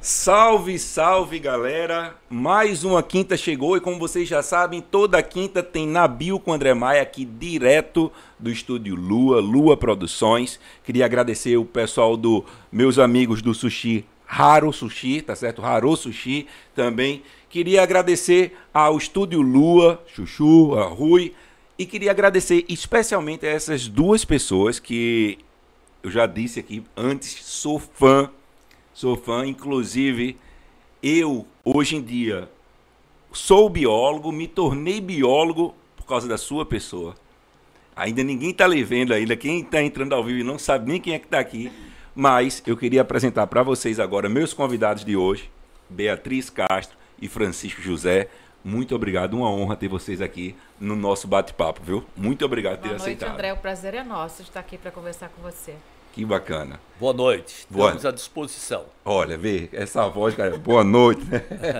Salve, salve galera! Mais uma quinta chegou e como vocês já sabem, toda quinta tem Nabil com André Maia aqui direto do estúdio Lua, Lua Produções. Queria agradecer o pessoal do meus amigos do Sushi Raro Sushi, tá certo? Raro Sushi também. Queria agradecer ao estúdio Lua, Chuchu, a Rui e queria agradecer especialmente a essas duas pessoas que eu já disse aqui antes, sou fã Sou fã, inclusive eu hoje em dia sou biólogo, me tornei biólogo por causa da sua pessoa. Ainda ninguém está lhe vendo ainda, quem está entrando ao vivo e não sabe nem quem é que está aqui, mas eu queria apresentar para vocês agora meus convidados de hoje, Beatriz Castro e Francisco José. Muito obrigado, uma honra ter vocês aqui no nosso bate-papo, viu? Muito obrigado por ter Boa noite, aceitado. André. O prazer é nosso estar aqui para conversar com você. Que bacana. Boa noite. Boa. Estamos à disposição. Olha, vê, essa voz, cara, boa noite.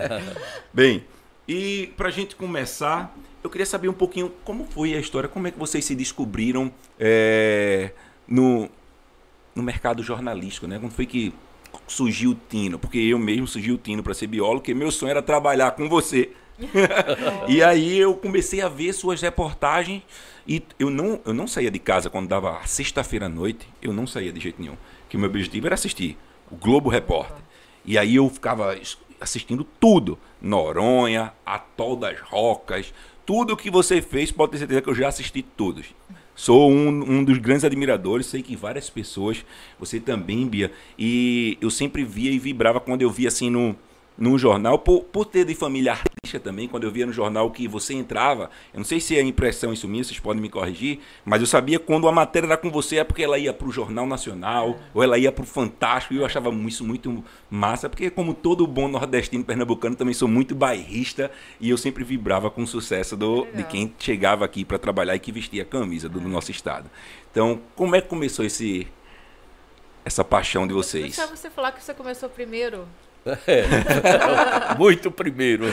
Bem, e pra gente começar, eu queria saber um pouquinho como foi a história, como é que vocês se descobriram é, no, no mercado jornalístico, né? Como foi que surgiu o Tino? Porque eu mesmo surgi o Tino para ser biólogo, porque meu sonho era trabalhar com você. e aí eu comecei a ver suas reportagens e eu não, eu não saía de casa quando dava sexta-feira à noite, eu não saía de jeito nenhum. Que o meu objetivo era assistir o Globo Repórter. E aí eu ficava assistindo tudo. Noronha, Atol das Rocas, tudo que você fez, pode ter certeza que eu já assisti todos. Sou um, um dos grandes admiradores, sei que várias pessoas, você também, Bia, e eu sempre via e vibrava quando eu via assim no, num jornal, por, por ter de família artística também, quando eu via no jornal que você entrava, eu não sei se é impressão isso minha, vocês podem me corrigir, mas eu sabia quando a matéria era com você é porque ela ia para o Jornal Nacional, ou ela ia para o Fantástico, e eu achava isso muito massa, porque como todo bom nordestino pernambucano, também sou muito bairrista, e eu sempre vibrava com o sucesso do, de Legal. quem chegava aqui para trabalhar e que vestia a camisa do, do nosso estado. Então, como é que começou esse essa paixão de vocês? Deixa você falar que você começou primeiro. É. Muito primeiro.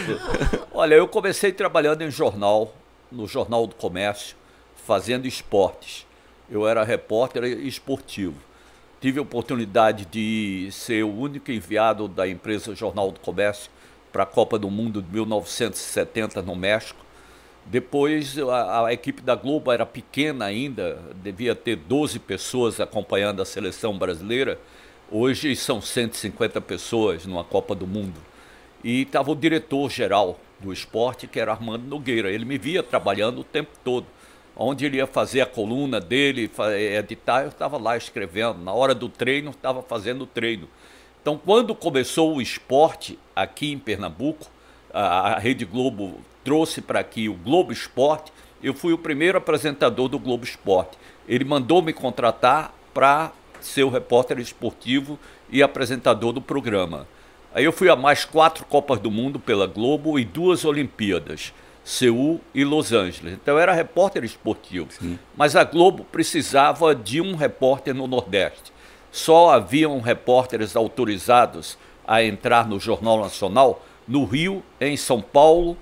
Olha, eu comecei trabalhando em jornal, no Jornal do Comércio, fazendo esportes. Eu era repórter esportivo. Tive a oportunidade de ser o único enviado da empresa Jornal do Comércio para a Copa do Mundo de 1970 no México. Depois a, a equipe da Globo era pequena ainda, devia ter 12 pessoas acompanhando a seleção brasileira. Hoje são 150 pessoas numa Copa do Mundo. E estava o diretor-geral do esporte, que era Armando Nogueira. Ele me via trabalhando o tempo todo. Onde ele ia fazer a coluna dele, fa- editar, eu estava lá escrevendo. Na hora do treino, estava fazendo o treino. Então, quando começou o esporte aqui em Pernambuco, a Rede Globo trouxe para aqui o Globo Esporte, eu fui o primeiro apresentador do Globo Esporte. Ele mandou me contratar para ser o repórter esportivo e apresentador do programa. Aí eu fui a mais quatro Copas do Mundo pela Globo e duas Olimpíadas, Seul e Los Angeles. Então eu era repórter esportivo. Mas a Globo precisava de um repórter no Nordeste. Só haviam repórteres autorizados a entrar no Jornal Nacional no Rio, em São Paulo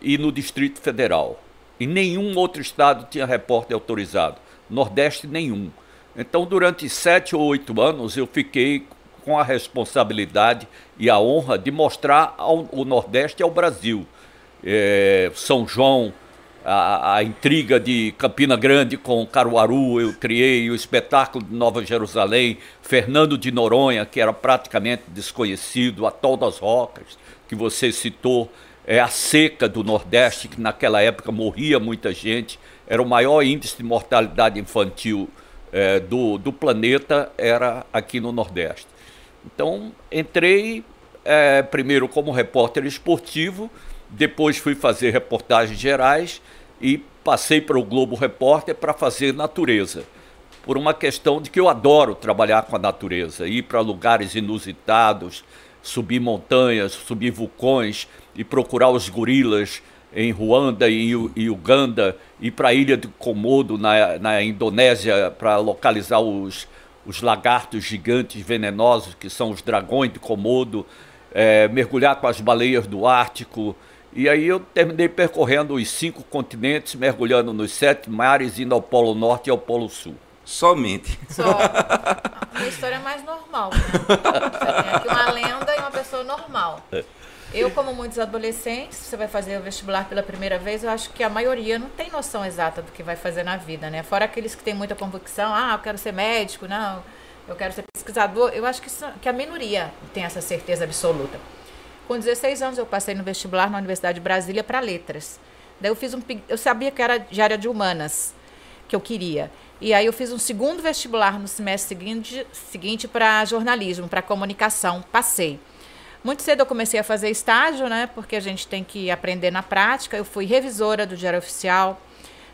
e no Distrito Federal. E nenhum outro estado tinha repórter autorizado. Nordeste, nenhum. Então, durante sete ou oito anos, eu fiquei com a responsabilidade e a honra de mostrar ao, o Nordeste ao Brasil. É, São João, a, a intriga de Campina Grande com Caruaru, eu criei o espetáculo de Nova Jerusalém, Fernando de Noronha, que era praticamente desconhecido, Atol das Rocas, que você citou, é a seca do Nordeste, que naquela época morria muita gente, era o maior índice de mortalidade infantil é, do, do planeta, era aqui no Nordeste. Então, entrei é, primeiro como repórter esportivo, depois fui fazer reportagens gerais e passei para o Globo Repórter para fazer natureza. Por uma questão de que eu adoro trabalhar com a natureza, ir para lugares inusitados, subir montanhas, subir vulcões e procurar os gorilas em Ruanda e em Uganda, ir para a ilha de Komodo, na, na Indonésia, para localizar os, os lagartos gigantes venenosos, que são os dragões de Komodo, é, mergulhar com as baleias do Ártico. E aí eu terminei percorrendo os cinco continentes, mergulhando nos sete mares, indo ao Polo Norte e ao Polo Sul. Somente. Só. A minha história é mais normal. Né? Você tem aqui uma lenda e uma pessoa normal. Eu, como muitos adolescentes, você vai fazer o vestibular pela primeira vez, eu acho que a maioria não tem noção exata do que vai fazer na vida, né? Fora aqueles que têm muita convicção, ah, eu quero ser médico, não, eu quero ser pesquisador. Eu acho que, que a minoria tem essa certeza absoluta. Com 16 anos eu passei no vestibular na Universidade de Brasília para letras. Daí eu fiz um eu sabia que era de área de humanas que eu queria. E aí eu fiz um segundo vestibular no semestre seguinte, seguinte para jornalismo, para comunicação. Passei. Muito cedo eu comecei a fazer estágio, né? Porque a gente tem que aprender na prática. Eu fui revisora do Diário Oficial.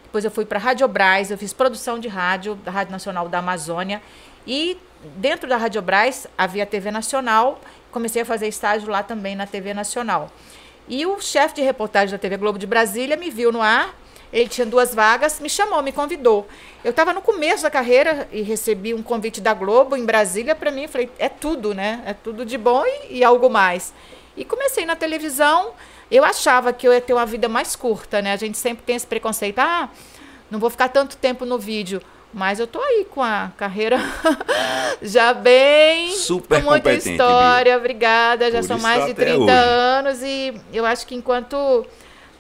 Depois eu fui para a Radiobras, eu fiz produção de rádio da Rádio Nacional da Amazônia. E dentro da Radiobras havia a TV Nacional. Comecei a fazer estágio lá também na TV Nacional. E o chefe de reportagem da TV Globo de Brasília me viu no ar ele tinha duas vagas, me chamou, me convidou. Eu estava no começo da carreira e recebi um convite da Globo em Brasília para mim. Falei, é tudo, né? É tudo de bom e, e, algo mais. E comecei na televisão. Eu achava que eu ia ter uma vida mais curta, né? A gente sempre tem esse preconceito. Ah, não vou ficar tanto tempo no vídeo. Mas eu tô aí com a carreira já bem. Super com muita história, obrigada. Já Por são mais de até 30 hoje. anos e eu acho que enquanto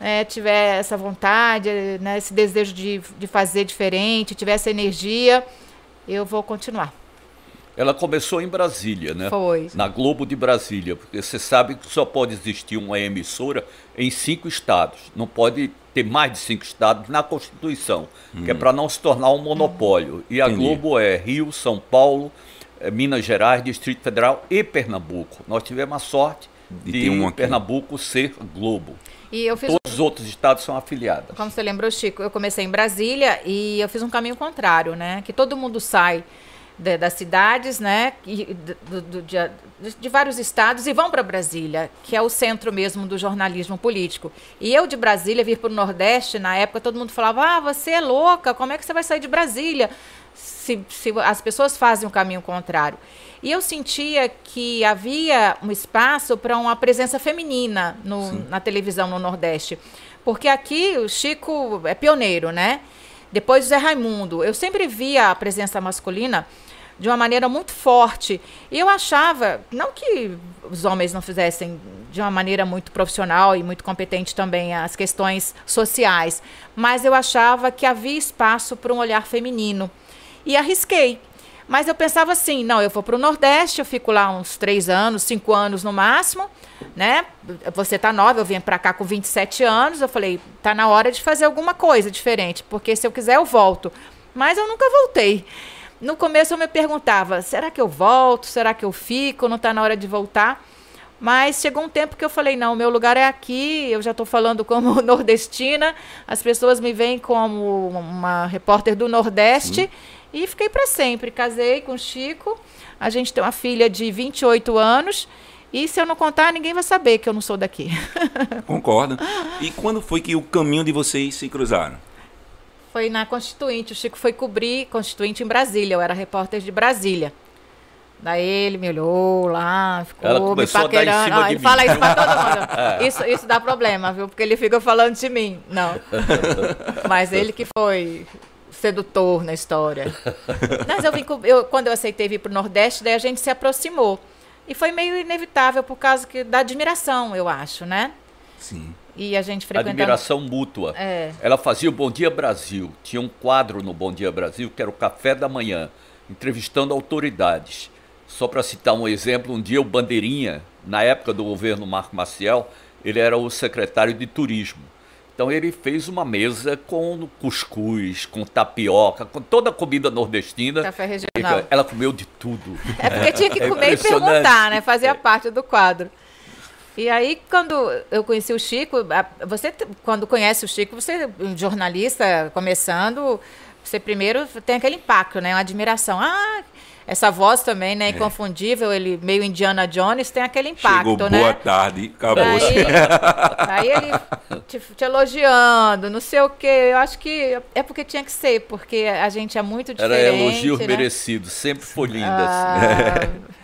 é, tiver essa vontade, né, esse desejo de, de fazer diferente, tiver essa energia, eu vou continuar. Ela começou em Brasília, né? Foi. Na Globo de Brasília, porque você sabe que só pode existir uma emissora em cinco estados. Não pode ter mais de cinco estados na Constituição, que é para não se tornar um monopólio. E a Entendi. Globo é Rio, São Paulo, eh, Minas Gerais, Distrito Federal e Pernambuco. Nós tivemos a sorte De um. Pernambuco ser Globo. E eu fiz Todos os outros estados são afiliados. Como você lembrou, Chico, eu comecei em Brasília e eu fiz um caminho contrário, né? Que todo mundo sai de- das cidades, né? E do- do- de, de vários estados e vão para Brasília, que é o centro mesmo do jornalismo político. E eu de Brasília vir para o Nordeste, na época todo mundo falava: Ah, você é louca, como é que você vai sair de Brasília? Se, se as pessoas fazem o caminho contrário. E eu sentia que havia um espaço para uma presença feminina no- na televisão no Nordeste. Porque aqui o Chico é pioneiro, né? Depois o Zé Raimundo. Eu sempre via a presença masculina de uma maneira muito forte. E eu achava, não que os homens não fizessem de uma maneira muito profissional e muito competente também as questões sociais, mas eu achava que havia espaço para um olhar feminino. E arrisquei. Mas eu pensava assim, não, eu vou para o Nordeste, eu fico lá uns três anos, cinco anos no máximo, né? Você tá nova, eu vim para cá com 27 anos, eu falei, tá na hora de fazer alguma coisa diferente, porque se eu quiser eu volto. Mas eu nunca voltei. No começo eu me perguntava, será que eu volto? Será que eu fico? Não está na hora de voltar? Mas chegou um tempo que eu falei, não, meu lugar é aqui, eu já estou falando como nordestina, as pessoas me veem como uma repórter do Nordeste e fiquei para sempre. Casei com o Chico, a gente tem uma filha de 28 anos e se eu não contar, ninguém vai saber que eu não sou daqui. Concordo. E quando foi que o caminho de vocês se cruzaram? Foi na Constituinte, o Chico foi cobrir Constituinte em Brasília, eu era repórter de Brasília. Daí ele me olhou lá, ficou Ela me começou a dar em paquerando. cima Ah, ele mim. fala isso pra todo mundo. Isso, isso dá problema, viu? Porque ele fica falando de mim. Não. Mas ele que foi sedutor na história. Mas eu vim eu, quando eu aceitei vir pro Nordeste, daí a gente se aproximou. E foi meio inevitável por causa que, da admiração, eu acho, né? Sim. E a gente frequentando. Admiração mútua. É. Ela fazia o Bom Dia Brasil. Tinha um quadro no Bom Dia Brasil que era o Café da Manhã, entrevistando autoridades. Só para citar um exemplo, um dia o Bandeirinha, na época do governo Marco Maciel, ele era o secretário de turismo. Então ele fez uma mesa com cuscuz, com tapioca, com toda a comida nordestina. Café regional. Ela comeu de tudo. É porque tinha que É comer e impressionante. perguntar, né? Fazia É. parte do quadro. E aí, quando eu conheci o Chico, você, quando conhece o Chico, você, um jornalista começando, você primeiro tem aquele impacto, né? Uma admiração. Ah, essa voz também, né? Inconfundível, ele meio Indiana Jones, tem aquele impacto, Chegou né? boa tarde, acabou. Aí, aí ele te, te elogiando, não sei o quê. Eu acho que é porque tinha que ser, porque a gente é muito Era diferente. elogios né? merecidos, sempre foi linda. assim. Ah,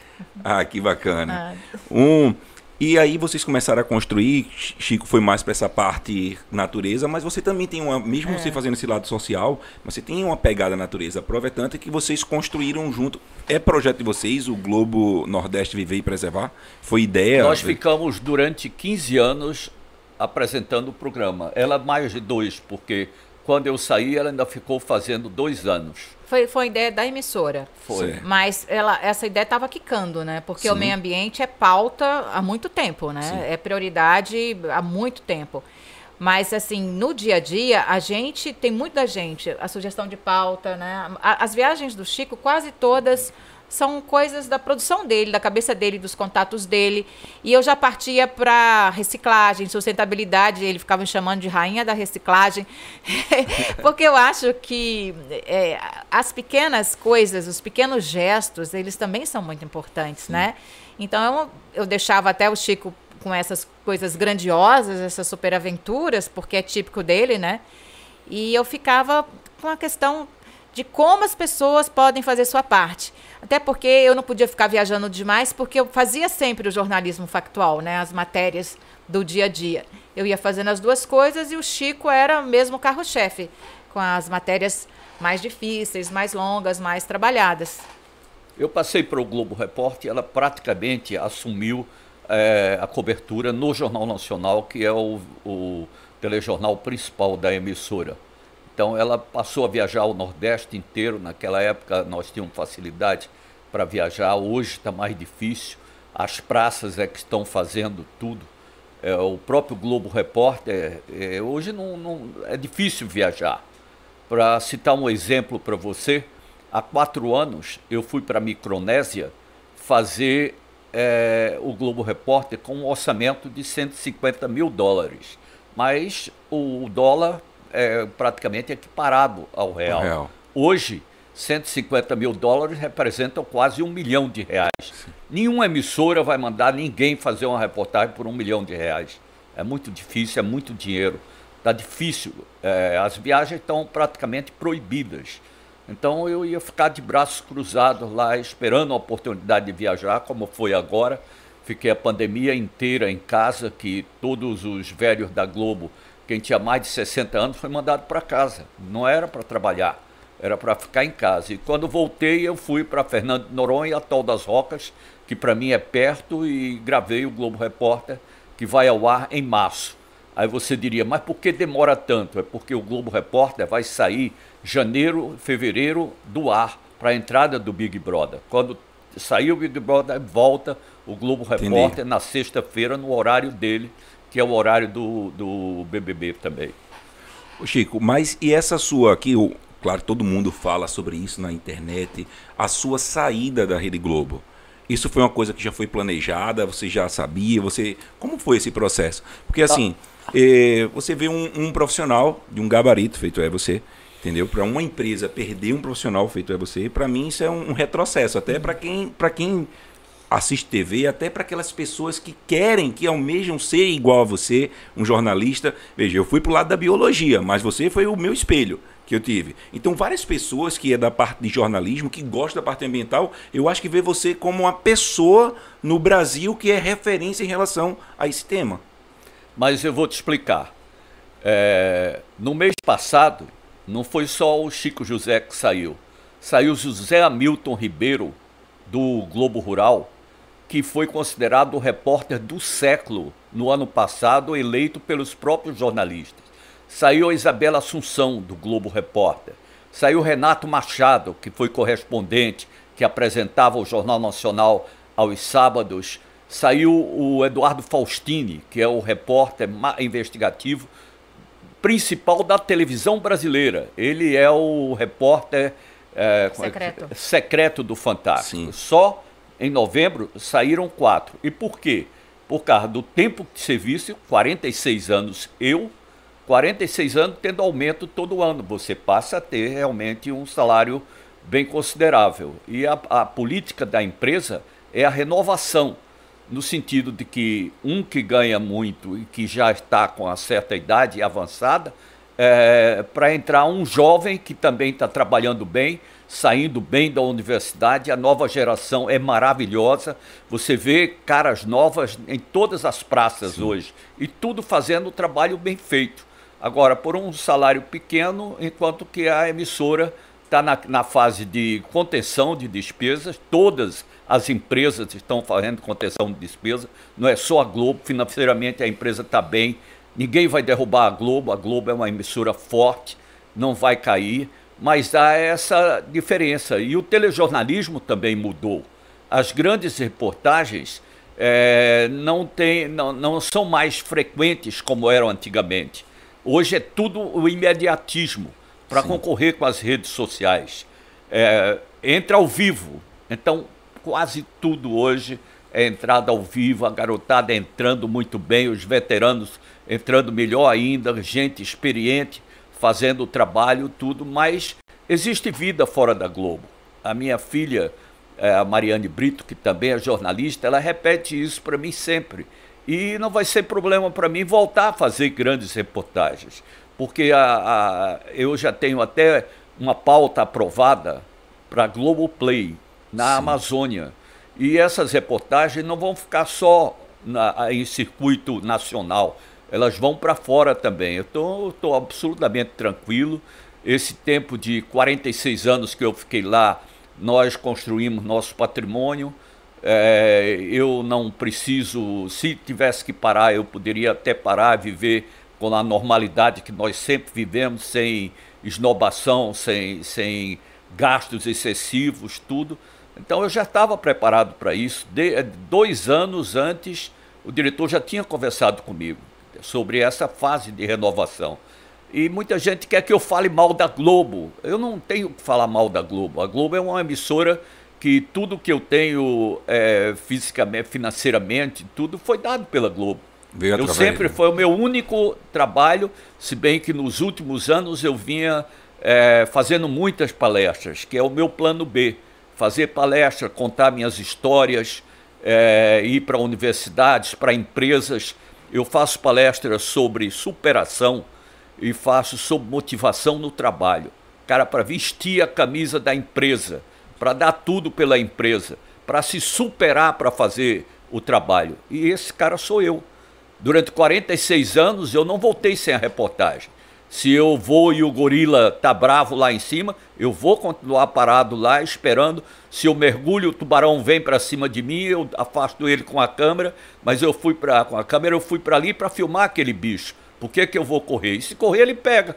Ah, que bacana. ah. Um, E aí vocês começaram a construir, Chico foi mais para essa parte natureza, mas você também tem uma, mesmo é. você fazendo esse lado social, você tem uma pegada natureza. A prova é tanta que vocês construíram junto. É projeto de vocês, o Globo Nordeste Viver e Preservar? Foi ideia? Nós ficamos durante 15 anos apresentando o programa. Ela mais de dois, porque quando eu saí ela ainda ficou fazendo dois anos. Foi, foi ideia da emissora. Foi. Mas ela, essa ideia estava quicando, né? Porque Sim. o meio ambiente é pauta há muito tempo, né? Sim. É prioridade há muito tempo. Mas, assim, no dia a dia, a gente tem muita gente, a sugestão de pauta, né? As viagens do Chico, quase todas são coisas da produção dele, da cabeça dele, dos contatos dele. E eu já partia para reciclagem, sustentabilidade, ele ficava me chamando de rainha da reciclagem, porque eu acho que é, as pequenas coisas, os pequenos gestos, eles também são muito importantes, Sim. né? Então eu, eu deixava até o Chico com essas coisas grandiosas, essas superaventuras, porque é típico dele, né? E eu ficava com a questão de como as pessoas podem fazer sua parte. Até porque eu não podia ficar viajando demais, porque eu fazia sempre o jornalismo factual, né? As matérias do dia a dia. Eu ia fazendo as duas coisas e o Chico era mesmo carro-chefe, com as matérias mais difíceis, mais longas, mais trabalhadas. Eu passei para o Globo Repórter, ela praticamente assumiu é, a cobertura no Jornal Nacional, que é o, o telejornal principal da emissora. Então ela passou a viajar o Nordeste inteiro. Naquela época nós tínhamos facilidade para viajar, hoje está mais difícil. As praças é que estão fazendo tudo. É, o próprio Globo Repórter, é, hoje não, não, é difícil viajar. Para citar um exemplo para você, há quatro anos eu fui para a Micronésia fazer é, o Globo Repórter com um orçamento de 150 mil dólares. Mas o dólar é praticamente equiparado ao real. real. Hoje, 150 mil dólares representam quase um milhão de reais. Sim. Nenhuma emissora vai mandar ninguém fazer uma reportagem por um milhão de reais. É muito difícil, é muito dinheiro. Está difícil. É, as viagens estão praticamente proibidas. Então eu ia ficar de braços cruzados lá, esperando a oportunidade de viajar, como foi agora. Fiquei a pandemia inteira em casa, que todos os velhos da Globo quem tinha mais de 60 anos foi mandado para casa. Não era para trabalhar, era para ficar em casa. E quando voltei, eu fui para Fernando de Noronha, Atol das Rocas, que para mim é perto, e gravei o Globo Repórter, que vai ao ar em março. Aí você diria, mas por que demora tanto? É porque o Globo Repórter vai sair janeiro, fevereiro do ar para a entrada do Big Brother. Quando sair o Big Brother, volta o Globo Repórter Entendi. na sexta-feira, no horário dele, que é o horário do, do BBB também. Ô Chico, mas e essa sua aqui, o, claro, todo mundo fala sobre isso na internet, a sua saída da Rede Globo. Isso foi uma coisa que já foi planejada, você já sabia, você como foi esse processo? Porque assim, ah. eh, você vê um, um, profissional de um gabarito feito é você, entendeu? Para uma empresa perder um profissional feito é você, para mim isso é um, um retrocesso, até para quem, para quem assiste TV, até para aquelas pessoas que querem, que almejam ser igual a você, um jornalista. Veja, eu fui para o lado da biologia, mas você foi o meu espelho que eu tive. Então, várias pessoas que é da parte de jornalismo, que gostam da parte ambiental, eu acho que vê você como uma pessoa no Brasil que é referência em relação a esse tema. Mas eu vou te explicar. É, no mês passado, não foi só o Chico José que saiu. Saiu José Hamilton Ribeiro, do Globo Rural, que foi considerado o repórter do século no ano passado, eleito pelos próprios jornalistas. Saiu a Isabela Assunção, do Globo Repórter. Saiu Renato Machado, que foi correspondente, que apresentava o Jornal Nacional aos sábados. Saiu o Eduardo Faustini, que é o repórter investigativo principal da televisão brasileira. Ele é o repórter é, secreto. secreto do Fantástico. Sim. Só em novembro saíram quatro. E por quê? Por causa do tempo de serviço, 46 anos eu, 46 anos tendo aumento todo ano. Você passa a ter realmente um salário bem considerável. E a, a política da empresa é a renovação, no sentido de que um que ganha muito e que já está com uma certa idade avançada, é, para entrar um jovem que também está trabalhando bem, saindo bem da universidade, a nova geração é maravilhosa. Você vê caras novas em todas as praças Sim. hoje e tudo fazendo o trabalho bem feito. Agora, por um salário pequeno, enquanto que a emissora está na, na fase de contenção de despesas, todas as empresas estão fazendo contenção de despesa, não é só a Globo, financeiramente a empresa está bem, ninguém vai derrubar a Globo, a Globo é uma emissora forte, não vai cair, mas há essa diferença. E o telejornalismo também mudou. As grandes reportagens é, não, tem, não, não são mais frequentes como eram antigamente. Hoje é tudo o imediatismo para concorrer com as redes sociais. É, entra ao vivo. Então, quase tudo hoje é entrada ao vivo, a garotada entrando muito bem, os veteranos entrando melhor ainda, gente experiente fazendo o trabalho, tudo, mas existe vida fora da Globo. A minha filha, é, a Mariane Brito, que também é jornalista, ela repete isso para mim sempre. E não vai ser problema para mim voltar a fazer grandes reportagens, porque a, a, eu já tenho até uma pauta aprovada para Globoplay, na Sim. Amazônia. E essas reportagens não vão ficar só na, em circuito nacional, elas vão para fora também. Eu estou absolutamente tranquilo. Esse tempo de 46 anos que eu fiquei lá, nós construímos nosso patrimônio. É, eu não preciso, se tivesse que parar, eu poderia até parar, viver com a normalidade que nós sempre vivemos, sem esnobação, sem, sem gastos excessivos, tudo. Então eu já estava preparado para isso. De, dois anos antes, o diretor já tinha conversado comigo sobre essa fase de renovação. E muita gente quer que eu fale mal da Globo. Eu não tenho que falar mal da Globo. A Globo é uma emissora que tudo que eu tenho é, fisicamente, financeiramente, tudo foi dado pela Globo. Veio eu sempre foi o meu único trabalho, se bem que nos últimos anos eu vinha é, fazendo muitas palestras, que é o meu plano B. Fazer palestra, contar minhas histórias, é, ir para universidades, para empresas eu faço palestras sobre superação e faço sobre motivação no trabalho. Cara, para vestir a camisa da empresa, para dar tudo pela empresa, para se superar para fazer o trabalho. E esse cara sou eu. Durante 46 anos eu não voltei sem a reportagem. Se eu vou e o gorila tá bravo lá em cima, eu vou continuar parado lá esperando. Se eu mergulho, o tubarão vem para cima de mim, eu afasto ele com a câmera, mas eu fui para com a câmera, eu fui para ali para filmar aquele bicho. Por que, que eu vou correr? E se correr, ele pega.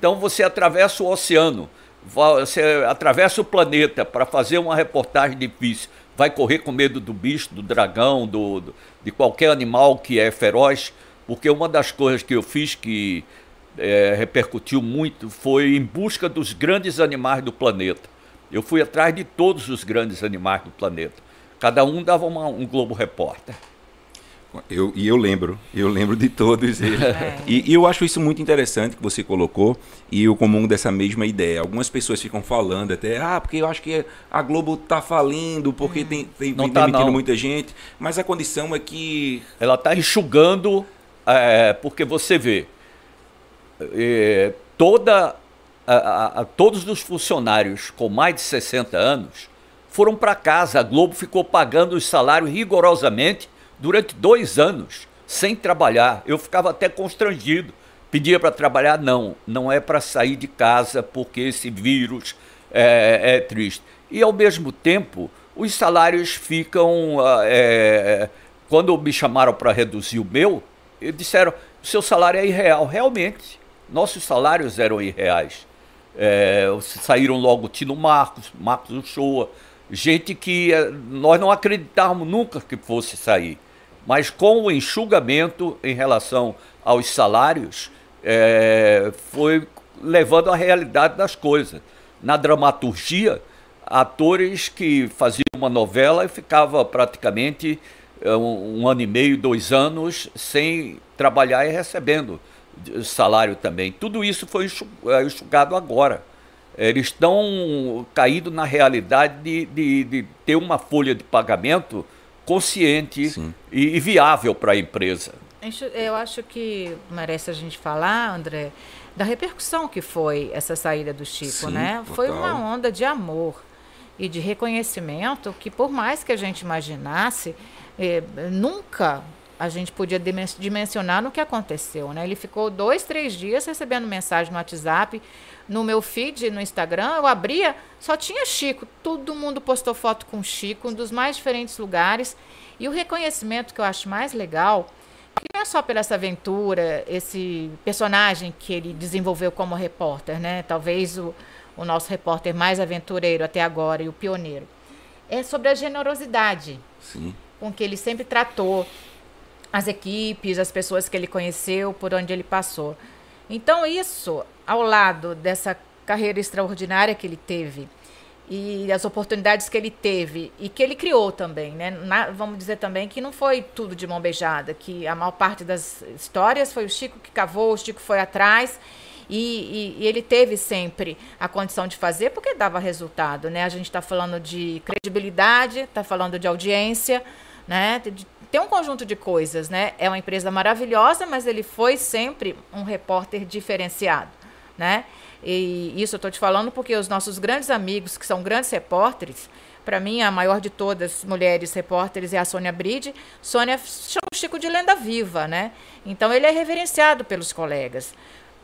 Então você atravessa o oceano, você atravessa o planeta para fazer uma reportagem difícil. Vai correr com medo do bicho, do dragão, do, do de qualquer animal que é feroz, porque uma das coisas que eu fiz que é, repercutiu muito foi em busca dos grandes animais do planeta. Eu fui atrás de todos os grandes animais do planeta. Cada um dava uma, um Globo Repórter. Eu, e eu lembro, eu lembro de todos eles. É. E, e, eu acho isso muito interessante que você colocou, e eu comungo dessa mesma ideia. Algumas pessoas ficam falando até, ah, porque eu acho que a Globo está falindo, porque hum. tem, tem, não tá, demitindo não. muita gente, mas a condição é que. Ela está enxugando, é, porque você vê, é, toda, a, a, a, todos os funcionários com mais de 60 anos foram para casa. A Globo ficou pagando os salários rigorosamente durante dois anos, sem trabalhar. Eu ficava até constrangido. Pedia para trabalhar, não, não é para sair de casa porque esse vírus é, é, triste. E ao mesmo tempo, os salários ficam. É, quando me chamaram para reduzir o meu, disseram: seu salário é irreal. Realmente, nossos salários eram irreais. É, saíram logo Tino Marcos, Marcos Uchoa, gente que é, nós não acreditávamos nunca que fosse sair. Mas com o enxugamento em relação aos salários, é, foi levando a realidade das coisas. Na dramaturgia, atores que faziam uma novela e ficava praticamente é, um, um ano e meio, dois anos sem trabalhar e recebendo salário também. Tudo isso foi é, enxugado agora. Eles estão caídos na realidade de, de, de, ter uma folha de pagamento consciente e, e viável para a empresa. Eu acho que merece a gente falar, André, da repercussão que foi essa saída do Chico, Sim, né? total. Foi uma onda de amor e de reconhecimento que, por mais que a gente imaginasse, eh, nunca a gente podia dimen- dimensionar no que aconteceu, né? Ele ficou dois, três dias recebendo mensagem no WhatsApp, no meu feed, no Instagram, eu abria, só tinha Chico. Todo mundo postou foto com Chico, um dos mais diferentes lugares. E o reconhecimento que eu acho mais legal, que não é só pela essa aventura, esse personagem que ele desenvolveu como repórter, né? Talvez o, o nosso repórter mais aventureiro até agora e o pioneiro. É sobre a generosidade Sim. com que ele sempre tratou as equipes, as pessoas que ele conheceu, por onde ele passou. Então, isso, ao lado dessa carreira extraordinária que ele teve e as oportunidades que ele teve e que ele criou também, né? Na- vamos dizer também que não foi tudo de mão beijada, que a maior parte das histórias foi o Chico que cavou, o Chico foi atrás e, e- e ele teve sempre a condição de fazer porque dava resultado, né? A gente está falando de credibilidade, está falando de audiência, né? De- Tem um conjunto de coisas, né? É uma empresa maravilhosa, mas ele foi sempre um repórter diferenciado, né? E isso eu estou te falando porque os nossos grandes amigos, que são grandes repórteres, para mim a maior de todas mulheres repórteres é a Sônia Bride. Sônia chama o Chico de lenda viva, né? Então ele é reverenciado pelos colegas.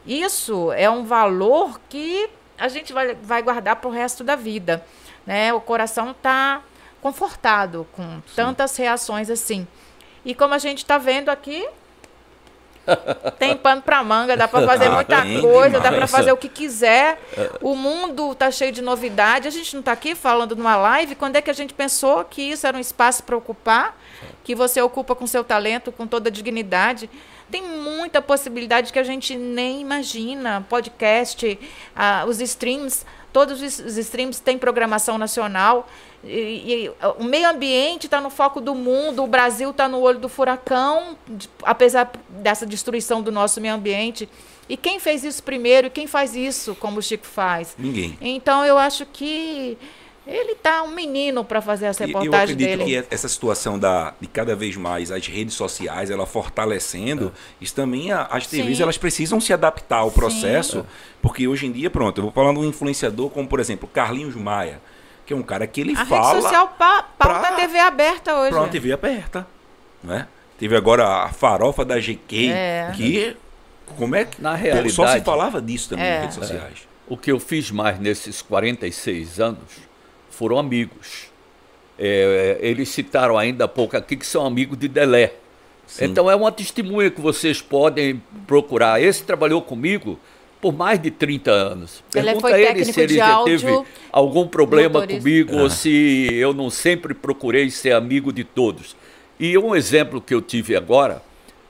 Isso é um valor que a gente vai, vai guardar para o resto da vida, né? O coração está confortado com tantas reações assim. E como a gente está vendo aqui, tem pano para manga, dá para fazer Ah, muita tem coisa, dá para demais. fazer o que quiser. O mundo tá cheio de novidade. A gente não está aqui falando numa live. Quando é que a gente pensou que isso era um espaço para ocupar? Que você ocupa com seu talento, com toda a dignidade. Tem muita possibilidade que a gente nem imagina. Podcast, ah, os streams, todos os os streams têm programação nacional. E, e, o meio ambiente está no foco do mundo, o Brasil está no olho do furacão, de- apesar dessa destruição do nosso meio ambiente. E quem fez isso primeiro e quem faz isso como o Chico faz? Ninguém. Então eu acho que ele tá um menino para fazer essa E eu reportagem acredito dele. que essa situação da, de cada vez mais as redes sociais, ela fortalecendo, isso também a- as TVs Sim. elas precisam se adaptar ao processo, porque hoje em dia, pronto, eu vou falando de um influenciador como, por exemplo, Carlinhos Maia, que é um cara que ele a fala rede social pa, pauta pra- a TV aberta hoje. para uma TV aberta, né? Teve agora a farofa da GQ, É. que como é que Na só se realidade- falava disso também É. nas redes sociais. O que eu fiz mais nesses 46 anos foram amigos. É, eles citaram ainda há pouco aqui que são amigos de Delé. Sim. Então é uma testemunha que vocês podem procurar. Esse trabalhou comigo por mais de 30 anos. Pergunta ele técnico se ele de já áudio, teve algum problema motorista. comigo Ah. ou se eu não sempre procurei ser amigo de todos. E um exemplo que eu tive agora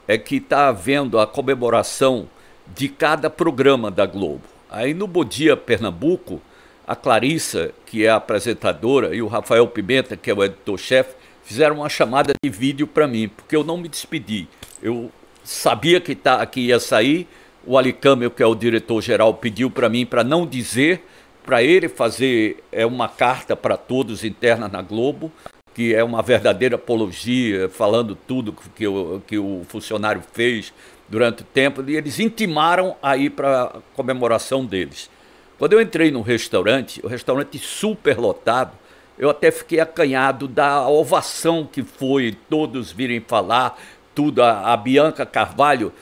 é que está havendo a comemoração de cada programa da Globo. Aí no Bom Dia Pernambuco, a Clarissa, que é a apresentadora, e o Rafael Pimenta, que é o editor-chefe, fizeram uma chamada de vídeo para mim, porque eu não me despedi. Eu sabia que, tá, que ia sair, o Ali Câmbio, que é o diretor-geral, pediu para mim para não dizer, para ele fazer é, uma carta para todos interna na Globo, que é uma verdadeira apologia, falando tudo que o, que o funcionário fez durante o tempo, e eles intimaram a ir para a comemoração deles. Quando eu entrei no restaurante, o restaurante super lotado, eu até fiquei acanhado da ovação que foi, todos virem falar, tudo. A, a Bianca Carvalho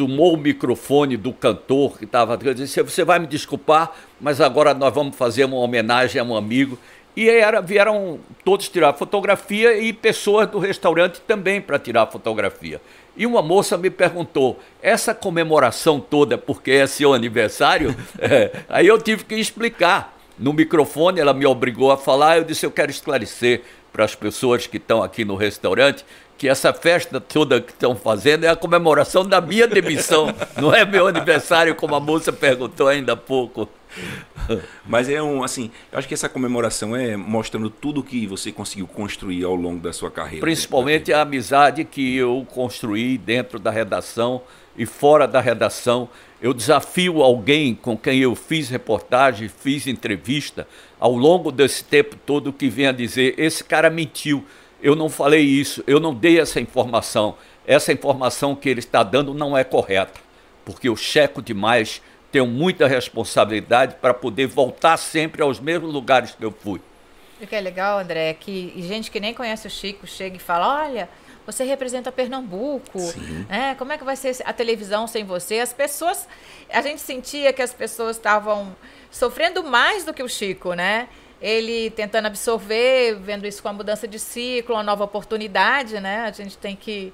tomou o microfone do cantor que estava disse, você vai me desculpar, mas agora nós vamos fazer uma homenagem a um amigo. E era, vieram todos tirar fotografia e pessoas do restaurante também para tirar fotografia. E uma moça me perguntou: essa comemoração toda porque é seu aniversário? É, aí eu tive que explicar. No microfone, ela me obrigou a falar. Eu disse: eu quero esclarecer para as pessoas que estão aqui no restaurante que essa festa toda que estão fazendo é a comemoração da minha demissão. Não é meu aniversário, como a moça perguntou ainda há pouco. Mas é um, assim, eu acho que essa comemoração é mostrando tudo que você conseguiu construir ao longo da sua carreira. Principalmente a amizade que eu construí dentro da redação e fora da redação. Eu desafio alguém com quem eu fiz reportagem, fiz entrevista, ao longo desse tempo todo que venha dizer: esse cara mentiu, eu não falei isso, eu não dei essa informação, essa informação que ele está dando não é correta, porque eu checo demais tenho muita responsabilidade para poder voltar sempre aos mesmos lugares que eu fui. O que é legal, André, é que gente que nem conhece o Chico chega e fala: olha, você representa Pernambuco, né? Como é que vai ser a televisão sem você? As pessoas, a gente sentia que as pessoas estavam sofrendo mais do que o Chico, né? Ele tentando absorver, vendo isso com a mudança de ciclo, uma nova oportunidade, né? A gente tem que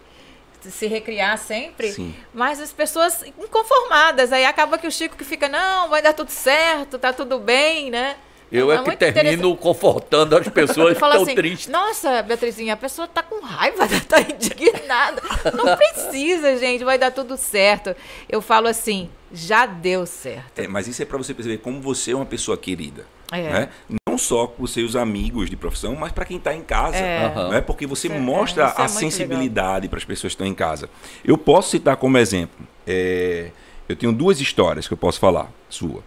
se recriar sempre, Sim. mas as pessoas inconformadas, aí acaba que o Chico que fica, não, vai dar tudo certo, tá tudo bem, né? Eu é, É que termino confortando as pessoas que estão assim, tristes. nossa, Beatrizinha, a pessoa tá com raiva, tá indignada. Não precisa, gente, vai dar tudo certo. Eu falo assim, já deu certo. É, mas isso é para você perceber como você é uma pessoa querida. É. Né? Não só com os seus amigos de profissão, mas para quem está em casa. É. Aham. Né? Porque você é- mostra é a sensibilidade para as pessoas que estão em casa. Eu posso citar como exemplo. é, eu tenho duas histórias que eu posso falar, sua.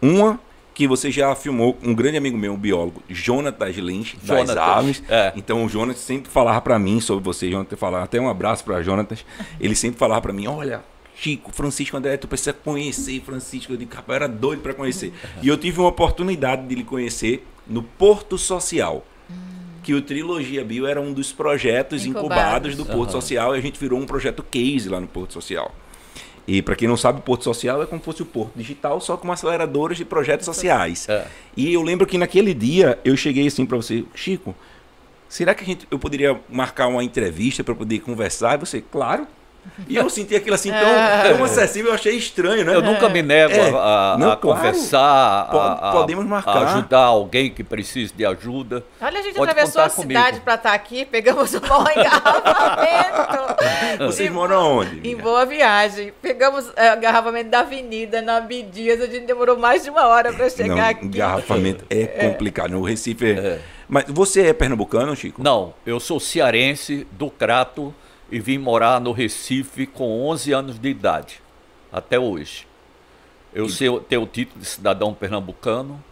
Uma que você já filmou um grande amigo meu, um biólogo, Jonatas Lynch, das Jonatas, aves. é. Então o Jonatas sempre falava para mim sobre você, Jonatas falava, até um abraço para Jonatas. Ele sempre falava para mim, olha, Chico, Francisco André, tu precisa conhecer Francisco. Eu digo, rapaz, eu era doido para conhecer. E eu tive uma oportunidade de lhe conhecer no Porto Social. Que o Trilogia Bio era um dos projetos incubados, Incubados. do Porto Social e a gente virou um projeto case lá no Porto Social. E para quem não sabe, o Porto Social é como se fosse o Porto Digital, só com aceleradoras de projetos sociais. É. E eu lembro que naquele dia eu cheguei assim para você, Chico, será que a gente, eu poderia marcar uma entrevista para poder conversar? E você, claro. E eu senti aquilo assim tão, tão acessível, eu achei estranho, né? Eu nunca me nego É. a, a- Não, a claro. conversar, a, a- podemos marcar. a ajudar alguém que precise de ajuda. Olha, a gente Pode atravessou a comigo. cidade para estar aqui, pegamos o maior engarrafamento. Vocês moram onde? Em Boa Viagem. Pegamos é, engarrafamento da avenida, na Abdias. A gente demorou mais de uma hora para chegar Não, aqui. engarrafamento é complicado. No Recife é... Mas você é pernambucano, Chico? Não, eu sou cearense do Crato e vim morar no Recife com 11 anos de idade, até hoje. Eu sei- tenho o título de cidadão pernambucano,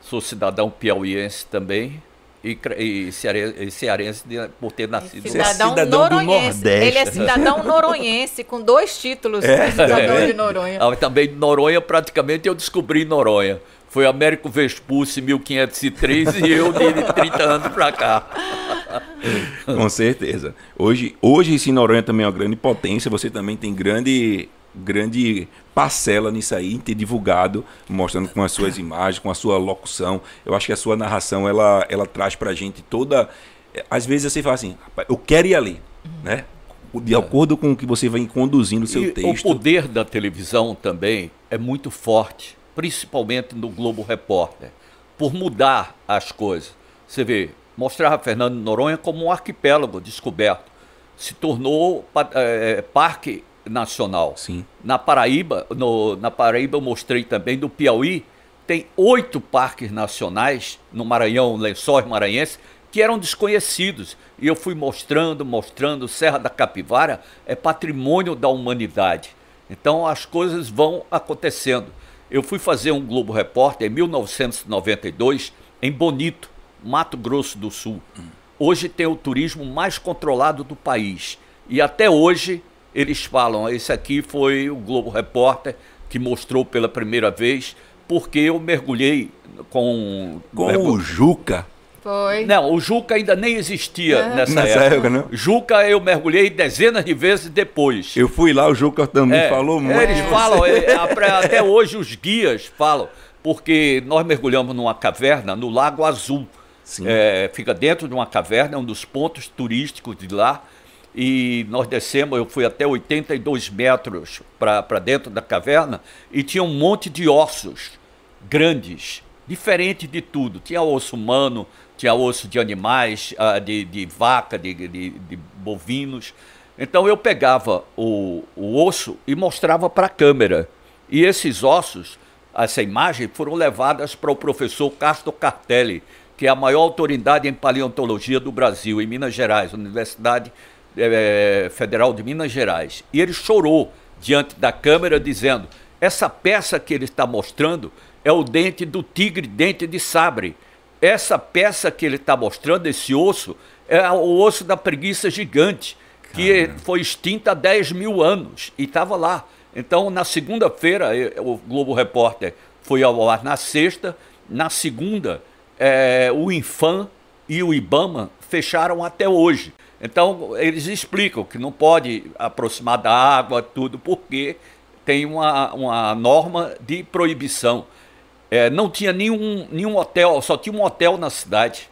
sou cidadão piauiense também e, e ceare- e cearense de- por ter nascido é. Cidadão, cidadão do noronhense. Nordeste. Ele é cidadão noronhense, com dois títulos. É. Cidadão É. de Noronha. Ah, também Noronha, praticamente eu descobri Noronha. Foi Américo Vespucci em 1503 e eu de 30 anos pra cá. Com certeza. Hoje, hoje esse Noronha também é uma grande potência. Você também tem grande, grande parcela nisso aí, em ter divulgado, mostrando com as suas imagens, com a sua locução. Eu acho que a sua narração, ela, ela traz pra gente toda... Às vezes você fala assim, "Rapaz, eu quero ir ali, né? De acordo com o que você vai conduzindo o seu E texto. O poder da televisão também é muito forte, principalmente no Globo Repórter, por mudar as coisas. Você vê, mostrava Fernando de Noronha como um arquipélago descoberto. Se tornou eh, parque nacional. Sim. Na Paraíba, no- na Paraíba eu mostrei também, do Piauí, tem oito parques nacionais, no Maranhão, Lençóis Maranhenses, que eram desconhecidos. E eu fui mostrando, mostrando, Serra da Capivara é patrimônio da humanidade. Então as coisas vão acontecendo. Eu fui fazer um Globo Repórter em 1992 em Bonito, Mato Grosso do Sul. Hoje tem o turismo mais controlado do país. E até hoje eles falam, esse aqui foi o Globo Repórter que mostrou pela primeira vez, porque eu mergulhei com. Com mergu- o Juca. Foi. Não, o Juca ainda nem existia nessa, Nessa época. época, não? Juca eu mergulhei dezenas de vezes depois. Eu fui lá, o Juca também É, falou muito. Eles falam, é, pra- até hoje os guias falam, porque nós mergulhamos numa caverna no Lago Azul. É, fica dentro de uma caverna, é um dos pontos turísticos de lá. E nós descemos, eu fui até 82 metros para dentro da caverna e tinha um monte de ossos grandes, diferente de tudo. Tinha osso humano, tinha osso de animais, ah, de, de vaca, de, de, de bovinos. Então eu pegava o, o osso e mostrava para a câmera. E esses ossos, essa imagem, foram levadas para o professor Castro Cartelli, que é a maior autoridade em paleontologia do Brasil, em Minas Gerais, Universidade eh, Federal de Minas Gerais. E ele chorou diante da câmera, dizendo: essa peça que ele está mostrando é o dente do tigre, dente de sabre. Essa peça que ele está mostrando, esse osso, é o osso da preguiça gigante, que foi extinta há 10 mil anos e estava lá. Então, na segunda-feira, o Globo Repórter foi ao ar na sexta, na segunda, é, o Infam e o Ibama fecharam até hoje. Então, eles explicam que não pode aproximar da água, tudo, porque tem uma, uma norma de proibição. É, não tinha nenhum, nenhum hotel, só tinha um hotel na cidade.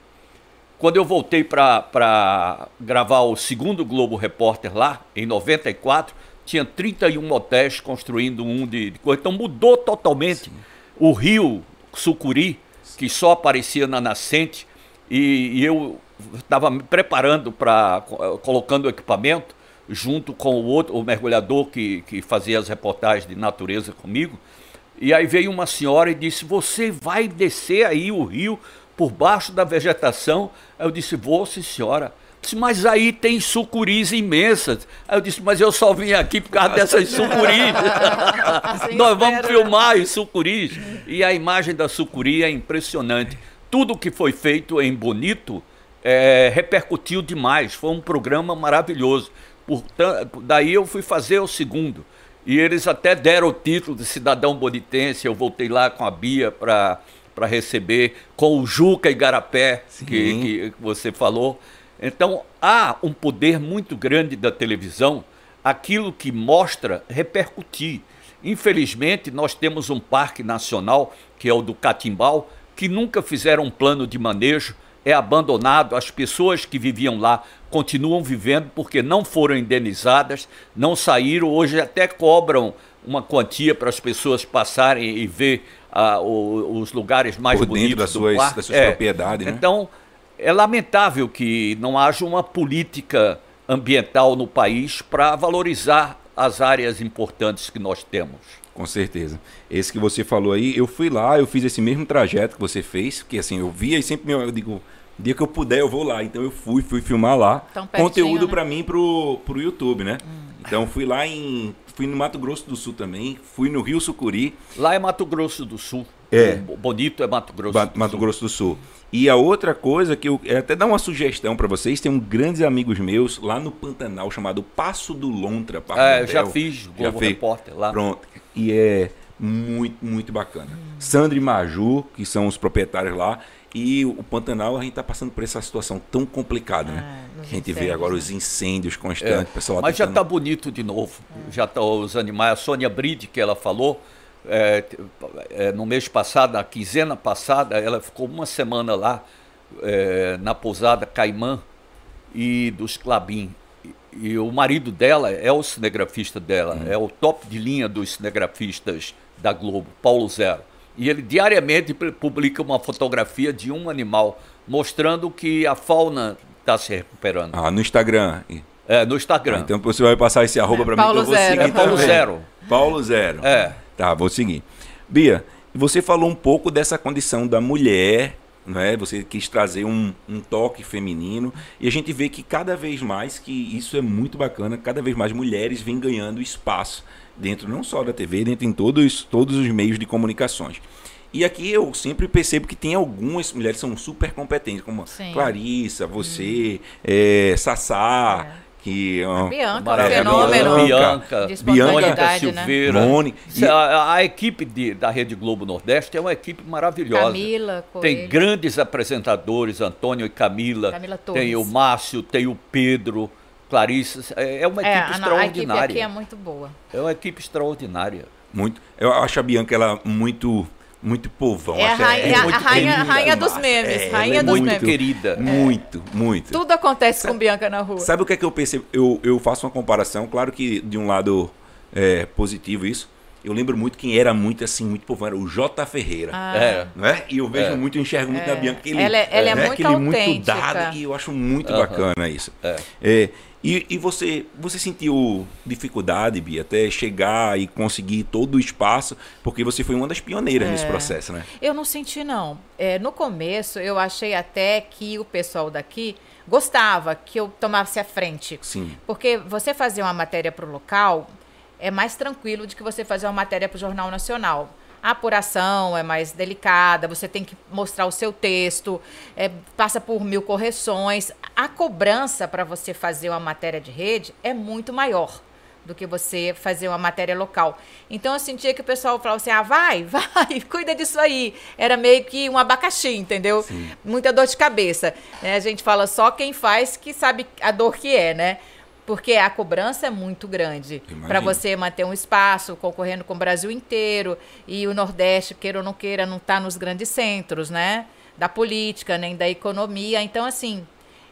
Quando eu voltei para gravar o segundo Globo Repórter lá, em 94, tinha 31 hotéis construindo um de, de coisa. Então mudou totalmente. Sim. O rio Sucuri, que só aparecia na nascente, e, e eu estava me preparando para colocando o equipamento junto com o outro, o mergulhador que, que fazia as reportagens de natureza comigo. E aí veio uma senhora e disse: Você vai descer aí o rio por baixo da vegetação. Eu disse, vou, sim, senhora. Disse, mas aí tem sucuris imensas. Aí eu disse, mas eu só vim aqui por causa dessas sucuris. Nós vamos filmar os sucuris. E a imagem da sucuri é impressionante. Tudo que foi feito em Bonito é, repercutiu demais. Foi um programa maravilhoso. Portanto, daí eu fui fazer o segundo. E eles até deram o título de cidadão bonitense. Eu voltei lá com a Bia para para receber com o Juca Igarapé, que, que você falou. Então, há um poder muito grande da televisão, aquilo que mostra repercutir. Infelizmente, nós temos um parque nacional, que é o do Catimbau, que nunca fizeram um plano de manejo, é abandonado, as pessoas que viviam lá continuam vivendo porque não foram indenizadas, não saíram, hoje até cobram uma quantia para as pessoas passarem e ver ah, os lugares mais Por bonitos das suas, parque. das suas é. propriedades. Né? Então, é lamentável que não haja uma política ambiental no país para valorizar as áreas importantes que nós temos. Com certeza. Esse que você falou aí, eu fui lá, eu fiz esse mesmo trajeto que você fez, porque assim, eu via e sempre eu digo, dia que eu puder eu vou lá. Então eu fui, fui filmar lá. conteúdo né? para mim pro, pro YouTube, né? Hum. Então fui lá em fui no Mato Grosso do Sul também, fui no Rio Sucuri. Lá é Mato Grosso do Sul. É. Bonito é Mato Grosso ba do Mato Sul. Grosso do Sul. E a outra coisa que eu é até dar uma sugestão para vocês, tem um grandes amigos meus lá no Pantanal chamado Passo do Lontra. É, já fiz, já fez. Repórter lá. Pronto. E é muito, muito bacana. Hum. Sandra e Maju, que são os proprietários lá, e o Pantanal, a gente está passando por essa situação tão complicada, né? Ah, a gente vê agora né? os incêndios constantes. É, pessoal mas já está bonito de novo. É. Já estão tá os animais. A Sônia Bride, que ela falou, é, é, no mês passado, na quinzena passada, ela ficou uma semana lá é, na pousada Caimã e dos Clabim. E, e, o marido dela é o cinegrafista dela, hum. é o top de linha dos cinegrafistas da Globo, Paulo Zero. E ele diariamente publica uma fotografia de um animal, mostrando que a fauna está se recuperando. Ah, no Instagram. É, no Instagram. Ah, então você vai passar esse arroba é, para mim que eu vou Zero. seguir. É Paulo Zero. Paulo Zero. É. Tá, vou seguir. Bia, você falou um pouco dessa condição da mulher, não é? Você quis trazer um, um toque feminino e a gente vê que cada vez mais que isso é muito bacana, cada vez mais mulheres vêm ganhando espaço dentro não só da TV, dentro em todos, todos os meios de comunicações. E aqui eu sempre percebo que tem algumas mulheres que são super competentes, como Sim. Clarissa, você, hum. é, Sassá. É. Que, a Bianca, é, fenômeno. Bianca, Bianca Silveira. Né? Mone. E... A, a, equipe de, da Rede Globo Nordeste é uma equipe maravilhosa. Camila, Coelho. Tem grandes apresentadores, Antônio e Camila. Camila tem o Márcio, tem o Pedro. Clarissa, é, é uma equipe é, extraordinária. A equipe aqui é muito boa. É uma equipe extraordinária. Muito. Eu acho a Bianca ela muito muito povão. É a rainha, é, a rainha, rainha dos memes. É, rainha é dos muito memes. querida. Muito, muito. Tudo acontece sabe, com Bianca na rua. Sabe o que é que eu percebo? Eu, eu faço uma comparação, claro que de um lado é positivo isso. Eu lembro muito quem era muito assim, muito povão, era o J. Ferreira. Ah. É. Não é? E eu vejo é. muito, enxergo muito na Bianca. Aquele, ela é, ela é, né? muito aquele muito dado e eu acho muito bacana isso. É. e, e você, você sentiu dificuldade, Bia, até chegar e conseguir todo o espaço, porque você foi uma das pioneiras é. nesse processo, né? Eu não senti, não. É, no começo, eu achei até que o pessoal daqui gostava que eu tomasse a frente. Sim. Porque você fazer uma matéria para o local é mais tranquilo do que você fazer uma matéria para o Jornal Nacional. A apuração é mais delicada, você tem que mostrar o seu texto, é, passa por mil correções. A cobrança para você fazer uma matéria de rede é muito maior. do que você fazer uma matéria local. Então eu sentia que o pessoal falava assim: ah, vai, vai, cuida disso aí. Era meio que um abacaxi, entendeu? Sim. Muita dor de cabeça. É, a gente fala só quem faz que sabe a dor que é, né? Porque a cobrança é muito grande para você manter um espaço concorrendo com o Brasil inteiro e o Nordeste, queira ou não queira, não está nos grandes centros, né? Da política, nem da economia. Então, assim,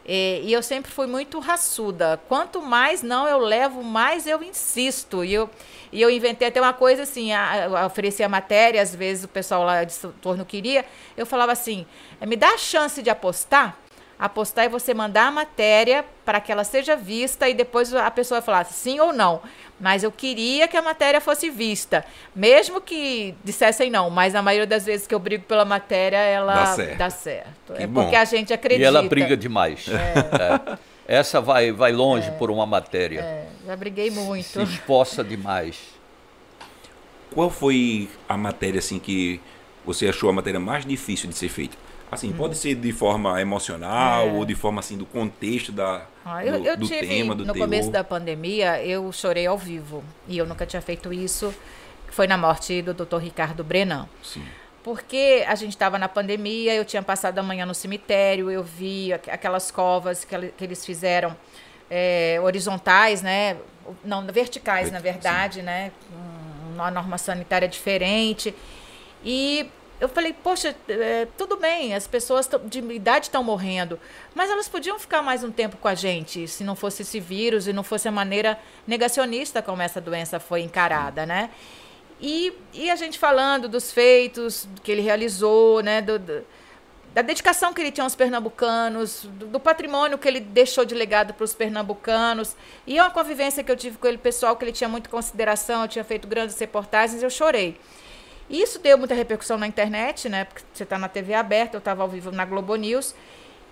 e, e, eu sempre fui muito raçuda. Quanto mais não eu levo, mais eu insisto. E eu, e eu inventei até uma coisa assim, a, a oferecia matéria, às vezes o pessoal lá de torno queria. Eu falava assim, é, me dá a chance de apostar? Apostar é você mandar a matéria para que ela seja vista e depois a pessoa falar sim ou não. Mas eu queria que a matéria fosse vista. Mesmo que dissessem não, mas a maioria das vezes que eu brigo pela matéria, ela dá certo. Dá certo. é bom. porque a gente acredita. E ela briga demais. É. É. Essa vai, vai longe é. por uma matéria. É. Já briguei muito. Se esforça demais. Qual foi a matéria assim que você achou a matéria mais difícil de ser feita? Assim, hum. pode ser de forma emocional é. ou de forma assim do contexto da ah, eu, do, eu do tive, tema, do no teor. começo da pandemia, eu chorei ao vivo e eu nunca tinha feito isso. Foi na morte do Dr. Ricardo Brenan. Sim. Porque a gente estava na pandemia, eu tinha passado a manhã no cemitério, eu vi aquelas covas que, que eles fizeram é, horizontais, né? Não, verticais, na verdade, Sim. né? Uma norma sanitária diferente. E eu falei, poxa, é, tudo bem, as pessoas de idade estão morrendo, mas elas podiam ficar mais um tempo com a gente, se não fosse esse vírus e não fosse a maneira negacionista como essa doença foi encarada, né? E, e a gente falando dos feitos que ele realizou, né? Do, do, da dedicação que ele tinha aos pernambucanos, do, do patrimônio que ele deixou de legado para os pernambucanos. E é uma convivência que eu tive com ele pessoal, que ele tinha muita consideração, eu tinha feito grandes reportagens, eu chorei. Isso deu muita repercussão na internet, né? Porque você está na TV aberta, eu estava ao vivo na Globo News.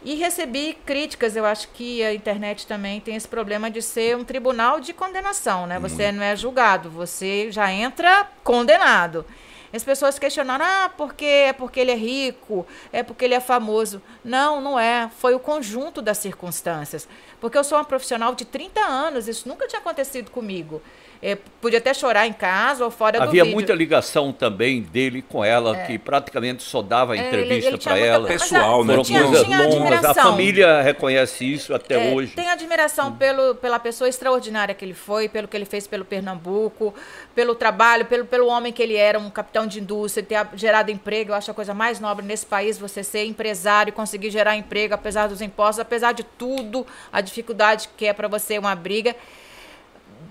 E recebi críticas, eu acho que a internet também tem esse problema de ser um tribunal de condenação, né? Você não é julgado, você já entra condenado. As pessoas questionaram, ah, porque é porque ele é rico, é porque ele é famoso. Não, não é. Foi o conjunto das circunstâncias. Porque eu sou uma profissional de 30 anos, isso nunca tinha acontecido comigo. É, podia até chorar em casa ou fora Havia do vídeo. Havia muita ligação também dele com ela, é. que praticamente só dava é, entrevista para ela. Pessoal, né? Foram coisas longas. A família reconhece isso até é, hoje. Tem admiração pelo, pela pessoa extraordinária que ele foi, pelo que ele fez pelo Pernambuco, pelo trabalho, pelo, pelo homem que ele era, um capitão de indústria, ter gerado emprego. Eu acho a coisa mais nobre nesse país você ser empresário e conseguir gerar emprego, apesar dos impostos, apesar de tudo, a dificuldade que é para você uma briga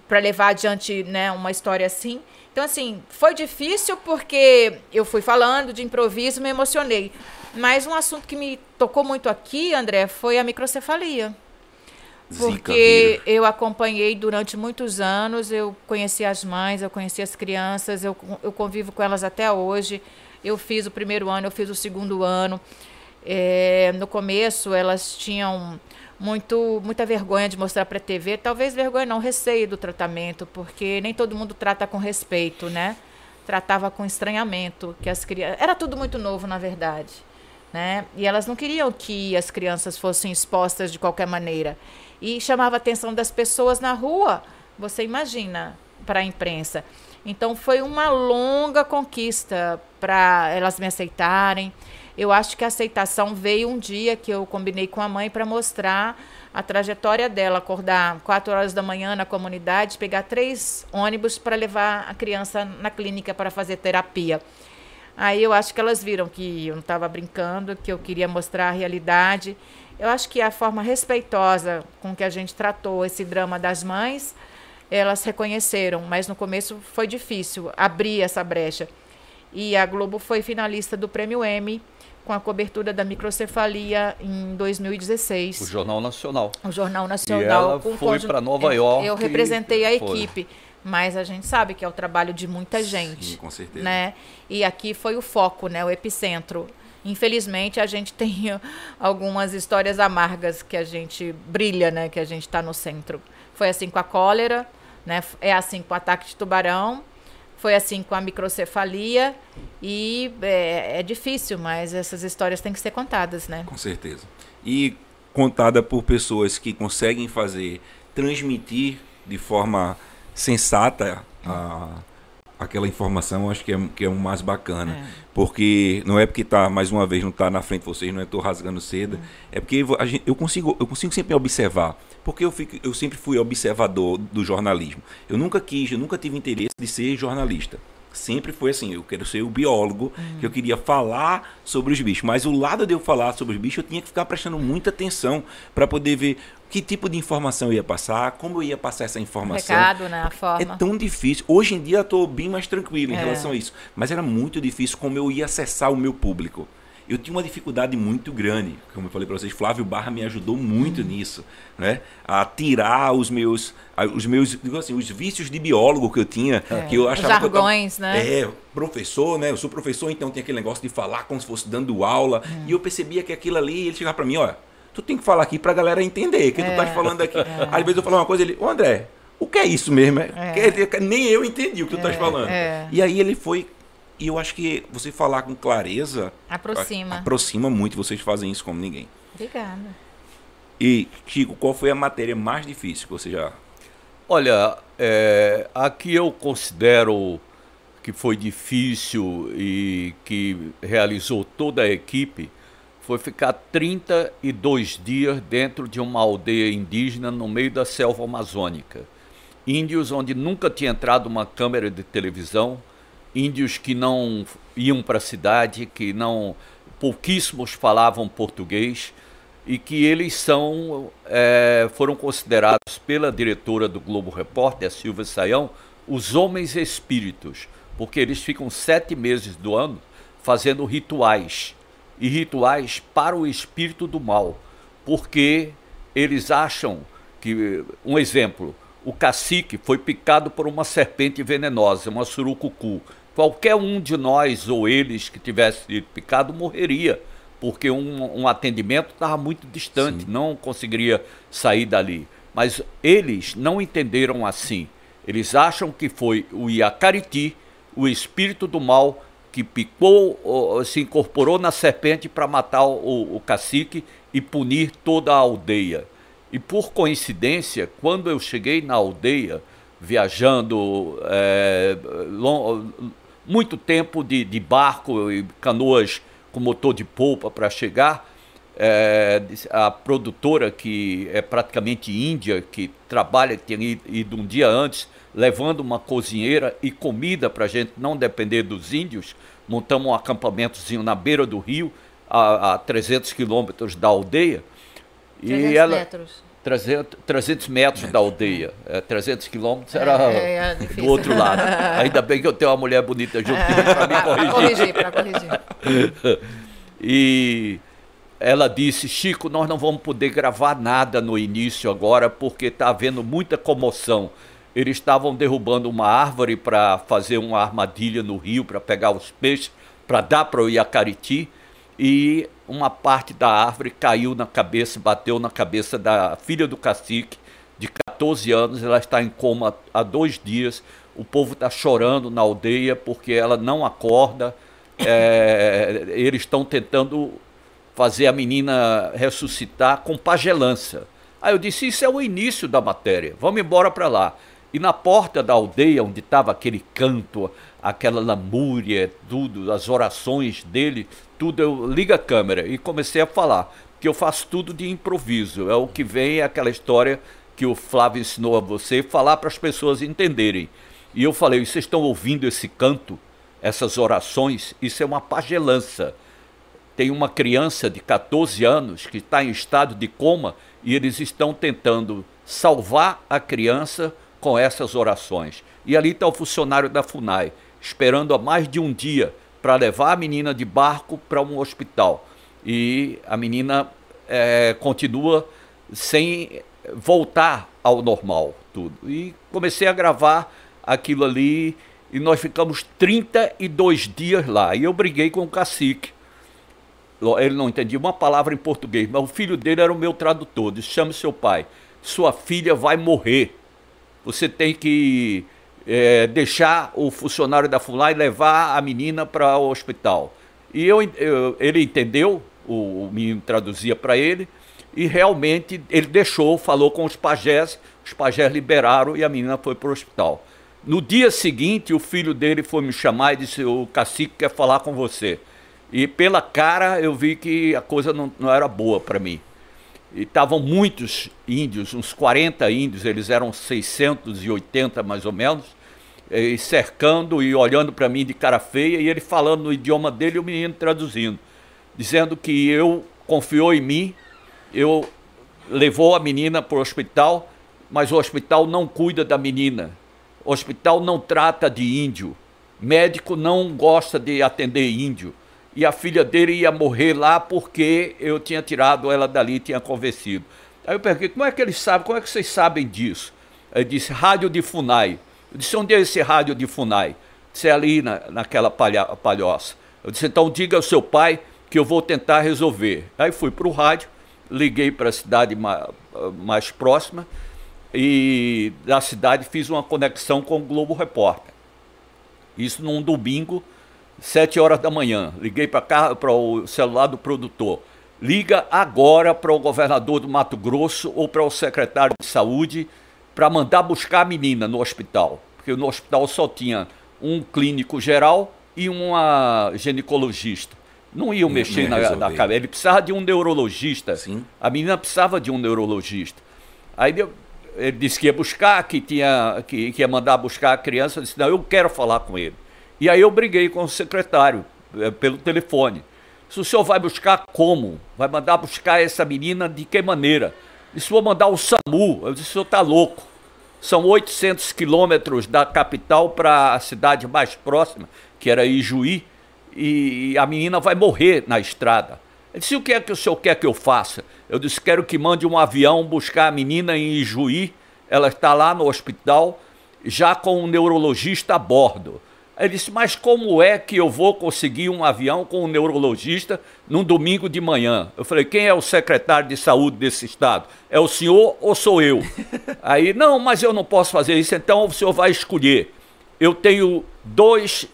para levar adiante né, uma história assim. Então, assim, foi difícil porque eu fui falando de improviso, me emocionei. Mas um assunto que me tocou muito aqui, André, foi a microcefalia. Porque eu acompanhei durante muitos anos, eu conheci as mães, eu conheci as crianças, eu, eu convivo com elas até hoje. Eu fiz o primeiro ano, eu fiz o segundo ano. É, no começo, elas tinham muito muita vergonha de mostrar para a TV, talvez vergonha não, receio do tratamento, porque nem todo mundo trata com respeito, né? Tratava com estranhamento, que as crianças era tudo muito novo, na verdade, né? E elas não queriam que as crianças fossem expostas de qualquer maneira. E chamava a atenção das pessoas na rua. Você imagina para a imprensa. Então foi uma longa conquista para elas me aceitarem. Eu acho que a aceitação veio um dia que eu combinei com a mãe para mostrar a trajetória dela, acordar 4 horas da manhã na comunidade, pegar três ônibus para levar a criança na clínica para fazer terapia. Aí eu acho que elas viram que eu não estava brincando, que eu queria mostrar a realidade. Eu acho que a forma respeitosa com que a gente tratou esse drama das mães, elas reconheceram, mas no começo foi difícil abrir essa brecha. E a Globo foi finalista do Prêmio Emmy com a cobertura da microcefalia em 2016. O Jornal Nacional. O Jornal Nacional. E ela foi para Nova York. Eu representei a equipe. Mas a gente sabe que é o trabalho de muita gente. Sim, com certeza. Né? E aqui foi o foco, né? o epicentro. Infelizmente, a gente tem algumas histórias amargas que a gente brilha, né? Que a gente está no centro. Foi assim com a cólera, né? É assim com o ataque de tubarão foi assim com a microcefalia e é, é, difícil, mas essas histórias têm que ser contadas, né? Com certeza. E contada por pessoas que conseguem fazer, transmitir de forma sensata a, aquela informação, acho que é, que é o mais bacana. É. Porque não é porque tá, mais uma vez, não está na frente de vocês, não é tô rasgando seda, é, é porque gente, eu, consigo, eu consigo sempre observar. Porque eu, fico, eu sempre fui observador do jornalismo. Eu nunca quis, eu nunca tive interesse de ser jornalista sempre foi assim, eu quero ser o biólogo, que eu queria falar sobre os bichos, mas o lado de eu falar sobre os bichos, eu tinha que ficar prestando muita atenção para poder ver que tipo de informação eu ia passar, como eu ia passar essa informação. Recado, né? A forma. É tão difícil. Hoje em dia eu estou bem mais tranquilo em é. relação a isso, mas era muito difícil como eu ia acessar o meu público eu tinha uma dificuldade muito grande, como eu falei para vocês, Flávio Barra me ajudou muito uhum. nisso, né? A tirar os meus, os meus, digo assim, os vícios de biólogo que eu tinha, é. que eu achava os jargões, que eu tava, né? É, professor, né? Eu sou professor, então tem aquele negócio de falar como se fosse dando aula, uhum. e eu percebia que aquilo ali, ele chegava para mim, olha, tu tem que falar aqui para a galera entender que é. tu tá falando aqui. É. Às vezes eu falo uma coisa, ele, ô André, o que é isso mesmo? É. é. Nem eu entendi o que tu estás é, falando. É. E aí ele foi e eu acho que você falar com clareza aproxima. A, aproxima muito. Vocês fazem isso como ninguém. Obrigada. E, Chico, qual foi a matéria mais difícil que você já. Olha, é, aqui eu considero que foi difícil e que realizou toda a equipe foi ficar 32 dias dentro de uma aldeia indígena no meio da selva amazônica. Índios onde nunca tinha entrado uma câmera de televisão, índios que não iam para a cidade, que não pouquíssimos falavam português e que eles são é, foram considerados pela diretora do Globo Repórter, a Silvia Saião, os homens espíritos, porque eles ficam sete meses do ano fazendo rituais e rituais para o espírito do mal, porque eles acham que um exemplo o cacique foi picado por uma serpente venenosa, uma surucucu. Qualquer um de nós ou eles que tivesse sido picado morreria, porque um, um atendimento estava muito distante, Sim. não conseguiria sair dali. Mas eles não entenderam assim. Eles acham que foi o Iacariti, o espírito do mal, que picou, se incorporou na serpente para matar o, o cacique e punir toda a aldeia. E por coincidência, quando eu cheguei na aldeia, viajando é, long, muito tempo de, de, barco e canoas com motor de polpa para chegar, é, a produtora, que é praticamente índia, que trabalha, que tinha ido um dia antes, levando uma cozinheira e comida para a gente não depender dos índios, montamos um acampamentozinho na beira do rio, a, a 300 quilômetros da aldeia. 300 e ela, metros. 300, 300 metros da aldeia. É, 300 quilômetros era é, é do outro lado. Ainda bem que eu tenho uma mulher bonita junto é, para me corrigir. Para corrigir, para corrigir. e ela disse, Chico, nós não vamos poder gravar nada no início agora porque está havendo muita comoção. Eles estavam derrubando uma árvore para fazer uma armadilha no rio para pegar os peixes, para dar para o Iacariti e uma parte da árvore caiu na cabeça, bateu na cabeça da filha do cacique, de 14 anos. Ela está em coma há dois dias. O povo está chorando na aldeia porque ela não acorda. É, eles estão tentando fazer a menina ressuscitar com pagelança. Aí eu disse: Isso é o início da matéria, vamos embora para lá. E na porta da aldeia, onde estava aquele canto, aquela lamúria, tudo, as orações dele, tudo, eu ligo a câmera e comecei a falar, que eu faço tudo de improviso. É o que vem, é aquela história que o Flávio ensinou a você, falar para as pessoas entenderem. E eu falei, vocês estão ouvindo esse canto, essas orações? Isso é uma pagelança. Tem uma criança de 14 anos que está em estado de coma e eles estão tentando salvar a criança com essas orações. E ali está o funcionário da FUNAI, esperando há mais de um dia para levar a menina de barco para um hospital. E a menina é, continua sem voltar ao normal, tudo. E comecei a gravar aquilo ali e nós ficamos 32 dias lá. E eu briguei com o cacique. Ele não entendia uma palavra em português, mas o filho dele era o meu tradutor. Disse: chame seu pai, sua filha vai morrer. Você tem que é, deixar o funcionário da FUNAI levar a menina para o hospital. E eu, eu, ele entendeu, o, o menino traduzia para ele, E realmente ele deixou, falou com os pajés, os pajés liberaram e a menina foi para o hospital. No dia seguinte, o filho dele foi me chamar e disse: O cacique quer falar com você. E pela cara eu vi que a coisa não, não era boa para mim. E estavam muitos índios, uns 40 índios, eles eram 680 mais ou menos, e cercando e olhando para mim de cara feia, e ele falando no idioma dele e o menino traduzindo, dizendo que eu confiou em mim, eu levou a menina para o hospital, mas o hospital não cuida da menina. O hospital não trata de índio. Médico não gosta de atender índio e a filha dele ia morrer lá porque eu tinha tirado ela dali tinha convencido. Aí eu perguntei, como é que eles sabem, como é que vocês sabem disso? Ele disse, rádio de Funai. Eu disse, onde é esse rádio de Funai? Disse, é ali na, naquela palha, palhoça. Eu disse, então diga ao seu pai que eu vou tentar resolver. Aí fui para o rádio, liguei para a cidade mais, mais próxima e da cidade fiz uma conexão com o Globo Repórter. Isso num domingo, Sete horas da manhã, liguei para o celular do produtor. Liga agora para o governador do Mato Grosso ou para o secretário de saúde para mandar buscar a menina no hospital. Porque no hospital só tinha um clínico geral e uma ginecologista. Não iam mexer na, na cabeça. Ele precisava de um neurologista. Sim. A menina precisava de um neurologista. Aí ele disse que ia buscar, que, tinha, que, que ia mandar buscar a criança. Eu disse: Não, eu quero falar com ele. E aí eu briguei com o secretário é, pelo telefone. Se o senhor vai buscar como? Vai mandar buscar essa menina de que maneira? Disse, vou mandar o SAMU. Eu disse, o senhor está louco. São 800 quilômetros da capital para a cidade mais próxima, que era Ijuí, e a menina vai morrer na estrada. Ele disse, o que é que o senhor quer que eu faça? Eu disse, quero que mande um avião buscar a menina em Ijuí. Ela está lá no hospital, já com um neurologista a bordo. Ele disse: Mas como é que eu vou conseguir um avião com um neurologista num domingo de manhã? Eu falei: Quem é o secretário de saúde desse estado? É o senhor ou sou eu? Aí, não, mas eu não posso fazer isso, então o senhor vai escolher. Eu tenho dois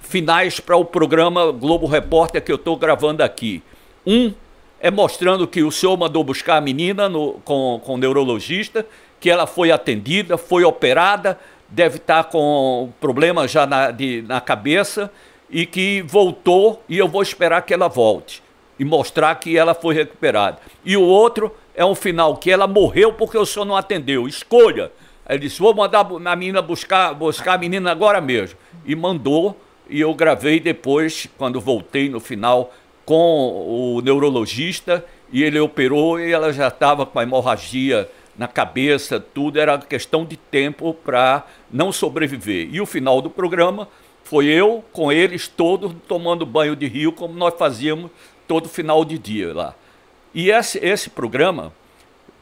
finais para o programa Globo Repórter que eu estou gravando aqui. Um é mostrando que o senhor mandou buscar a menina no, com, com o neurologista, que ela foi atendida, foi operada deve estar com problema já na, de, na cabeça e que voltou e eu vou esperar que ela volte e mostrar que ela foi recuperada. E o outro é um final que ela morreu porque o senhor não atendeu. Escolha. Ele disse: vou mandar a menina buscar, buscar a menina agora mesmo. E mandou, e eu gravei depois, quando voltei no final, com o neurologista, e ele operou e ela já estava com a hemorragia na cabeça, tudo era questão de tempo para não sobreviver. E o final do programa foi eu com eles todos tomando banho de rio, como nós fazíamos todo final de dia lá. E esse, esse programa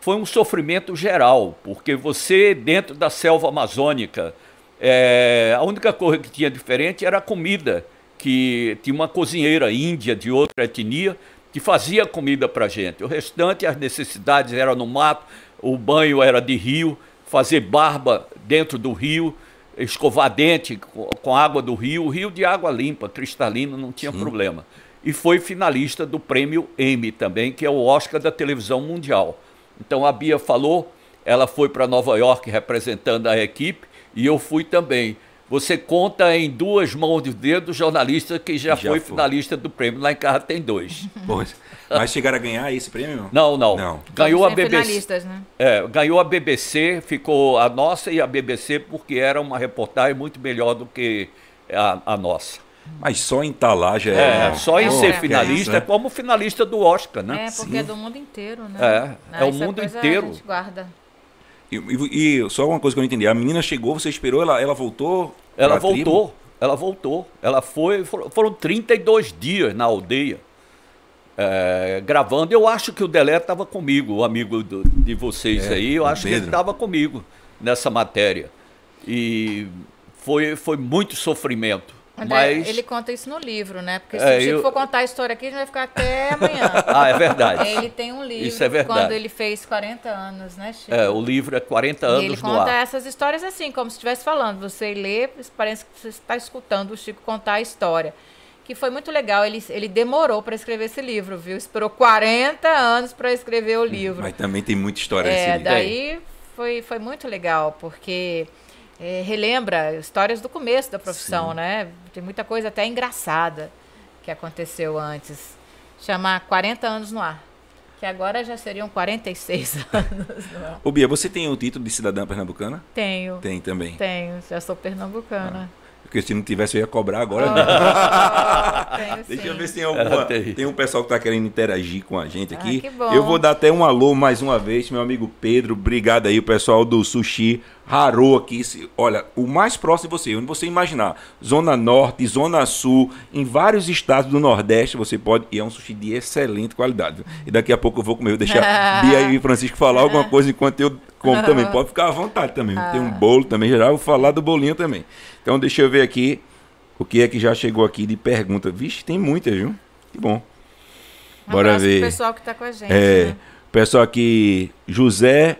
foi um sofrimento geral, porque você, dentro da selva amazônica, é, a única coisa que tinha diferente era a comida, que tinha uma cozinheira índia de outra etnia que fazia comida para gente. O restante, as necessidades eram no mato, o banho era de rio, fazer barba dentro do rio, escovar dente com água do rio, o rio de água limpa, cristalina, não tinha Sim. problema. E foi finalista do prêmio Emmy também, que é o Oscar da televisão mundial. Então a Bia falou, ela foi para Nova York representando a equipe e eu fui também. Você conta em duas mãos de dedo jornalista que já, já foi, foi, finalista do prêmio. Lá em casa tem dois. Pois. Mas chegaram a ganhar esse prêmio? Não, não. não. Ganhou a BBC. Né? É, ganhou a BBC, ficou a nossa e a BBC porque era uma reportagem muito melhor do que a, a nossa. Mas só em estar tá lá já é. é só em é, ser finalista, é, né? como finalista do Oscar, né? É, porque Sim. é do mundo inteiro, né? É, é o mundo inteiro. A gente guarda. E, e, e, só uma coisa que eu não entendi: a menina chegou, você esperou, ela, ela voltou? Ela voltou, tribo? ela voltou. Ela foi, foram 32 dias na aldeia. É, gravando. Eu acho que o Delé estava comigo, o amigo do, de vocês é, aí. Eu acho Pedro. que ele estava comigo nessa matéria. E foi, foi muito sofrimento. André, mas ele conta isso no livro, né? Porque se é, o Chico eu... for contar a história aqui, a gente vai ficar até amanhã. ah, é verdade. Ele tem um livro isso é verdade. quando ele fez 40 anos, né, Chico? É, o livro é 40 anos e ele conta essas histórias assim, como se estivesse falando. Você lê, parece que você está escutando o Chico contar a história que foi muito legal. Ele, ele demorou para escrever esse livro, viu? Esperou 40 anos para escrever o livro. Mas também tem muita história é, nesse livro. Daí foi, foi muito legal, porque é, relembra histórias do começo da profissão, Sim. né? Tem muita coisa até engraçada que aconteceu antes. Chamar 40 anos no ar. Que agora já seriam 46 anos. Ô Bia, você tem o título de cidadã pernambucana? Tenho. Tem também. Tenho, já sou pernambucana. Ah. Porque se não tivesse, eu ia cobrar agora. Oh, Deixa eu ver se tem alguma. Tem um pessoal que está querendo interagir com a gente ah, aqui. Ah, eu vou dar até um alô mais uma vez, meu amigo Pedro. Obrigado aí, o pessoal do Sushi Harou aqui. Olha, o mais próximo de você, onde você imaginar. Zona Norte, Zona Sul, em vários estados do Nordeste, você pode. E é um sushi de excelente qualidade. E daqui a pouco eu vou comer. Vou deixar Bia e Francisco falar alguma coisa enquanto eu como também. Pode ficar à vontade também. Tem um bolo também, já vou falar do bolinho também. Então deixa eu ver aqui o que é que já chegou aqui de pergunta. Vixe, tem muitas, viu? Que bom. Um Bora ver. O pessoal que está com a gente. É, né? pessoal aqui, José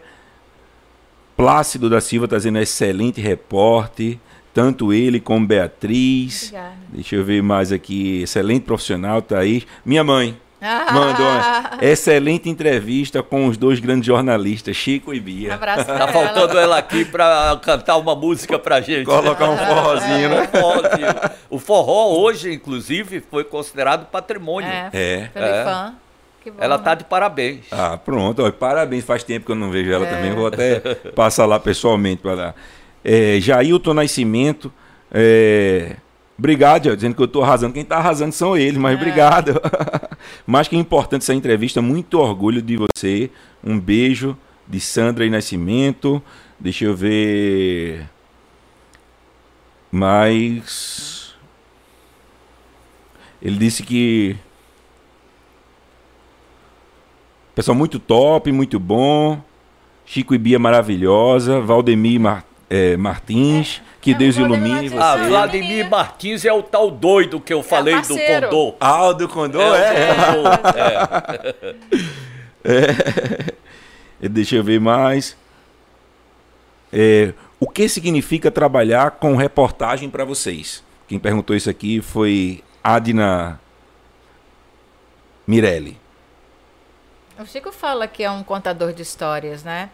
Plácido da Silva está dizendo excelente reporte. Tanto ele como Beatriz. Obrigada. Deixa eu ver mais aqui. Excelente profissional, Thaís. Minha mãe. Ah. Mandou uma excelente entrevista com os dois grandes jornalistas, Chico e Bia. Abraço tá faltando ela aqui para cantar uma música pra gente. Colocar um forrozinho, né? O forró hoje, inclusive, foi considerado patrimônio. É. é. Pelo é. Fã. Bom, ela tá de parabéns. Ah, pronto. Ó, parabéns. Faz tempo que eu não vejo ela é. também. Vou até passar lá pessoalmente para dar. É, Jailton Nascimento. É, Obrigado, dizendo que eu estou arrasando. Quem está arrasando são eles, mas é. obrigado. mas que é importante essa entrevista. Muito orgulho de você. Um beijo de Sandra e Nascimento. Deixa eu ver. Mas. Ele disse que. Pessoal muito top, muito bom. Chico e Bia maravilhosa. Valdemir Mar é, Martins. Que Deus ilumine você. Ah, Vladimir Martins é o tal doido que eu falei é do Condor. Ah, o do Condor? É. é. é. é. Deixa eu ver mais. É, o que significa trabalhar com reportagem para vocês? Quem perguntou isso aqui foi Adna Mirelli. O Chico fala que é um contador de histórias, né?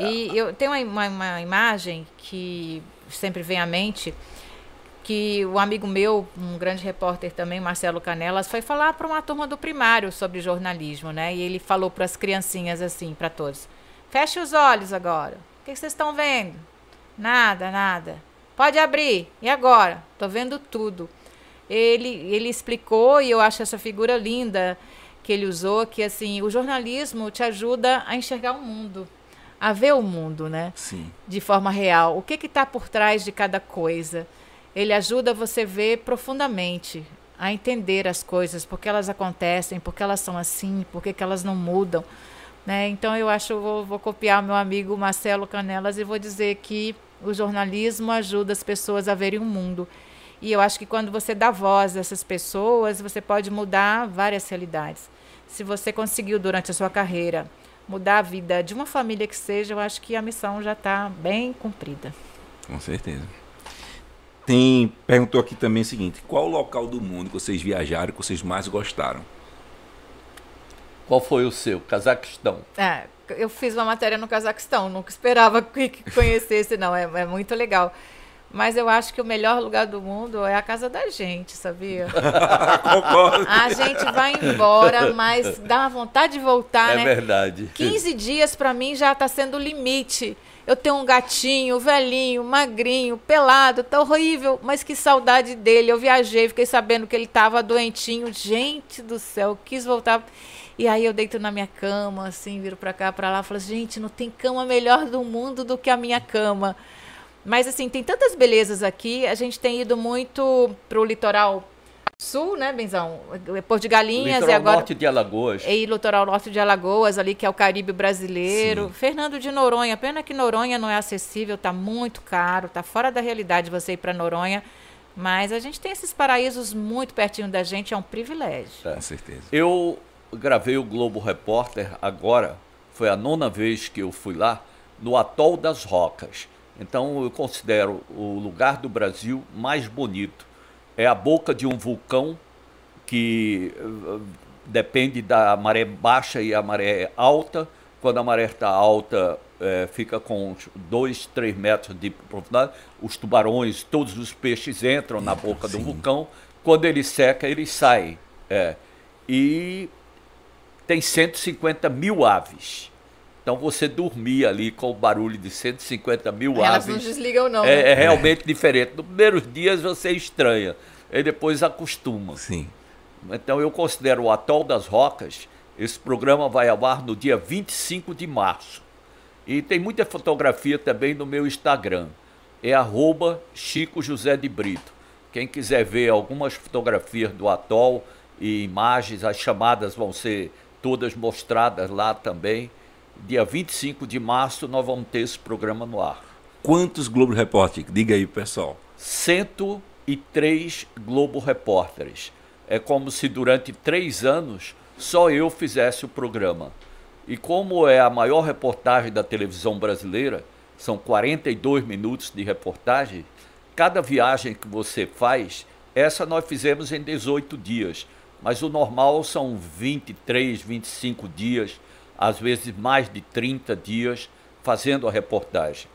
E eu tenho uma, uma imagem que sempre vem à mente que o amigo meu, um grande repórter também, Marcelo Canelas, foi falar para uma turma do primário sobre jornalismo, né? E ele falou para as criancinhas assim, para todos: feche os olhos agora. O que vocês estão vendo? Nada, nada. Pode abrir. E agora? Tô vendo tudo. Ele, ele explicou e eu acho essa figura linda que ele usou, que assim, o jornalismo te ajuda a enxergar o mundo a ver o mundo, né? Sim. De forma real. O que está por trás de cada coisa? Ele ajuda você a ver profundamente, a entender as coisas, porque elas acontecem, porque elas são assim, porque que elas não mudam. Né? Então eu acho, vou, vou copiar meu amigo Marcelo Canelas e vou dizer que o jornalismo ajuda as pessoas a verem o mundo. E eu acho que quando você dá voz a essas pessoas, você pode mudar várias realidades. Se você conseguiu durante a sua carreira mudar a vida de uma família que seja, eu acho que a missão já está bem cumprida. Com certeza. Tem perguntou aqui também o seguinte: qual o local do mundo que vocês viajaram que vocês mais gostaram? Qual foi o seu? Cazaquistão. É, eu fiz uma matéria no Cazaquistão, nunca esperava que conhecesse, não. É, é muito legal. Mas eu acho que o melhor lugar do mundo é a casa da gente, sabia? Concordo. A gente vai embora, mas dá uma vontade de voltar, é né? É verdade. 15 dias para mim já está sendo o limite. Eu tenho um gatinho, velhinho, magrinho, pelado, tá horrível, mas que saudade dele. Eu viajei, fiquei sabendo que ele estava doentinho. Gente do céu, quis voltar. E aí eu deito na minha cama, assim, viro para cá, para lá, falo: "Gente, não tem cama melhor do mundo do que a minha cama". Mas assim, tem tantas belezas aqui. A gente tem ido muito pro litoral sul, né, Benzão? Porto de Galinhas litoral e agora norte de Alagoas. E litoral norte de Alagoas, ali que é o Caribe brasileiro. Sim. Fernando de Noronha, pena que Noronha não é acessível, tá muito caro, tá fora da realidade você ir para Noronha. Mas a gente tem esses paraísos muito pertinho da gente, é um privilégio. É. Com certeza. Eu gravei o Globo Repórter agora, foi a nona vez que eu fui lá, no Atol das Rocas. Então eu considero o lugar do Brasil mais bonito. É a boca de um vulcão que uh, depende da maré baixa e a maré alta. Quando a maré está alta, é, fica com 2, 3 metros de profundidade. Os tubarões, todos os peixes entram na boca do vulcão. Quando ele seca, eles saem. É. E tem 150 mil aves. Então você dormir ali com o barulho de 150 mil Elas aves. não desligam, não. É, né? é realmente diferente. Nos primeiros dias você estranha, e depois acostuma. Sim. Então eu considero o Atol das Rocas, esse programa vai ao ar no dia 25 de março. E tem muita fotografia também no meu Instagram. É arroba Chico José de Brito. Quem quiser ver algumas fotografias do atol e imagens, as chamadas vão ser todas mostradas lá também. Dia 25 de março nós vamos ter esse programa no ar. Quantos Globo Repórter? Diga aí, pessoal. 103 Globo Repórteres. É como se durante três anos só eu fizesse o programa. E como é a maior reportagem da televisão brasileira, são 42 minutos de reportagem, cada viagem que você faz, essa nós fizemos em 18 dias, mas o normal são 23, 25 dias, às vezes mais de 30 dias fazendo a reportagem.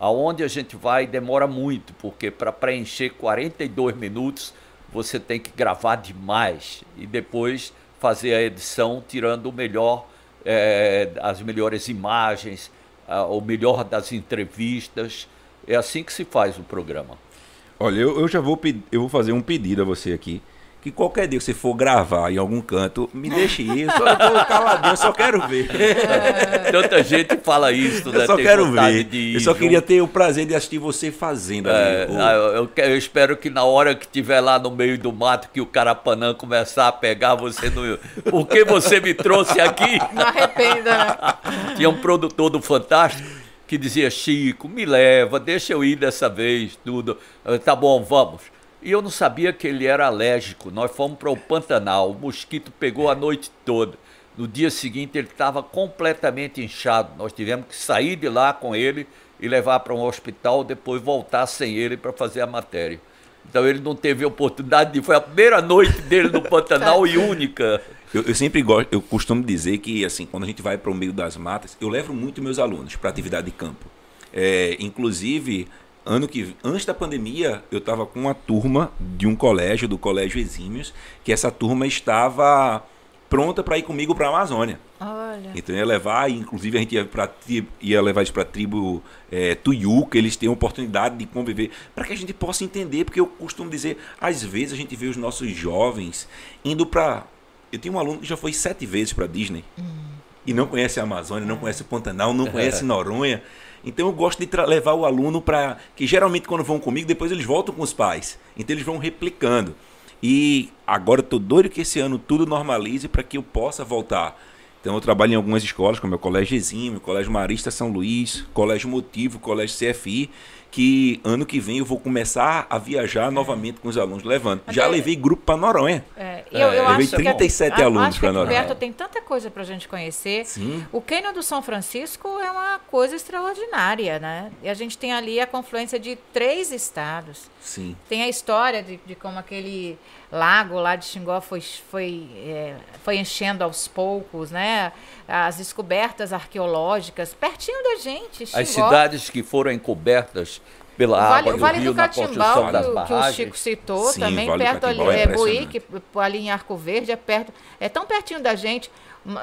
Aonde a gente vai demora muito, porque para preencher 42 minutos você tem que gravar demais e depois fazer a edição tirando o melhor, é, as melhores imagens, a, o melhor das entrevistas. É assim que se faz o programa. Olha, eu, eu já vou, eu vou fazer um pedido a você aqui. Que qualquer dia que você for gravar em algum canto, me deixe isso. Eu tô caladinho, eu só quero ver. É. Tanta gente fala isso, né? Eu só Tem quero ver. Eu só queria ter o prazer de assistir você fazendo É, ali. ah, eu, eu espero que na hora que tiver lá no meio do mato, que o carapanã começar a pegar você no. Por que você me trouxe aqui? Não arrependa, né? Tinha um produtor do Fantástico que dizia: Chico, me leva, deixa eu ir dessa vez, tudo. Eu, tá bom, vamos. E eu não sabia que ele era alérgico. Nós fomos para o Pantanal, o mosquito pegou a noite toda. No dia seguinte ele estava completamente inchado. Nós tivemos que sair de lá com ele e levar para um hospital, depois voltar sem ele para fazer a matéria. Então ele não teve oportunidade de. Foi a primeira noite dele no Pantanal e única. Eu, eu sempre gosto, eu costumo dizer que assim, quando a gente vai para o meio das matas, eu levo muito meus alunos para atividade de campo. É, inclusive, ano que antes da pandemia, eu estava com uma turma de um colégio, do Colégio Exímios, que essa turma estava pronta para ir comigo para a Amazônia. Olha. Então eu ia levar, inclusive a gente ia, pra, tri- ia levar isso para a tribo é, Tuiú, que eles têm a oportunidade de conviver, para que a gente possa entender, porque eu costumo dizer, às vezes a gente vê os nossos jovens indo para. Eu tenho um aluno que já foi sete vezes para Disney e não conhece a Amazônia, não conhece o Pantanal, não conhece Noronha. Então eu gosto de levar o aluno para. Que geralmente quando vão comigo, depois eles voltam com os pais. Então eles vão replicando. E agora eu tô doido que esse ano tudo normalize para que eu possa voltar. Então eu trabalho em algumas escolas, como é o Colégio Exímio, Colégio Marista São Luís, Colégio Motivo, Colégio CFI, que ano que vem eu vou começar a viajar novamente com os alunos, levando. Já Até- levei grupo para Noronha. É, e eu, eu É, levei acho que 37 a- alunos acho que aqui Noronha. perto tem tanta coisa pra gente conhecer. Sim. O Cânion do São Francisco é uma coisa extraordinária, né? E a gente tem ali a confluência de três estados. Sim. Tem a história de, de como aquele lago lá de Xingó foi, foi, é, foi enchendo aos poucos, né? As descobertas arqueológicas, pertinho da gente. Xingó. As cidades que foram encobertas pela O Vale, água o do Vale rio do na Catimbau, construção das que, o- que o. Chico citou, Sim, também Vale do perto ali, é é, Buíque, ali em Arco Verde, é perto, é tão pertinho da gente.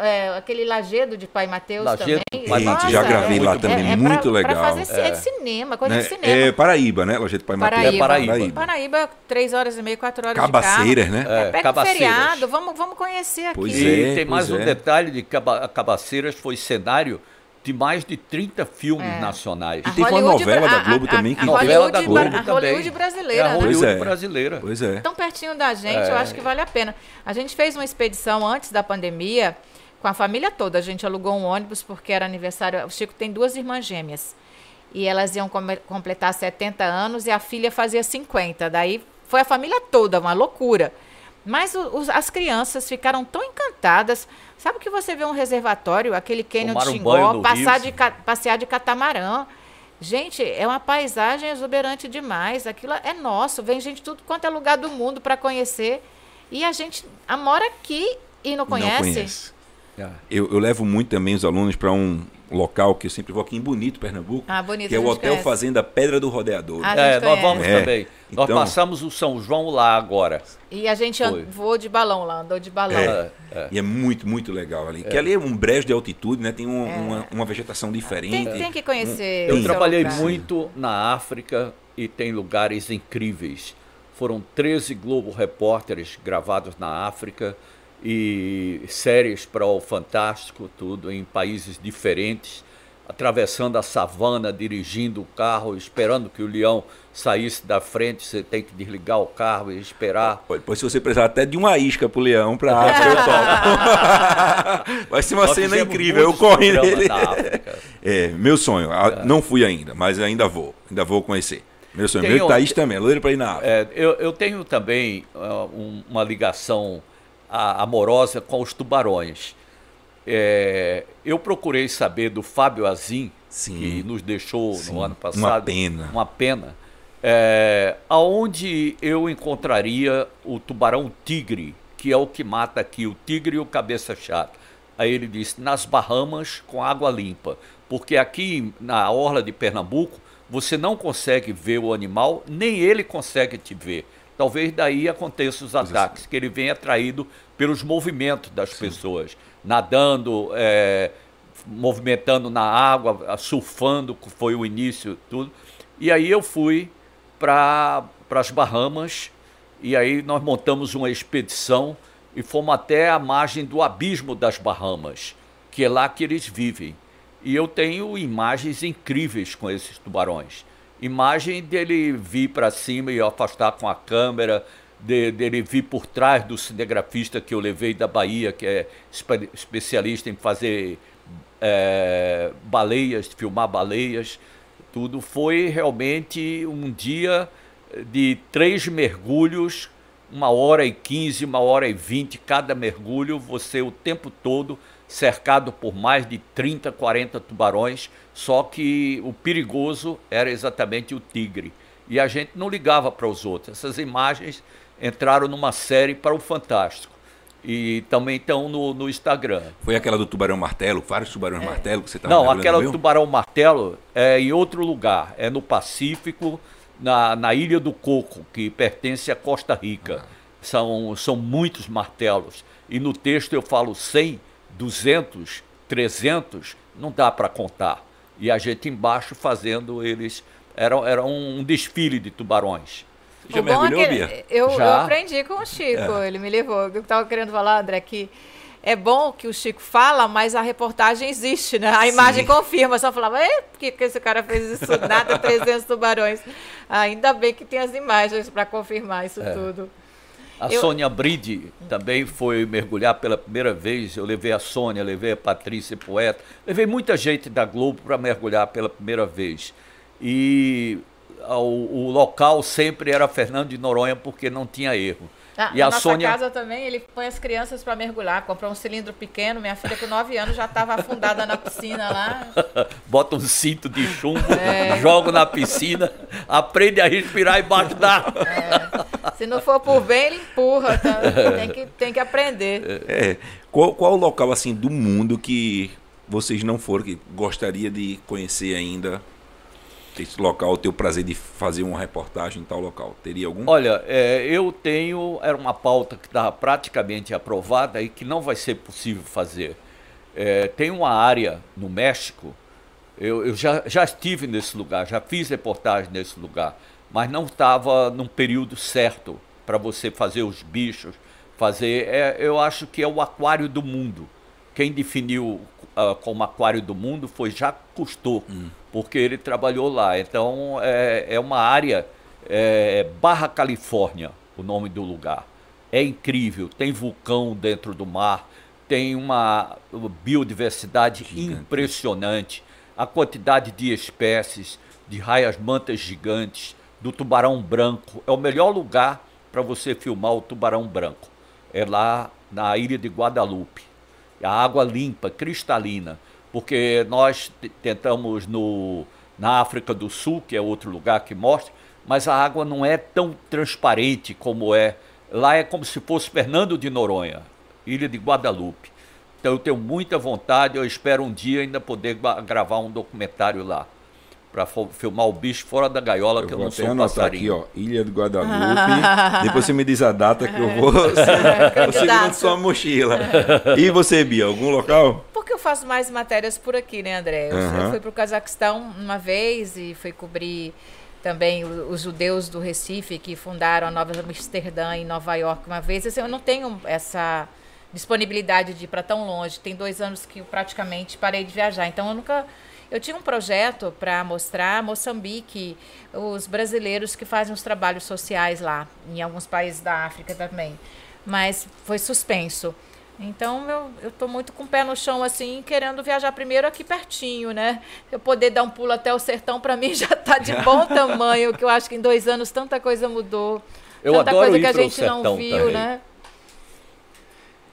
é, aquele lajedo de Pai Mateus Lajedo também. do Pai Eita, Mateus. já Nossa, gravei é lá também, bom. é muito pra, legal. Pra fazer é. É. de cinema, coisa Né? de cinema. É Paraíba, né? Lojeto Pai Mateus. Paraíba. É Paraíba. Paraíba. Paraíba, três horas e meia, quatro horas Cabaceiras, de né? carro. É, É, pega o Cabaceiras. feriado, vamos, vamos conhecer aqui. Pois E é, tem mais um é. detalhe de que Caba- Cabaceiras foi cenário de mais de 30 filmes É. nacionais. A E teve uma novela da Globo a- também a- que- a Novela Hollywood da Globo a também. Hollywood É a brasileira, né? Hollywood Pois é. brasileira. Pois é. tão pertinho da gente, eu É. acho que vale a pena. A gente fez uma expedição antes da pandemia com a família toda. A gente alugou um ônibus porque era aniversário. O Chico tem duas irmãs gêmeas. E elas iam come- completar 70 anos e a filha fazia 50. Daí foi a família toda, uma loucura. Mas os- as crianças ficaram tão encantadas. Sabe que você vê um reservatório, aquele cânion de Xingó, no passar de, passear de catamarã. Gente, é uma paisagem exuberante demais. Aquilo é nosso. Vem gente de tudo quanto é lugar do mundo para conhecer. E a gente mora aqui e não conhece. Não conhece. É. Eu, eu levo muito também os alunos para um local que eu sempre vou aqui em Bonito, Pernambuco. Ah, bonito. Que é o Hotel conhece. Fazenda Pedra do Rodeador. Ah, é, nós vamos é. também. Então, nós passamos o São João lá agora. E a gente voou de balão lá, andou de balão. É, é. E é muito, muito legal ali. É. Que ali é um brejo de altitude, né? Tem um, é. uma, uma, vegetação diferente. Tem, tem que conhecer. Um, eu trabalhei lugar. muito na África e tem lugares incríveis. Foram 13 Globo Repórteres gravados na África e séries para o Fantástico, tudo em países diferentes, atravessando a savana, dirigindo o carro, esperando que o leão saísse da frente, você tem que desligar o carro e esperar. Depois, se você precisar até de uma isca para o leão, para eu topo. Vai ser uma Nós cena incrível, eu correndo nele. É, meu sonho, é. não fui ainda, mas ainda vou, ainda vou conhecer. Meu sonho, tenho, meu Thaís também, loiro para ir na África. É, eu, eu tenho também uh, um, uma ligação amorosa com os tubarões. É, eu procurei saber do Fábio Azim, sim, que nos deixou sim, no ano passado. Uma pena. Uma pena. É, aonde eu encontraria o tubarão tigre, que é o que mata aqui, o tigre e o cabeça chata. Aí ele disse, nas Bahamas com água limpa. Porque aqui na orla de Pernambuco, você não consegue ver o animal, nem ele consegue te ver. Talvez daí aconteçam os ataques, que ele vem atraído pelos movimentos das Sim. pessoas, nadando, é, movimentando na água, surfando, que foi o início, tudo. E aí eu fui para as Bahamas, e aí nós montamos uma expedição e fomos até a margem do abismo das Bahamas, que é lá que eles vivem. E eu tenho imagens incríveis com esses tubarões imagem dele vir para cima e afastar com a câmera, de, dele vir por trás do cinegrafista que eu levei da Bahia, que é espe especialista em fazer é, baleias, filmar baleias, tudo. Foi realmente um dia de três mergulhos, uma hora e quinze, uma hora e vinte cada mergulho, você o tempo todo cercado por mais de 30, 40 tubarões, só que o perigoso era exatamente o tigre. E a gente não ligava para os outros. Essas imagens entraram numa série para o Fantástico. E também estão no, no Instagram. Foi aquela do tubarão martelo, vários tubarões é. martelo que você estava Não, aquela do tubarão martelo é em outro lugar, é no Pacífico, na, na Ilha do Coco, que pertence à Costa Rica. Ah. São, são muitos martelos. E no texto eu falo 100 200, 300, não dá para contar. E a gente embaixo fazendo eles. Era, era um desfile de tubarões. Você já mergulhou, é Bia? Eu, já? eu aprendi com o Chico, é. ele me levou. Eu estava querendo falar, André, que é bom que o Chico fala, mas a reportagem existe, né? A imagem Sim. confirma. Só falava, por que, que esse cara fez isso? Nada 300 tubarões. Ainda bem que tem as imagens para confirmar isso é. tudo. A eu... Sônia Bride também foi mergulhar pela primeira vez. Eu levei a Sônia, levei a Patrícia Poeta, levei muita gente da Globo para mergulhar pela primeira vez. E o, o local sempre era Fernando de Noronha porque não tinha erro. Ah, e na a nossa Sônia... casa também, ele põe as crianças para mergulhar, comprou um cilindro pequeno, minha filha com 9 anos já estava afundada na piscina lá. Bota um cinto de chumbo, é. joga na piscina, aprende a respirar embaixo d'água. É. Se não for por bem, ele empurra, tá? tem, que, tem que aprender. É. Qual, qual o local assim do mundo que vocês não foram, que gostaria de conhecer ainda? Esse local, ter o prazer de fazer uma reportagem em tal local? Teria algum? Olha, é, eu tenho, era uma pauta que estava praticamente aprovada e que não vai ser possível fazer. É, tem uma área no México, eu, eu já, já estive nesse lugar, já fiz reportagem nesse lugar, mas não estava num período certo para você fazer os bichos, fazer. É, eu acho que é o aquário do mundo. Quem definiu uh, como aquário do mundo foi Jacques Cousteau. Hum porque ele trabalhou lá. Então é, é uma área, é, Barra Califórnia, o nome do lugar. É incrível, tem vulcão dentro do mar, tem uma biodiversidade Gigante. impressionante, a quantidade de espécies, de raias mantas gigantes, do tubarão branco. É o melhor lugar para você filmar o tubarão branco. É lá na ilha de Guadalupe. A água limpa, cristalina porque nós tentamos no, na África do Sul, que é outro lugar que mostra, mas a água não é tão transparente como é Lá é como se fosse Fernando de Noronha, Ilha de Guadalupe. Então eu tenho muita vontade, eu espero um dia ainda poder gravar um documentário lá para filmar o bicho fora da gaiola, eu que eu não sou um passarinho. aqui, ó, Ilha do Guadalupe. Depois você me diz a data que eu vou, vou segurando sua mochila. E você, Bia, algum local? Porque eu faço mais matérias por aqui, né, André? Eu, uhum. eu fui para o Cazaquistão uma vez e fui cobrir também os judeus do Recife que fundaram a Nova Amsterdã em Nova York uma vez. Assim, eu não tenho essa disponibilidade de ir para tão longe. Tem dois anos que eu praticamente parei de viajar. Então eu nunca eu tinha um projeto para mostrar Moçambique, os brasileiros que fazem os trabalhos sociais lá, em alguns países da África também, mas foi suspenso. Então eu, eu tô muito com o pé no chão assim, querendo viajar primeiro aqui pertinho, né? Eu poder dar um pulo até o sertão para mim já tá de bom tamanho, que eu acho que em dois anos tanta coisa mudou, eu tanta coisa que a gente não viu, também. né?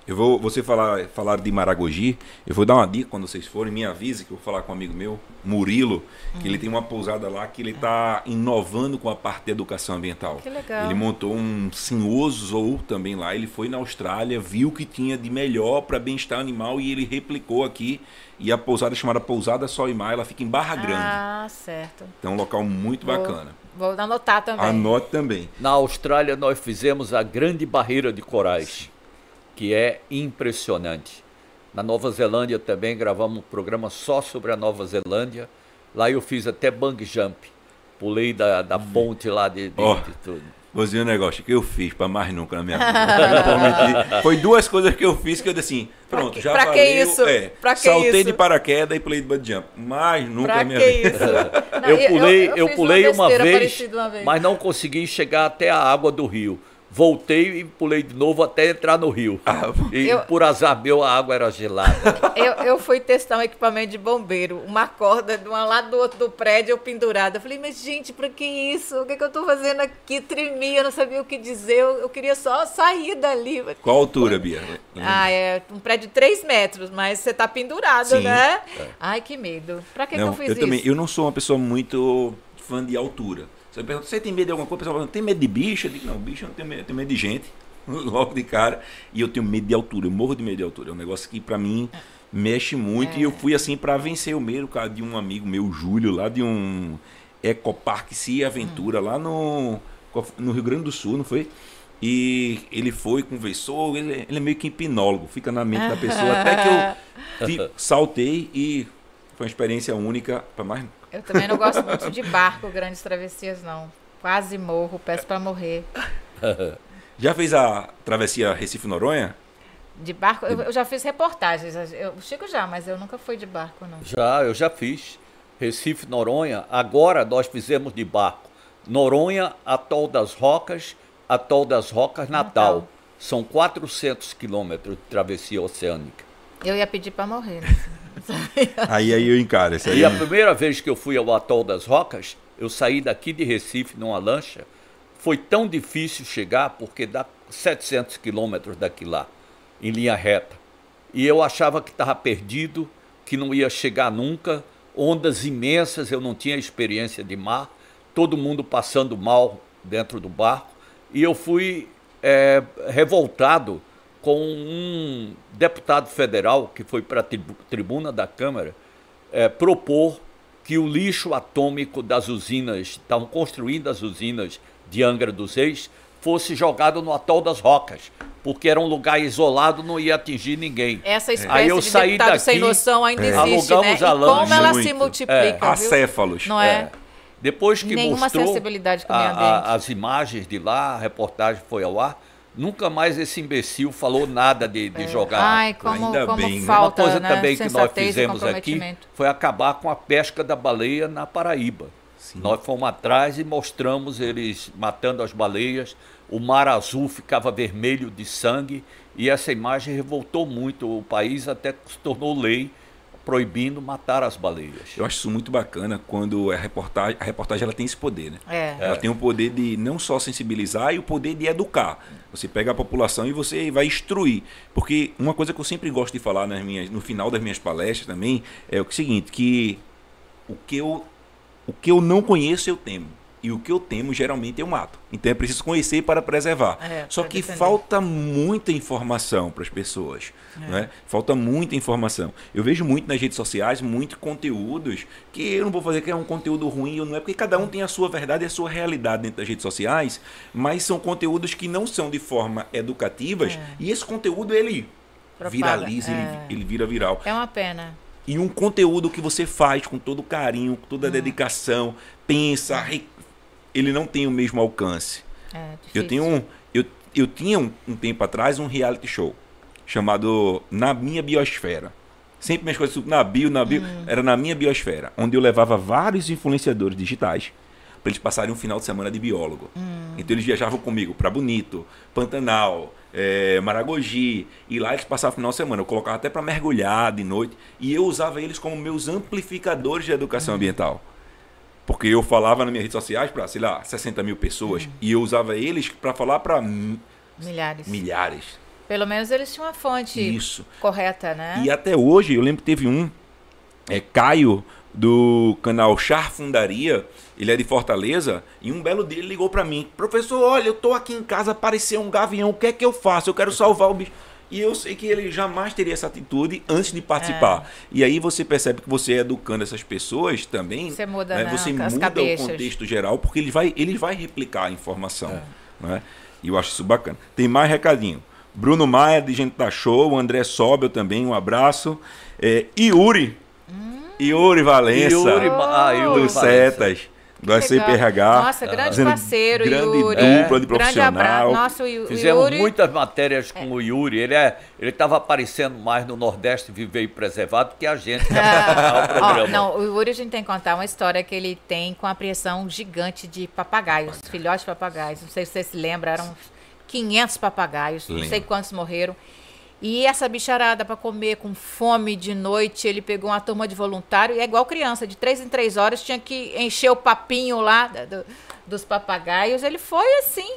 Eu vou, você falar, falar de Maragogi, eu vou dar uma dica quando vocês forem, me avise que eu vou falar com um amigo meu, Murilo, que ele tem uma pousada lá que ele está inovando com a parte de educação ambiental. Que legal. Ele montou um Sinhoso também lá, ele foi na Austrália, viu o que tinha de melhor para bem-estar animal e ele replicou aqui. E a pousada é chamada Pousada Sol e Mar, ela fica em Barra Grande. Ah, certo. Então é um local muito vou, bacana. Vou anotar também. Anote também. Na Austrália nós fizemos a Grande Barreira de Corais que é impressionante. Na Nova Zelândia também gravamos um programa só sobre a Nova Zelândia. Lá eu fiz até bang jump. Pulei da, da ponte lá de, de, oh, de tudo. Vou dizer um negócio que eu fiz para mais nunca na minha vida. Foi duas coisas que eu fiz que eu disse assim, pronto, já pra valeu. Que isso? É, pra que saltei isso? de paraquedas e pulei de bungee jump. Mais nunca pra na minha que vida. Não, eu pulei, eu, eu, eu pulei uma, vez, uma vez, mas não consegui chegar até a água do rio voltei e pulei de novo até entrar no rio. Ah, e eu, por azar meu, a água era gelada. Eu, eu fui testar um equipamento de bombeiro, uma corda de um lado do outro do prédio, eu pendurada. Eu falei, mas gente, pra que isso? O que, que eu tô fazendo aqui? Tremia, eu não sabia o que dizer, eu, eu queria só sair dali. Qual altura, Bia? Ah, é um prédio de 3 metros, mas você tá pendurado, Sim, né? É. Ai, que medo. Pra que, não, que eu fiz eu isso? Também, eu não sou uma pessoa muito fã de altura. Você pergunta, você tem medo de alguma coisa? O pessoal fala, tem medo de bicho? Eu digo, não, bicho eu não tenho medo, eu tenho medo de gente, logo de cara. E eu tenho medo de altura, eu morro de medo de altura. É um negócio que para mim mexe muito. É. E eu fui assim para vencer o medo, cara, de um amigo meu, Júlio, lá de um Ecoparque Cia Aventura, hum. lá no, no Rio Grande do Sul, não foi? E ele foi, conversou, ele, ele é meio que hipnólogo, fica na mente da pessoa, até que eu saltei e foi uma experiência única para mais eu também não gosto muito de barco, grandes travessias, não. Quase morro, peço para morrer. Já fez a travessia Recife-Noronha? De barco? Eu, eu, já fiz reportagens. Eu, o Chico já, mas eu nunca fui de barco, não. Já, eu já fiz. Recife, Noronha. Agora nós fizemos de barco. Noronha, Atol das Rocas, Atol das Rocas, Natal. Natal. São 400 quilômetros de travessia oceânica. Eu ia pedir para morrer. Né? aí, aí eu encaro. Isso aí e a primeira vez que eu fui ao Atol das Rocas, eu saí daqui de Recife numa lancha. Foi tão difícil chegar porque dá 700 quilômetros daqui lá, em linha reta. E eu achava que estava perdido, que não ia chegar nunca. Ondas imensas, eu não tinha experiência de mar. Todo mundo passando mal dentro do barco. E eu fui é, revoltado com um deputado federal que foi para a tribuna da Câmara é, propor que o lixo atômico das usinas, estavam construindo as usinas de Angra dos Reis, fosse jogado no atol das Rocas, porque era um lugar isolado, não ia atingir ninguém. Essa espécie Aí eu de saí deputado daqui, sem noção ainda é. existe, Alugamos né? A e como ela se multiplica, é. Acéfalos. Não é? é. Depois que Nenhuma mostrou sensibilidade com a, a, as imagens de lá, a reportagem foi ao ar, Nunca mais esse imbecil falou nada de, de é. jogar. Ai, como, Ainda como bem, falta, Uma coisa né? também que nós fizemos aqui foi acabar com a pesca da baleia na Paraíba. Sim. Nós fomos atrás e mostramos eles matando as baleias. O mar azul ficava vermelho de sangue e essa imagem revoltou muito o país até que se tornou lei proibindo matar as baleias. Eu acho isso muito bacana quando a reportagem, a reportagem ela tem esse poder, né? É. Ela é. tem o poder de não só sensibilizar e o poder de educar. Você pega a população e você vai instruir. Porque uma coisa que eu sempre gosto de falar nas minhas, no final das minhas palestras também é o seguinte, que o que eu, o que eu não conheço eu temo. E o que eu temo, geralmente, eu mato. Então é preciso conhecer para preservar. É, Só que defender. falta muita informação para as pessoas. É. Né? Falta muita informação. Eu vejo muito nas redes sociais, muitos conteúdos que eu não vou fazer que é um conteúdo ruim ou não é, porque cada um tem a sua verdade e a sua realidade dentro das redes sociais, mas são conteúdos que não são de forma educativas e esse conteúdo ele Propaga, viraliza, é. ele, ele vira viral. É uma pena. E um conteúdo que você faz com todo carinho, com toda a dedicação, pensa, re- ele não tem o mesmo alcance. É Eu tenho um, eu, eu tinha um, um tempo atrás um reality show chamado Na Minha Biosfera. Sempre minhas coisas na bio, na bio, era na minha biosfera, onde eu levava vários influenciadores digitais para eles passarem um final de semana de biólogo. Então eles viajavam comigo para Bonito, Pantanal, eh, Maragogi, e lá eles passavam o final de semana. Eu colocava até para mergulhar de noite e eu usava eles como meus amplificadores de educação ambiental. Porque eu falava nas minhas redes sociais para, sei lá, 60 mil pessoas. E eu usava eles para falar para Milhares. milhares. Pelo menos eles tinham uma fonte Isso. correta, né? E até hoje, eu lembro que teve um, é Caio, do canal Char Fundaria, ele é de Fortaleza, e um belo dia ele ligou para mim: Professor, olha, eu tô aqui em casa, apareceu um gavião, o que é que eu faço? Eu quero salvar o bicho. E eu sei que ele jamais teria essa atitude antes de participar. E aí você percebe que você educando essas pessoas também. Você muda, né, né, Você as muda cabeças. o contexto geral, porque ele vai, ele vai replicar a informação. Né? E eu acho isso bacana. Tem mais recadinho. Bruno Maia, de Gente da Show, André Sobel também, um abraço. É, Yuri. Yuri Valença. Yuri, ah, Yuri do Valença. Setas. Do. SCPRH. Nossa, grande fazendo parceiro, grande Yuri. dupla de Grande profissional. abraço. Nossa, o Fizemos Yuri. muitas matérias com o Yuri. Ele é, ele estava aparecendo mais no Nordeste Viver e Preservado que a gente que o programa. não, o Yuri a gente tem que contar uma história que ele tem com a apreensão gigante de papagaios, filhotes de papagaios. Não sei se você se lembra, eram uns 500 papagaios, não sei quantos morreram. E essa bicharada para comer com fome de noite, ele pegou uma turma de voluntário, e é igual criança, de três em três horas tinha que encher o papinho lá do- dos papagaios. Ele foi assim.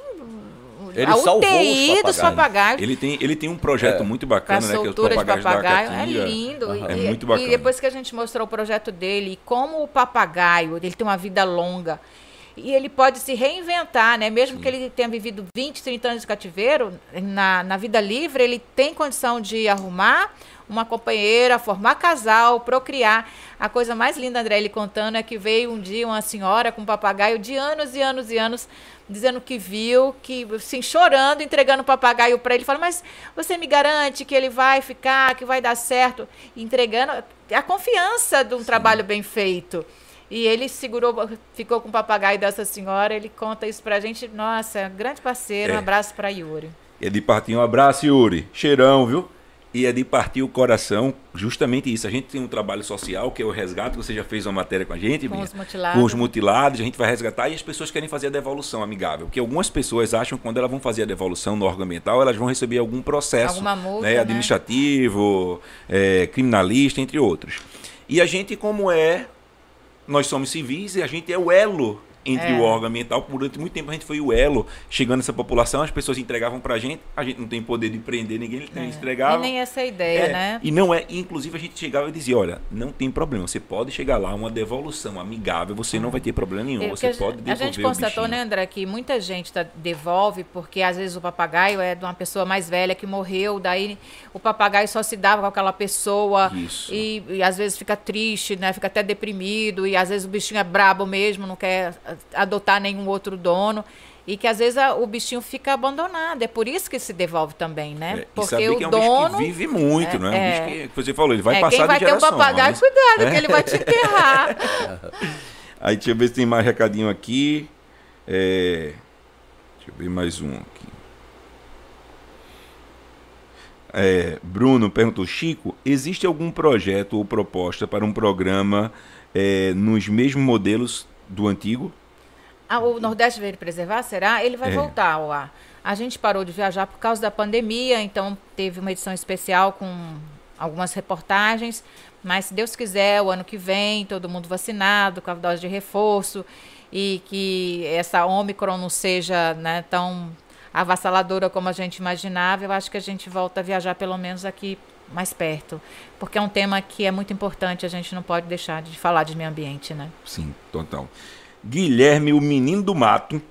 Ele a UTI dos papagaios. papagaios. Ele tem, ele tem um projeto É. muito bacana, né? Que é os soltura de papagaios papagaio. da É lindo. É E, muito bacana. e depois que a gente mostrou o projeto dele, e como o papagaio, ele tem uma vida longa. E ele pode se reinventar, né? Mesmo que ele tenha vivido 20, 30 anos de cativeiro, na, na vida livre, ele tem condição de arrumar uma companheira, formar casal, procriar. A coisa mais linda, André, ele contando, é que veio um dia uma senhora com um papagaio de anos e anos e anos, dizendo que viu, que assim, chorando, entregando o papagaio para ele. Fala, mas você me garante que ele vai ficar, que vai dar certo? Entregando a confiança de um trabalho bem feito. E ele segurou, ficou com o papagaio dessa senhora, ele conta isso pra gente. Nossa, grande parceiro, um É. abraço pra Yuri. É de partir um abraço, Yuri. Cheirão, viu? E é de partir o coração, justamente isso. A gente tem um trabalho social, que é o resgate. Você já fez uma matéria com a gente, Com Bia? os mutilados. Com os mutilados, a gente vai resgatar e as pessoas querem fazer a devolução amigável. Porque algumas pessoas acham que quando elas vão fazer a devolução no órgão ambiental, elas vão receber algum processo. Alguma multa, né, né? Administrativo, é, criminalista, entre outros. E a gente, como é, nós somos civis e a gente é o elo entre É. o órgão ambiental. Durante muito tempo a gente foi o elo chegando nessa população, as pessoas entregavam pra gente, a gente não tem poder de prender ninguém, eles É. entregavam. E nem essa é a ideia, É, né? E não é, inclusive a gente chegava e dizia, olha, não tem problema, você pode chegar lá, uma devolução amigável, você não vai ter problema nenhum, É, você pode a devolver gente constatou, né. André, que muita gente tá, devolve porque às vezes o papagaio é de uma pessoa mais velha que morreu, daí o papagaio só se dava com aquela pessoa e, e às vezes fica triste, né, fica até deprimido e às vezes o bichinho é brabo mesmo, não quer a- adotar nenhum outro dono. E que às vezes a- o bichinho fica abandonado. É por isso que se devolve também, né? É, Porque o é um dono. vive muito, é, não é? Um é. bicho que, você falou, ele vai é, passar quem vai de ter um geração. papagaio, mas- cuidado, que ele vai te enterrar. Aí deixa eu ver se tem mais recadinho aqui. É, Deixa eu ver mais um aqui. É, Bruno perguntou, Chico, existe algum projeto ou proposta para um programa é, nos mesmos modelos do antigo? Ah, o Nordeste veio preservar, será? Ele vai É. voltar ao ar. A gente parou de viajar por causa da pandemia, então teve uma edição especial com algumas reportagens. Mas se Deus quiser, o ano que vem, todo mundo vacinado, com a dose de reforço, e que essa Omicron não seja né, tão avassaladora como a gente imaginava, eu acho que a gente volta a viajar pelo menos aqui mais perto. Porque é um tema que é muito importante, a gente não pode deixar de falar de meio ambiente, né? Sim, total. Guilherme, o menino do mato.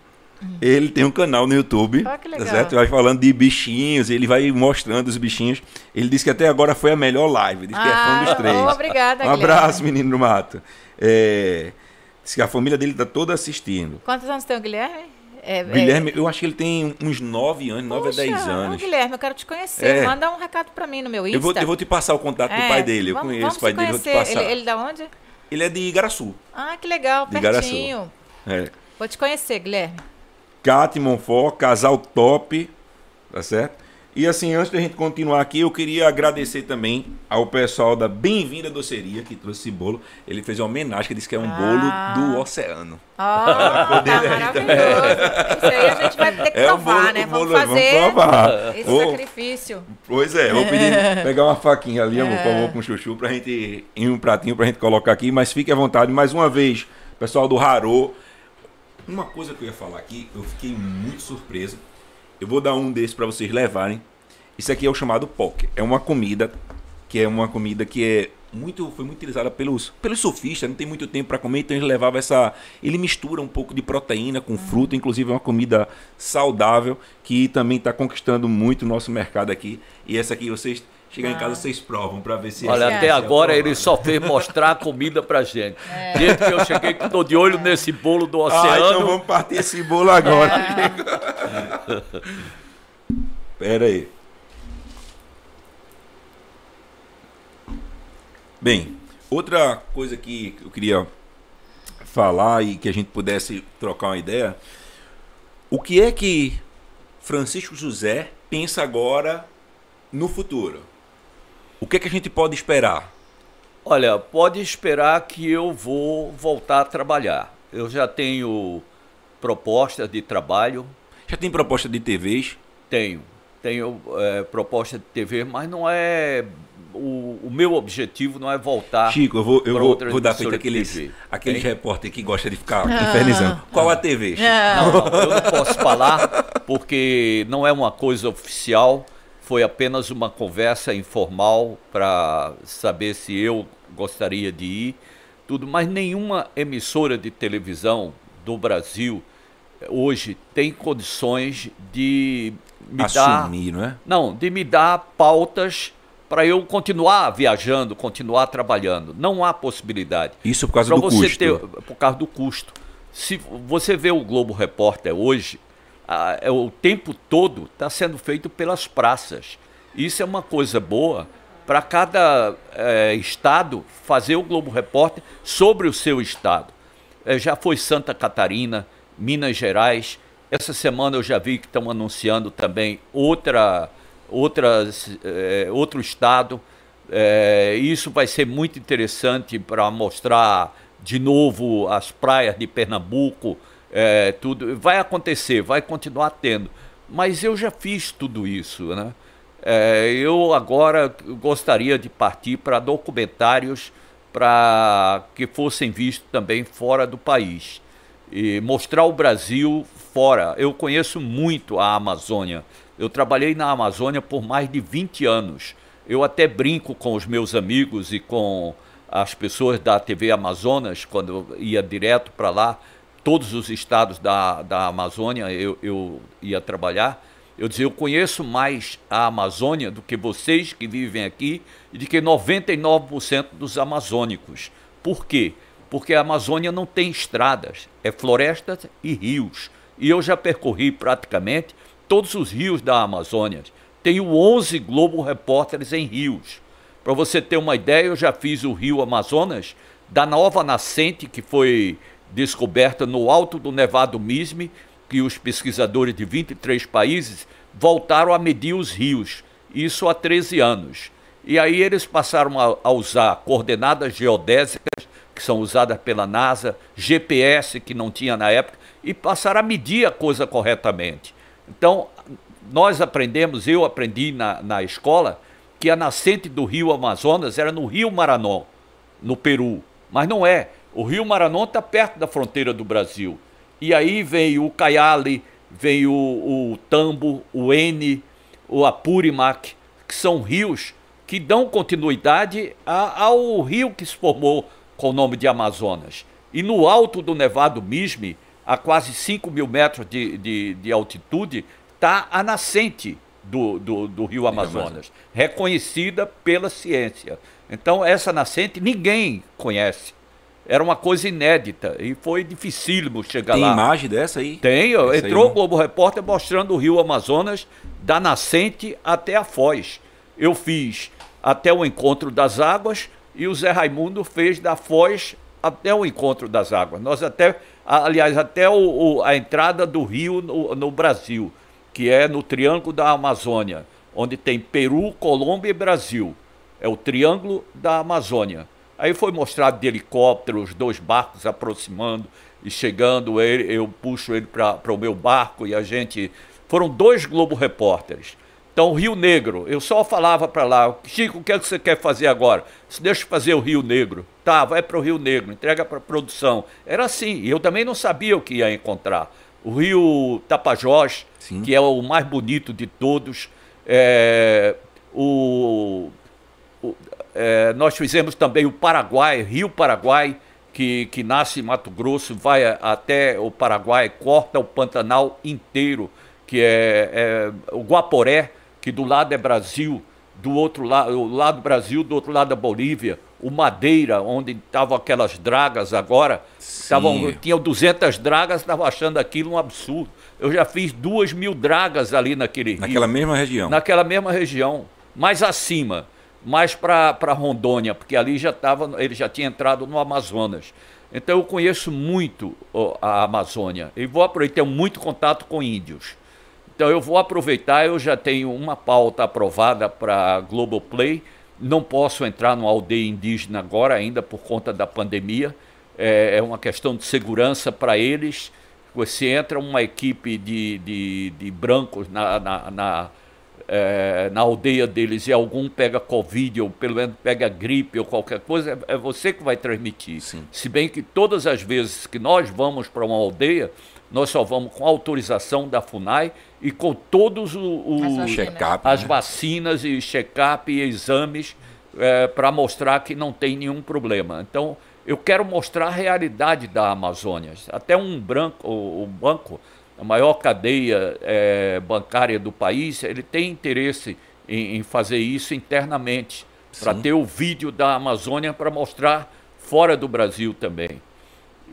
Ele tem um canal no YouTube, Ah, que tá legal. certo? Vai falando de bichinhos, ele vai mostrando os bichinhos. Ele disse que até agora foi a melhor live, diz que é fã dos Ah, três. obrigada, Um Guilherme. abraço, menino do mato. É, diz que a família dele tá toda assistindo. Quantos anos tem o Guilherme? É, é- Guilherme, eu acho que ele tem uns 9 anos, 9 Poxa, a 10 ô, anos. Guilherme, eu quero te conhecer. É. Manda um recado pra mim no meu Insta. Eu vou, eu vou te passar o contato do É, pai dele. Eu vamos- conheço vamos o pai dele. Ele, ele da onde? Ele é de Igaraçu. Ah, que legal, De Igaraçu. pertinho. É. Vou te conhecer, Guilherme. Cate Monfort, casal top, tá certo? E assim, antes da gente continuar aqui, eu queria agradecer também ao pessoal da Bem-vinda Doceria que trouxe esse bolo. Ele fez uma homenagem, que disse que é um Ah. bolo do oceano. Ó, tá maravilhoso. Isso aí a gente vai ter que É o provar, bolo, né? o Vamos bolo, fazer Vamos provar. esse Ô, sacrifício. Pois é, vou pedir pegar uma faquinha ali, amor, por É. favor, com chuchu, pra gente, em um pratinho pra gente colocar aqui, mas fique à vontade. Mais uma vez, pessoal do Harô, uma coisa que eu ia falar aqui, eu fiquei muito surpreso. Eu vou dar um desses pra vocês levarem. Isso aqui é o chamado poke. É uma comida que é uma comida que é muito foi muito utilizada pelos pelos surfistas, não tem muito tempo para comer, então ele levava essa, ele mistura um pouco de proteína com fruta, inclusive é uma comida saudável que também está conquistando muito o nosso mercado aqui. E essa aqui vocês chegar em Ah. casa vocês provam para ver se Olha, essa- até se é agora ele só fez mostrar a comida pra gente. Desde que eu cheguei, que tô de olho nesse bolo do Ah, oceano. então vamos partir esse bolo agora. Pera aí. Bem, outra coisa que eu queria falar e que a gente pudesse trocar uma ideia. O que é que Francisco José pensa agora no futuro? O que é que a gente pode esperar? Olha, pode esperar que eu vou voltar a trabalhar. Eu já tenho proposta de trabalho, Já tem proposta de TVs? tenho. Tenho é, proposta de TV, mas não é. O, o meu objetivo não é voltar. Chico, eu vou, eu vou, vou dar feito aqueles, aqueles repórter que gosta de ficar infernizando. Qual a TV? Chico? Não, não, eu não posso falar porque não é uma coisa oficial. Foi apenas uma conversa informal para saber se eu gostaria de ir, tudo. Mas nenhuma emissora de televisão do Brasil eh, hoje tem condições de me dar Assumir, não é? não, de me dar pautas para eu continuar viajando, continuar trabalhando. Não há possibilidade. Isso por causa Pra do você custo. ter, por causa do custo. Se você vê o Globo Repórter hoje, a- é, o tempo todo está sendo feito pelas praças. Isso é uma coisa boa para cada eh, estado fazer o Globo Repórter sobre o seu estado. Eh, já foi Santa Catarina, Minas Gerais. Essa semana eu já vi que estão anunciando também outra, outras, eh, outro estado. Eh, isso vai ser muito interessante para mostrar de novo as praias de Pernambuco, eh, tudo. Vai acontecer, vai continuar tendo. Mas eu já fiz tudo isso, né? Eh, eu agora gostaria de partir para documentários para que fossem vistos também fora do país e mostrar o Brasil fora. Eu conheço muito a Amazônia. Eu trabalhei na Amazônia por mais de 20 anos. Eu até brinco com os meus amigos e com as pessoas da TV Amazonas, quando eu ia direto para lá, todos os estados da, da Amazônia eu, eu ia trabalhar. Eu dizia, eu conheço mais a Amazônia do que vocês que vivem aqui e de que 99% dos amazônicos. Por quê? Porque a Amazônia não tem estradas, é florestas e rios. E eu já percorri praticamente todos os rios da Amazônia. Tenho 11 Globo Repórteres em rios. Para você ter uma ideia, eu já fiz o rio Amazonas, da nova nascente que foi descoberta no alto do Nevado Misme, que os pesquisadores de 23 países voltaram a medir os rios, isso há 13 anos. E aí eles passaram a, a usar coordenadas geodésicas, que são usadas pela NASA, GPS, que não tinha na época, e passaram a medir a coisa corretamente. Então, nós aprendemos, eu aprendi na, na escola, que a nascente do rio Amazonas era no rio Maranon, no Peru. Mas não é. O rio Maranon está perto da fronteira do Brasil. E aí vem o Caiale, vem o, o Tambo, o Ene, o Apurimac, que são rios que dão continuidade a, ao rio que se formou com o nome de Amazonas. E no alto do Nevado Misme, a quase 5 mil metros de, de, de altitude, está a nascente do, do, do Rio Amazonas, reconhecida pela ciência. Então, essa nascente ninguém conhece. Era uma coisa inédita e foi dificílimo chegar Tem lá. Tem imagem dessa aí? Tem, essa entrou o Globo Repórter mostrando o Rio Amazonas da nascente até a foz. Eu fiz até o encontro das águas e o Zé Raimundo fez da foz até o encontro das águas. Nós até, aliás, até o, o, a entrada do rio no, no Brasil, que é no Triângulo da Amazônia, onde tem Peru, Colômbia e Brasil. É o Triângulo da Amazônia. Aí foi mostrado de helicóptero, os dois barcos aproximando e chegando. Ele, eu puxo ele para o meu barco e a gente. Foram dois Globo Repórteres. Então, Rio Negro, eu só falava para lá, Chico, o que é que você quer fazer agora? Se deixa eu fazer o Rio Negro. Tá, vai para o Rio Negro, entrega para a produção. Era assim, e eu também não sabia o que ia encontrar. O Rio Tapajós, Sim. que é o mais bonito de todos, é, o é, nós fizemos também o Paraguai, Rio Paraguai, que, que nasce em Mato Grosso, vai até o Paraguai, corta o Pantanal inteiro, que é, é o Guaporé, que do lado é Brasil, do outro lado, o lado Brasil, do outro lado da Bolívia, o Madeira, onde estavam aquelas dragas agora, tavam, tinham 200 dragas, estavam achando aquilo um absurdo. Eu já fiz duas mil dragas ali naquele Naquela rio, mesma região? Naquela mesma região, mais acima mais para Rondônia, porque ali já estava, ele já tinha entrado no Amazonas. Então eu conheço muito a Amazônia e vou aproveitar, tenho muito contato com índios. Então eu vou aproveitar, eu já tenho uma pauta aprovada para Globoplay. Não posso entrar numa aldeia indígena agora, ainda por conta da pandemia. É, é uma questão de segurança para eles. Você entra uma equipe de, de, de brancos na, na, na é, na aldeia deles e algum pega Covid ou pelo menos pega gripe ou qualquer coisa, é, é você que vai transmitir. Sim. Se bem que todas as vezes que nós vamos para uma aldeia, nós só vamos com autorização da FUNAI e com todos os, as, as né? vacinas e check-up e exames é, para mostrar que não tem nenhum problema. Então, eu quero mostrar a realidade da Amazônia. Até um branco, o, o banco a maior cadeia é, bancária do país, ele tem interesse em, em fazer isso internamente, para ter o vídeo da Amazônia para mostrar fora do Brasil também.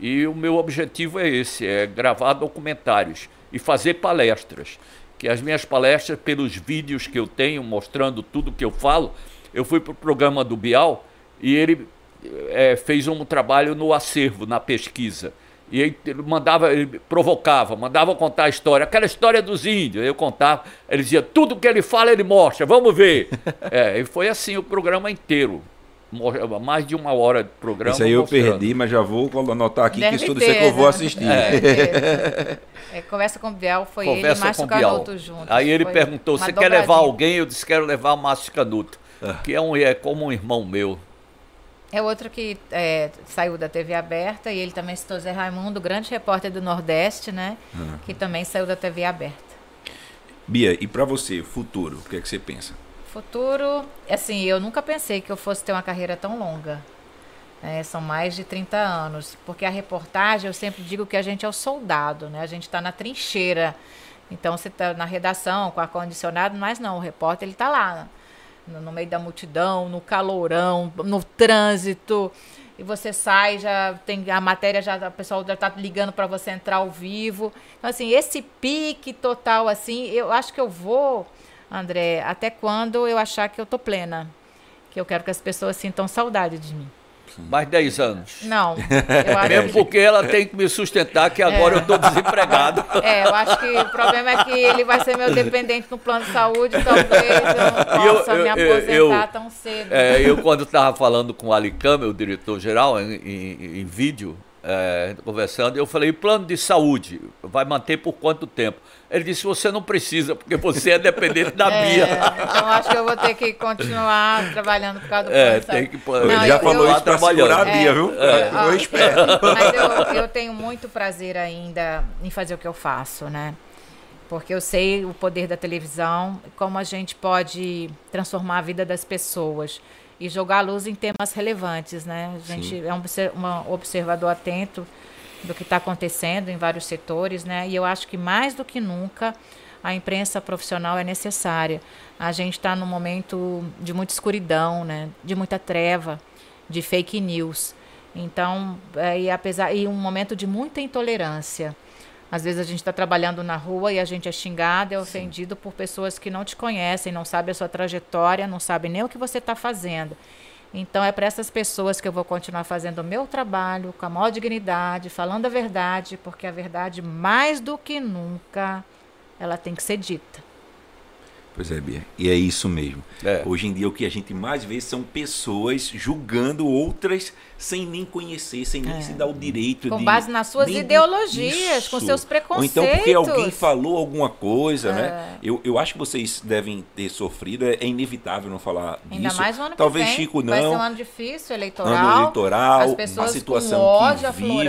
E o meu objetivo é esse, é gravar documentários e fazer palestras. Que as minhas palestras, pelos vídeos que eu tenho mostrando tudo que eu falo, eu fui para o programa do Bial e ele é, fez um trabalho no acervo, na pesquisa. E ele mandava, ele provocava, mandava contar a história, aquela história dos índios. Eu contava, ele dizia, tudo que ele fala, ele mostra, vamos ver. é, e foi assim o programa inteiro. Mais de uma hora de programa. Isso aí eu mostrando. perdi, mas já vou anotar aqui Deve que isso tudo isso que eu vou né? assistir. É. é, conversa com o Biel, foi conversa ele e Márcio Canuto juntos. Aí ele perguntou: você quer levar alguém? Eu disse: quero levar o Márcio Canuto, ah. que é, um, é como um irmão meu. É outro que é, saiu da TV aberta e ele também citou Zé Raimundo, grande repórter do Nordeste, né? Uhum. Que também saiu da TV aberta. Bia, e para você, futuro, o que é que você pensa? Futuro, assim, eu nunca pensei que eu fosse ter uma carreira tão longa. É, são mais de 30 anos. Porque a reportagem, eu sempre digo que a gente é o soldado, né? A gente está na trincheira. Então, você está na redação, com ar-condicionado, mas não, o repórter, ele está lá no, meio da multidão, no calorão, no trânsito e você sai, já tem a matéria, já o pessoal já tá ligando para você entrar ao vivo. Então, assim, esse pique total, assim, eu acho que eu vou, André, até quando eu achar que eu tô plena. Que eu quero que as pessoas sintam saudade de mim. Mais 10 anos. Não. Mesmo porque ela tem que me sustentar, que agora é. eu estou desempregado. É, eu acho que o problema é que ele vai ser meu dependente no plano de saúde, talvez eu não possa eu, eu, me aposentar eu, tão cedo. É, eu, quando estava falando com o Ali Câmara, o diretor-geral, em, em, em vídeo, é, conversando, eu falei, plano de saúde, vai manter por quanto tempo? Ele disse, você não precisa, porque você é dependente da é, Bia. Então acho que eu vou ter que continuar trabalhando por causa do é, plano tem que, não, Ele já eu, falou eu, isso para segurar a Bia, é, viu? É, eu espero. Mas eu, eu tenho muito prazer ainda em fazer o que eu faço, né? Porque eu sei o poder da televisão, como a gente pode transformar a vida das pessoas. E jogar a luz em temas relevantes, né? A gente Sim. é um, um observador atento do que está acontecendo em vários setores, né? E eu acho que mais do que nunca a imprensa profissional é necessária. A gente está num momento de muita escuridão, né? De muita treva, de fake news. Então, é, e apesar e um momento de muita intolerância. Às vezes a gente está trabalhando na rua e a gente é xingado, é ofendido Sim. por pessoas que não te conhecem, não sabem a sua trajetória, não sabem nem o que você está fazendo. Então é para essas pessoas que eu vou continuar fazendo o meu trabalho com a maior dignidade, falando a verdade, porque a verdade mais do que nunca ela tem que ser dita. Pois é, Bia. E é isso mesmo. É. Hoje em dia o que a gente mais vê são pessoas julgando outras sem nem conhecer, sem nem é. se dar o direito com de. Com base nas suas ideologias, com seus preconceitos. Ou então porque alguém falou alguma coisa, né? é. né? Eu, eu acho que vocês devem ter sofrido, é, é inevitável não falar Ainda disso. mais no ano Talvez que vem. Chico não. Vai ser um ano difícil, eleitoral. Ano eleitoral, as pessoas a situação com ódio que vive.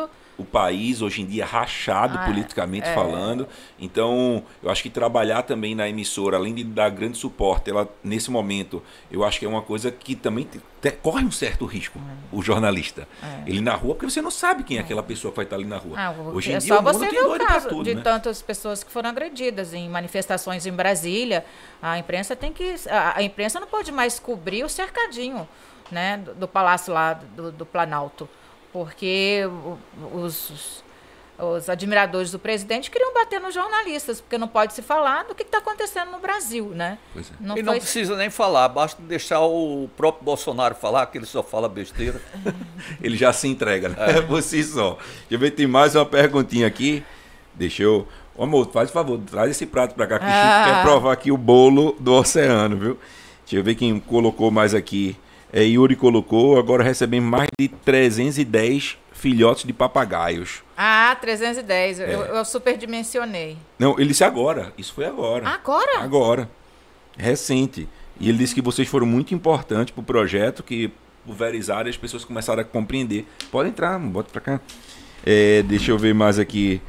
O, o país hoje em dia rachado ah, politicamente é. falando. Então, eu acho que trabalhar também na emissora, além de dar grande suporte, ela nesse momento, eu acho que é uma coisa que também te, te, corre um certo risco, é. o jornalista. É. Ele na rua, porque você não sabe quem é aquela pessoa que vai estar ali na rua. Ah, hoje em é dia, só você ver o caso tudo, de né? tantas pessoas que foram agredidas em manifestações em Brasília. A imprensa tem que. A, a imprensa não pode mais cobrir o cercadinho né, do, do palácio lá do, do Planalto porque os, os admiradores do presidente queriam bater nos jornalistas, porque não pode se falar do que está acontecendo no Brasil, né? É. Não e foi... não precisa nem falar, basta deixar o próprio Bolsonaro falar, que ele só fala besteira. ele já se entrega, né? É. Por si só. Deixa eu ver, tem mais uma perguntinha aqui. Deixa eu... Ô, amor, faz favor, traz esse prato para cá, que ah. quer provar aqui o bolo do oceano, viu? Deixa eu ver quem colocou mais aqui. É, Yuri colocou, agora recebemos mais de 310 filhotes de papagaios. Ah, 310. É. Eu, eu superdimensionei. Não, ele disse agora. Isso foi agora. Agora? Agora. Recente. E ele disse que vocês foram muito importantes para o projeto, que pulverizaram e as pessoas começaram a compreender. Pode entrar, bota para cá. É, deixa eu ver mais aqui.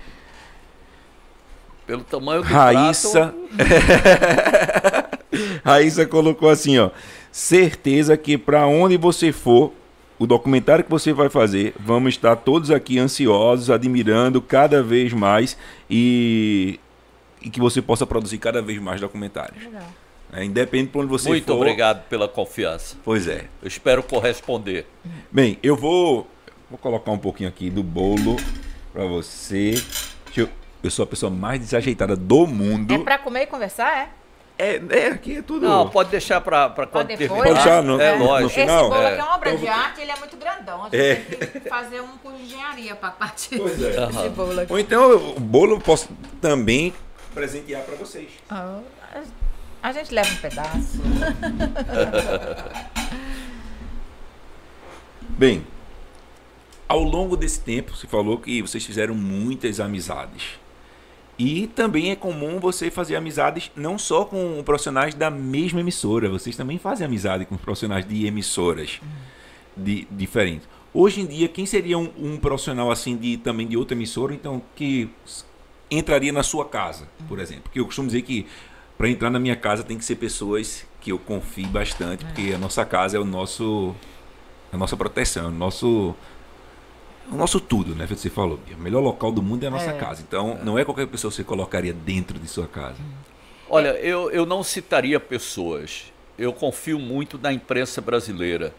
Pelo tamanho do Raíssa. Prato... Raíssa colocou assim, ó certeza que para onde você for, o documentário que você vai fazer, vamos estar todos aqui ansiosos, admirando cada vez mais e, e que você possa produzir cada vez mais documentários. Legal. É, independente de onde você Muito for. Muito obrigado pela confiança. Pois é. Eu espero corresponder. Bem, eu vou, vou colocar um pouquinho aqui do bolo para você. Eu, eu sou a pessoa mais desajeitada do mundo. É para comer e conversar, é? É, é, aqui é tudo. Não, pode deixar para quando depois, Pode deixar no, é, lógico. Esse bolo aqui é uma obra de arte, ele é muito grandão. A gente é. tem que fazer um curso de engenharia para partir pois é. desse bolo aqui. Ou então o bolo eu posso também presentear para vocês. Oh, a gente leva um pedaço. Bem, ao longo desse tempo, você falou que vocês fizeram muitas amizades. E também é comum você fazer amizades não só com profissionais da mesma emissora, vocês também fazem amizade com profissionais de emissoras de, diferentes. Hoje em dia, quem seria um, um, profissional assim de também de outra emissora, então que entraria na sua casa, por exemplo? Porque eu costumo dizer que para entrar na minha casa tem que ser pessoas que eu confie bastante, porque a nossa casa é o nosso a nossa proteção, é o nosso o nosso tudo, né? Você falou, o melhor local do mundo é a nossa é. casa. Então, é. não é qualquer pessoa que você colocaria dentro de sua casa. Olha, eu, eu não citaria pessoas. Eu confio muito na imprensa brasileira.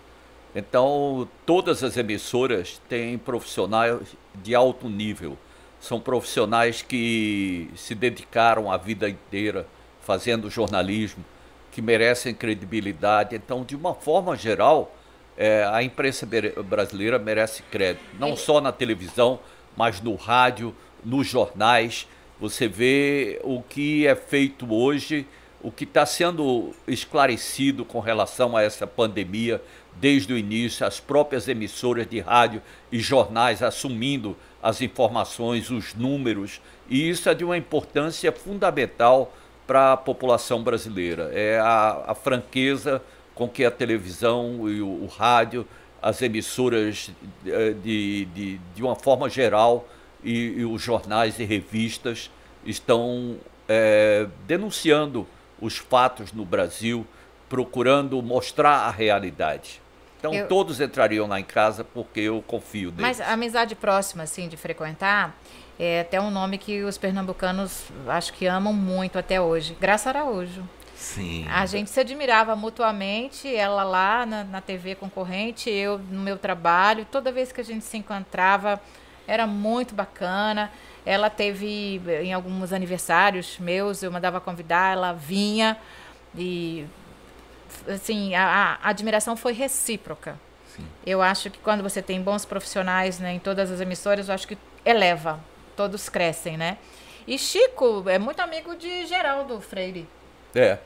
Então, todas as emissoras têm profissionais de alto nível. São profissionais que se dedicaram a vida inteira fazendo jornalismo, que merecem credibilidade. Então, de uma forma geral, é, a imprensa brasileira merece crédito, não só na televisão, mas no rádio, nos jornais. Você vê o que é feito hoje, o que está sendo esclarecido com relação a essa pandemia desde o início, as próprias emissoras de rádio e jornais assumindo as informações, os números, e isso é de uma importância fundamental para a população brasileira. É a, a franqueza com que a televisão e o, o rádio, as emissoras eh, de, de, de uma forma geral e, e, os jornais e revistas estão é, denunciando os fatos no Brasil procurando mostrar a realidade. Então Eu- todos entrariam lá em casa porque eu confio neles. Mas a amizade próxima, assim, de frequentar, é até um nome que os pernambucanos acho que amam muito até hoje. Graça Araújo. Sim. A gente se admirava mutuamente, ela lá na, na TV concorrente, eu no meu trabalho. Toda vez que a gente se encontrava, era muito bacana. Ela teve eh, em alguns aniversários meus, eu mandava convidar, ela vinha e assim, a, a admiração foi recíproca. Sim. Eu acho que quando você tem bons profissionais né, em todas as emissoras, eu acho que eleva, todos crescem, né? E Chico é muito amigo de Geraldo Freire. É.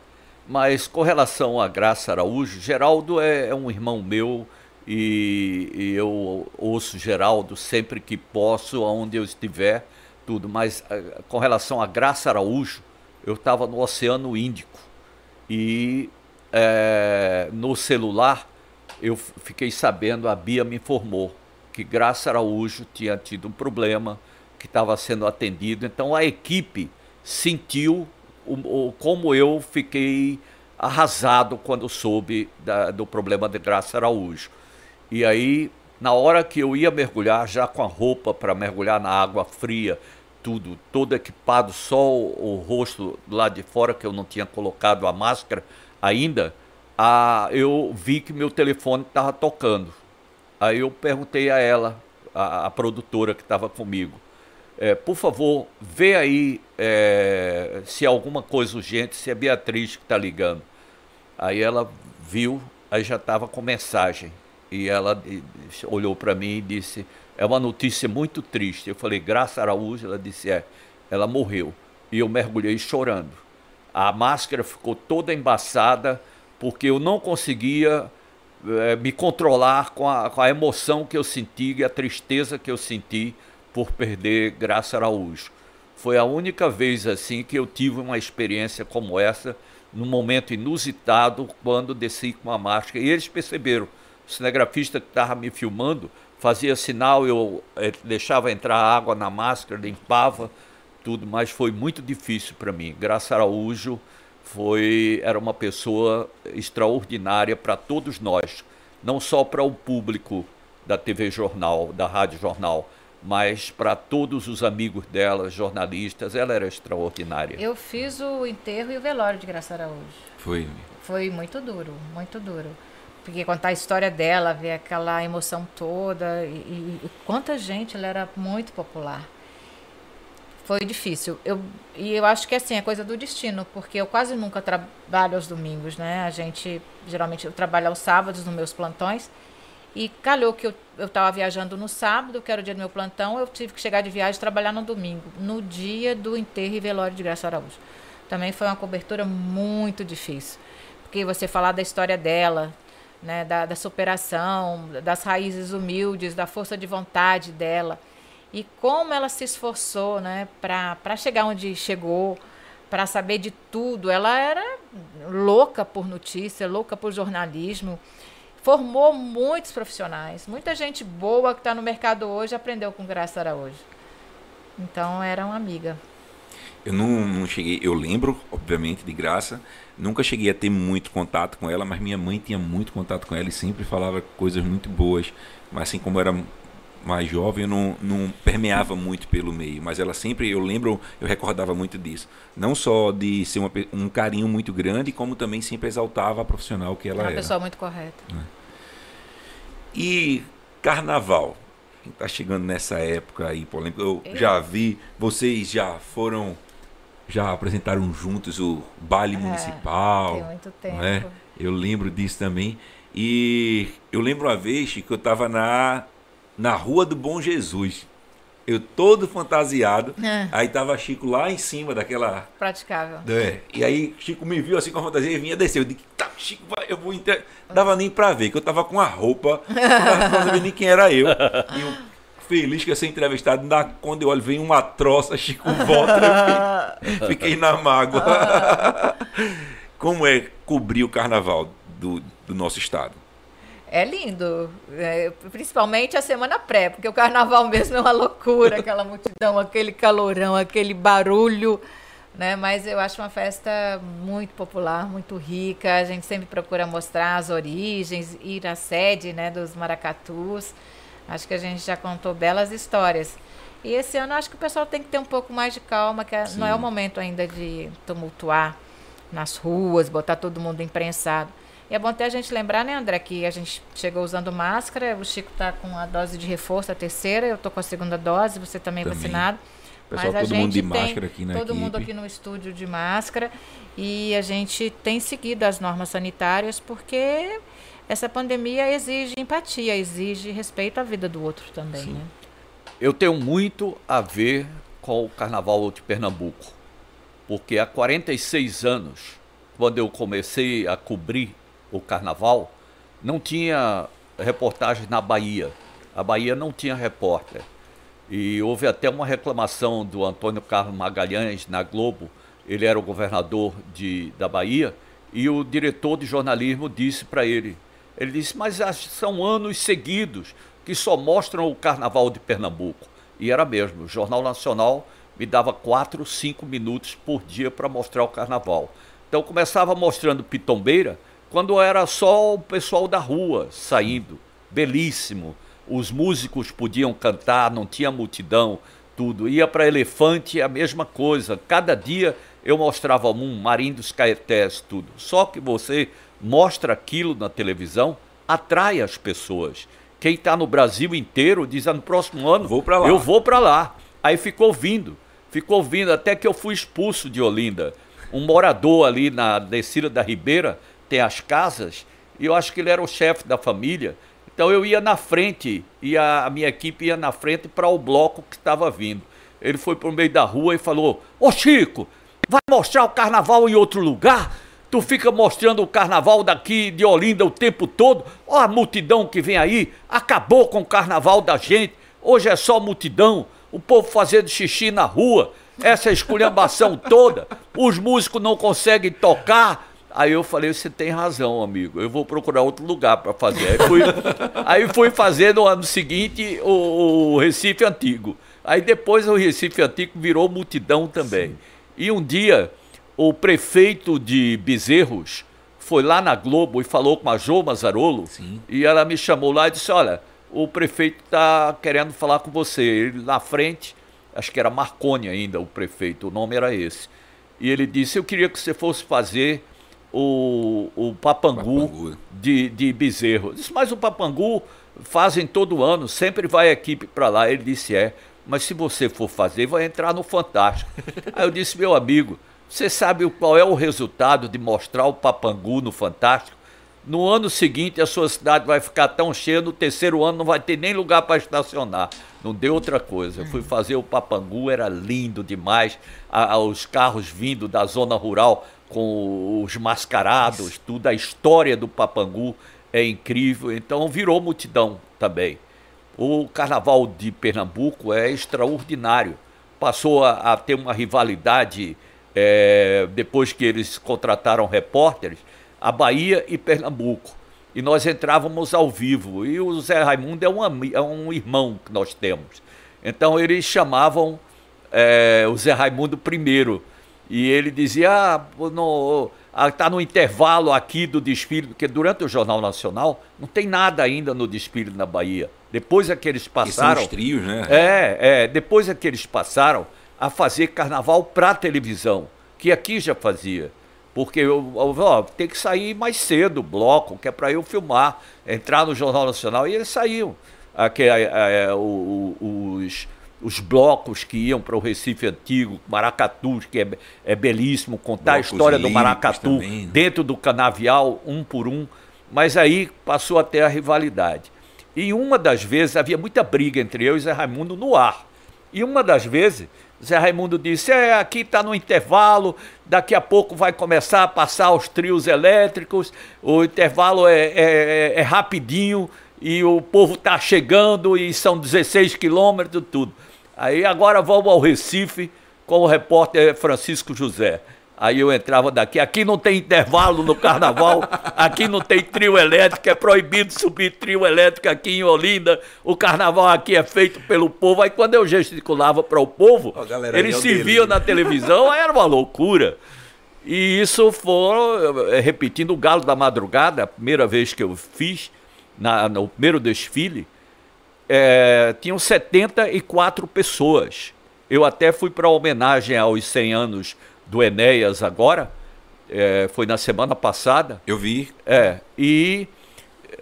Mas com relação a Graça Araújo, Geraldo é, é um irmão meu e, e eu ouço Geraldo sempre que posso, aonde eu estiver, tudo. Mas eh, com relação a Graça Araújo, eu estava no Oceano Índico e eh, no celular eu fiquei sabendo, a Bia me informou que Graça Araújo tinha tido um problema, que estava sendo atendido. Então a equipe sentiu o, o- como eu fiquei arrasado quando soube da- do problema de Graça Araújo. E aí, na hora que eu ia mergulhar, já com a roupa para mergulhar na água fria, tudo, todo equipado, só o, o rosto lá de fora, que eu não tinha colocado a máscara ainda, a, eu vi que meu telefone estava tocando. Aí eu perguntei a ela, a, a produtora que estava comigo, é, por favor, vê aí é, se é alguma coisa urgente, se é Beatriz que está ligando. Aí ela viu, aí já estava com mensagem. E ela olhou para mim e disse: É uma notícia muito triste. Eu falei: Graça Araújo. Ela disse: É, ela morreu. E eu mergulhei chorando. A máscara ficou toda embaçada porque eu não conseguia eh, me controlar com a, com a emoção que eu senti e a tristeza que eu senti por perder Graça Araújo. Foi a única vez assim que eu tive uma experiência como essa, num momento inusitado, quando desci com a máscara. E eles perceberam. O cinegrafista que estava me filmando fazia sinal, eu eh, deixava entrar água na máscara, limpava tudo, mas foi muito difícil para mim. Graça Araújo foi era uma pessoa extraordinária para todos nós, não só para o público da TV Jornal, da Rádio Jornal, mas para todos os amigos dela, jornalistas, ela era extraordinária. Eu fiz o enterro e o velório de Graça Araújo. Foi. Foi muito duro, muito duro. Porque contar a história dela, ver aquela emoção toda, e, e- e quanta gente, ela era muito popular. Foi difícil. Eu, e eu acho que assim, é coisa do destino, porque eu quase nunca trabalho aos domingos, né? A gente, geralmente, eu trabalho aos sábados nos meus plantões. E calhou que eu eu estava viajando no sábado, que era o dia do meu plantão, eu tive que chegar de viagem e trabalhar no domingo, no dia do enterro e velório de Graça Araújo. Também foi uma cobertura muito difícil, porque você falar da história dela, né, da, da superação, das raízes humildes, da força de vontade dela, e como ela se esforçou né, para chegar onde chegou, para saber de tudo. Ela era louca por notícia, louca por jornalismo formou muitos profissionais. Muita gente boa que está no mercado hoje aprendeu com Graça Araújo. Então era uma amiga. Eu não, não cheguei, eu lembro, obviamente, de graça. Nunca cheguei a ter muito contato com ela, mas minha mãe tinha muito contato com ela e sempre falava coisas muito boas. Mas assim como era mais jovem, eu não, não permeava muito pelo meio. Mas ela sempre, eu lembro, eu recordava muito disso. Não só de ser uma um carinho muito grande, como também sempre exaltava a profissional que ela uma era. pessoa muito correta. E carnaval? Quem tá chegando nessa época aí, polêmica, eu Eu? já vi, vocês já foram, já apresentaram juntos o baile É, municipal. Tem muito tempo. é? Eu lembro disso também. E eu lembro uma vez que eu tava na, na Rua do Bom Jesus. Eu todo fantasiado. É. Aí tava Chico lá em cima daquela Praticável. é, e aí Chico me viu assim com a fantasia e vinha descer. Eu disse, tá, Chico, vai, eu vou inter... Dava nem pra ver, que eu tava com a roupa, não dava pra saber nem quem era eu. E eu, feliz que ia ser entrevistado, na, quando eu olho, vem uma troça, Chico volta, eu fiquei, fiquei na mágoa. Como é cobrir o carnaval do, do nosso estado? É lindo, é, principalmente a semana pré, porque o carnaval mesmo é uma loucura, aquela multidão, aquele calorão, aquele barulho, né? Mas eu acho uma festa muito popular, muito rica. A gente sempre procura mostrar as origens, ir à sede, né, dos maracatus. Acho que a gente já contou belas histórias. E esse ano acho que o pessoal tem que ter um pouco mais de calma, que Sim. É, não é o momento ainda de tumultuar nas ruas, botar todo mundo imprensado. E é bom até a gente lembrar, né, André, que a gente chegou usando máscara, o Chico está com a dose de reforço, a terceira, eu estou com a segunda dose, você também, também. vacinado. Pessoal, Mas todo mundo de máscara aqui na Todo equipe. mundo aqui no estúdio de máscara. E a gente tem seguido as normas sanitárias porque essa pandemia exige empatia, exige respeito à vida do outro também, né? Eu tenho muito a ver com o Carnaval de Pernambuco, porque há 46 anos, quando eu comecei a cobrir o Carnaval, não tinha reportagem na Bahia. A Bahia não tinha repórter. E houve até uma reclamação do Antônio Carlos Magalhães na Globo, ele era o governador de, da Bahia, e o diretor de jornalismo disse para ele, ele disse, mas são anos seguidos que só mostram o carnaval de Pernambuco. E era mesmo, o Jornal Nacional me dava quatro, cinco minutos por dia para mostrar o carnaval. Então começava mostrando Pitombeira, quando era só o pessoal da rua saindo, belíssimo. Os músicos podiam cantar, não tinha multidão, tudo. Ia para Elefante, a mesma coisa. Cada dia eu mostrava um, Marim dos Caetés, tudo. Só que você mostra aquilo na televisão, atrai as pessoas. Quem está no Brasil inteiro diz, ah, no próximo ano vou lá. eu vou para lá. Aí ficou vindo, ficou vindo, até que eu fui expulso de Olinda. Um morador ali na descida da Ribeira tem as casas, e eu acho que ele era o chefe da família. Então eu ia na frente, e a, a minha equipe ia na frente para o bloco que estava vindo. Ele foi para o meio da rua e falou: Ô Chico, vai mostrar o carnaval em outro lugar? Tu fica mostrando o carnaval daqui de Olinda o tempo todo. Ó a multidão que vem aí. Acabou com o carnaval da gente. Hoje é só multidão. O povo fazendo xixi na rua. Essa esculhambação toda. Os músicos não conseguem tocar. Aí eu falei, você tem razão, amigo. Eu vou procurar outro lugar para fazer. Aí fui, aí fui fazer no ano seguinte o, o, Recife Antigo. Aí depois o Recife Antigo virou multidão também. Sim. E um dia o prefeito de Bezerros foi lá na Globo e falou com a Jo Mazarolo. Sim. E ela me chamou lá e disse: Olha, o prefeito está querendo falar com você. Ele na frente, acho que era Marconi ainda, o prefeito, o nome era esse. E ele disse: Eu queria que você fosse fazer o, o Papangu, Papangu. De, de Bezerro. Eu disse: Mas o Papangu fazem todo ano, sempre vai a equipe para lá. Ele disse: É, mas se você for fazer, vai entrar no Fantástico. Aí eu disse: Meu amigo. Você sabe qual é o resultado de mostrar o Papangu no Fantástico? No ano seguinte, a sua cidade vai ficar tão cheia, no terceiro ano não vai ter nem lugar para estacionar. Não deu outra coisa. Eu fui uhum. fazer o Papangu, era lindo demais. A, a, os carros vindo da zona rural com os mascarados, tudo. A história do Papangu é incrível. Então virou multidão também. O carnaval de Pernambuco é extraordinário. Passou a, a ter uma rivalidade é, depois que eles contrataram repórteres, a Bahia e Pernambuco. E nós entrávamos ao vivo. E o Zé Raimundo é um, é um irmão que nós temos. Então eles chamavam é, o Zé Raimundo primeiro. E ele dizia: ah, no, está no intervalo aqui do desfile, porque durante o Jornal Nacional não tem nada ainda no desfile na Bahia. Depois é que eles passaram. E são os trios, né? É, é. Depois é que eles passaram a fazer carnaval para televisão, que aqui já fazia. Porque eu, ó, tem que sair mais cedo o bloco, que é para eu filmar, entrar no Jornal Nacional, e eles saíam. Aqui, os, os blocos que iam para o Recife Antigo, Maracatu, que é, é belíssimo, contar Blocos a história do Maracatu também, né? dentro do canavial, um por um. Mas aí passou até a rivalidade. E uma das vezes havia muita briga entre eu e Zé Raimundo no ar. E uma das vezes Zé Raimundo disse: é, aqui está no intervalo, daqui a pouco vai começar a passar os trios elétricos, o intervalo é, é, é rapidinho e o povo está chegando e são 16 quilômetros, tudo. Aí agora vamos ao Recife com o repórter Francisco José. Aí eu entrava daqui, aqui não tem intervalo no carnaval, aqui não tem trio elétrico, é proibido subir trio elétrico aqui em Olinda, o carnaval aqui é feito pelo povo. Aí quando eu gesticulava para o povo, oh, galera, eles se viam na televisão, aí era uma loucura. E isso foi, eh, repetindo, o Galo da Madrugada, a primeira vez que eu fiz, na, no primeiro desfile, é, tinham 74 pessoas. Eu até fui para homenagem aos 100 anos do Enéas agora, é, foi na semana passada. Eu vi. É, e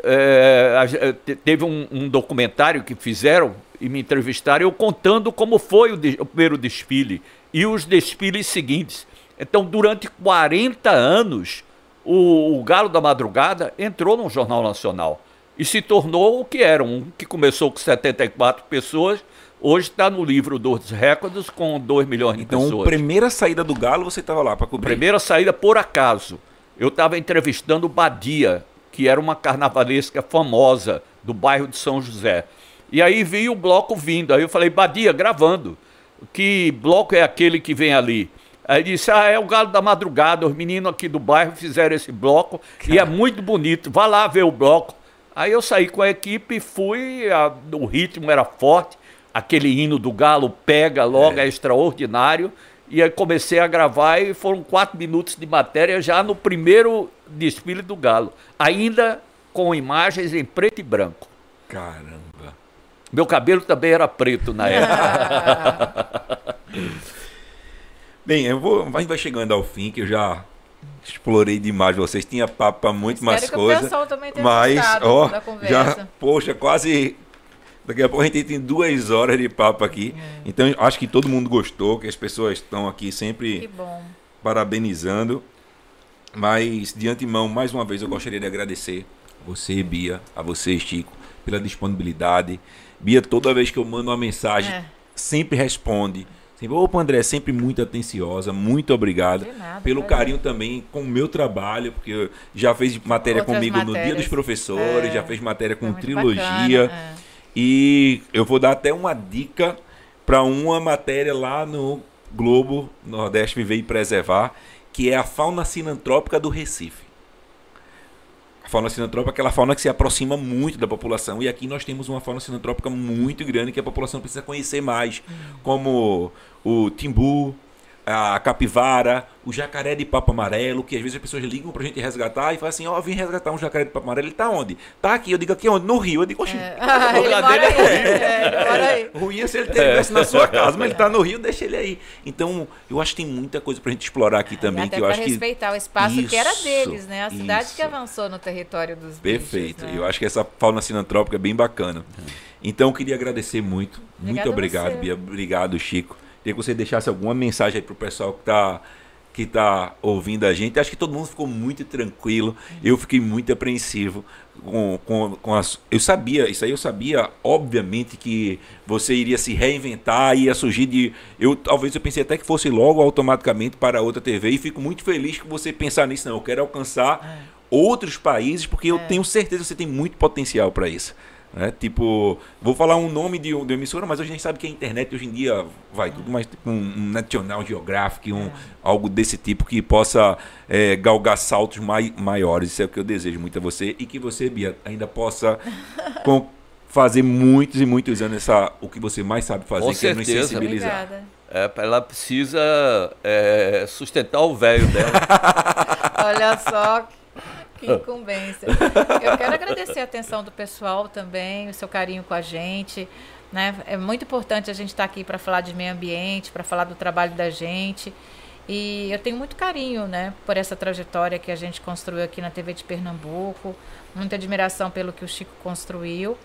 é, teve um, um, documentário que fizeram e me entrevistaram, eu contando como foi o, de, o primeiro desfile e os desfiles seguintes. Então, durante 40 anos, o, o Galo da Madrugada entrou no Jornal Nacional e se tornou o que era, um que começou com 74 pessoas, hoje está no livro dos recordes com 2 milhões de então, pessoas. Então, primeira saída do Galo, você estava lá para cobrir? Primeira saída, por acaso. Eu estava entrevistando Badia, que era uma carnavalesca famosa do bairro de São José. E aí vi o bloco vindo. Aí eu falei, Badia, gravando. Que bloco é aquele que vem ali? Aí disse: Ah, é o Galo da Madrugada. Os meninos aqui do bairro fizeram esse bloco Cara. e é muito bonito. Vá lá ver o bloco. Aí eu saí com a equipe, fui, a, o ritmo era forte, aquele hino do Galo pega logo, é, é extraordinário. E aí comecei a gravar e foram quatro minutos de matéria já no primeiro desfile do Galo. Ainda com imagens em preto e branco. Caramba. Meu cabelo também era preto na época. Bem, eu vou, a gente vai chegando ao fim, que eu já explorei demais vocês. Tinha papo para muito mais coisas. Mas, ó, já, poxa, quase. Daqui a pouco a gente tem duas horas de papo aqui. É. Então, acho que todo mundo gostou, que as pessoas estão aqui sempre parabenizando. Mas, de antemão, mais uma vez, eu gostaria de agradecer você, Bia, a você, Chico, pela disponibilidade. Bia, toda vez que eu mando uma mensagem, é. sempre responde Sempre, Opa, André, sempre muito atenciosa, muito obrigado nada, pelo carinho também com o meu trabalho, porque já fez matéria Outras comigo matérias. no Dia dos Professores, é, já fez matéria com trilogia. Bacana, é. E eu vou dar até uma dica para uma matéria lá no Globo Nordeste Viver e Preservar, que é a fauna sinantrópica do Recife fauna sinantrópica é aquela fauna que se aproxima muito da população. E aqui nós temos uma fauna sinantrópica muito grande que a população precisa conhecer mais, como o timbu, a capivara, o jacaré de papo amarelo, que às vezes as pessoas ligam pra gente resgatar e falam assim, ó, oh, vim resgatar um jacaré de papo amarelo, ele tá onde? Tá aqui, eu digo aqui onde? No Rio. Eu digo, oxi, é. ah, ele mora aí. É, é, Ruim é se ele estivesse na sua casa, mas ele tá no Rio, deixa ele aí. Então, eu acho que tem muita coisa pra gente explorar aqui também. Até que eu acho respeitar que... o espaço isso, que era deles, né? A cidade isso. que avançou no território dos Perfeito. Bichos, né? Eu acho que essa fauna sinantrópica é bem bacana. Então, eu queria agradecer muito. muito obrigado, Bia. Obrigado, Chico. Queria que você deixasse alguma mensagem aí pro pessoal que está que tá ouvindo a gente. Acho que todo mundo ficou muito tranquilo. Eu fiquei muito apreensivo com, com, com as. Eu sabia, isso aí eu sabia, obviamente, que você iria se reinventar, ia surgir de. Eu, talvez eu pensei até que fosse logo automaticamente para outra TV e fico muito feliz que você pensar nisso. Não, eu quero alcançar é. outros países, porque eu é. tenho certeza que você tem muito potencial para isso. Né? Tipo, vou falar um nome de, de emissora, mas a gente sabe que a internet hoje em dia vai tudo mais tipo um, um National Geographic, um, é. algo desse tipo que possa é, galgar saltos mai, maiores. Isso é o que eu desejo muito a você e que você, Bia, ainda possa com, fazer muitos e muitos anos essa, o que você mais sabe fazer, com que certeza. é nos sensibilizar. É, ela precisa é, sustentar o velho dela. Olha só que incumbência. Eu quero agradecer a atenção do pessoal também, o seu carinho com a gente. Né? É muito importante a gente estar tá aqui para falar de meio ambiente, para falar do trabalho da gente. E eu tenho muito carinho né, por essa trajetória que a gente construiu aqui na TV de Pernambuco, muita admiração pelo que o Chico construiu.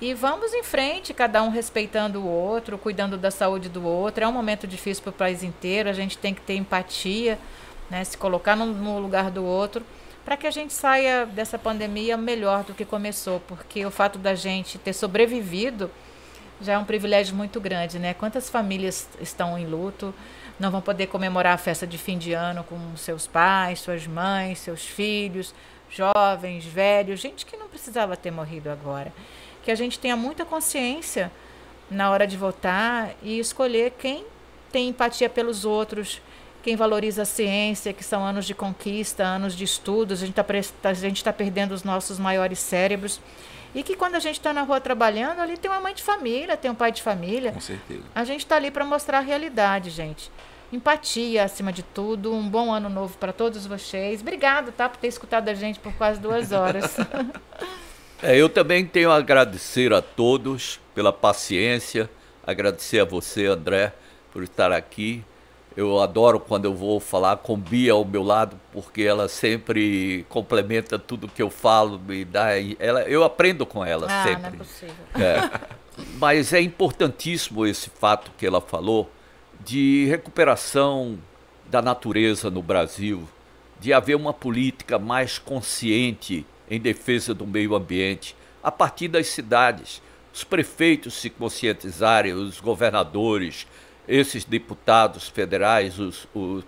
E vamos em frente, cada um respeitando o outro, cuidando da saúde do outro. É um momento difícil para o país inteiro, a gente tem que ter empatia, né, se colocar no, no lugar do outro para que a gente saia dessa pandemia melhor do que começou, porque o fato da gente ter sobrevivido já é um privilégio muito grande, né? Quantas famílias estão em luto, não vão poder comemorar a festa de fim de ano com seus pais, suas mães, seus filhos, jovens, velhos, gente que não precisava ter morrido agora. Que a gente tenha muita consciência na hora de votar e escolher quem tem empatia pelos outros, quem valoriza a ciência, que são anos de conquista, anos de estudos, a gente está tá perdendo os nossos maiores cérebros. E que quando a gente está na rua trabalhando, ali tem uma mãe de família, tem um pai de família. Com certeza. A gente está ali para mostrar a realidade, gente. Empatia acima de tudo. Um bom ano novo para todos vocês. Obrigado, tá, por ter escutado a gente por quase duas horas. é, eu também tenho a agradecer a todos pela paciência, agradecer a você, André, por estar aqui. Eu adoro quando eu vou falar com Bia ao meu lado, porque ela sempre complementa tudo que eu falo, me dá, ela, eu aprendo com ela ah, sempre. Não é possível. É. Mas é importantíssimo esse fato que ela falou de recuperação da natureza no Brasil, de haver uma política mais consciente em defesa do meio ambiente a partir das cidades. Os prefeitos se conscientizarem, os governadores, esses deputados federais, os, os,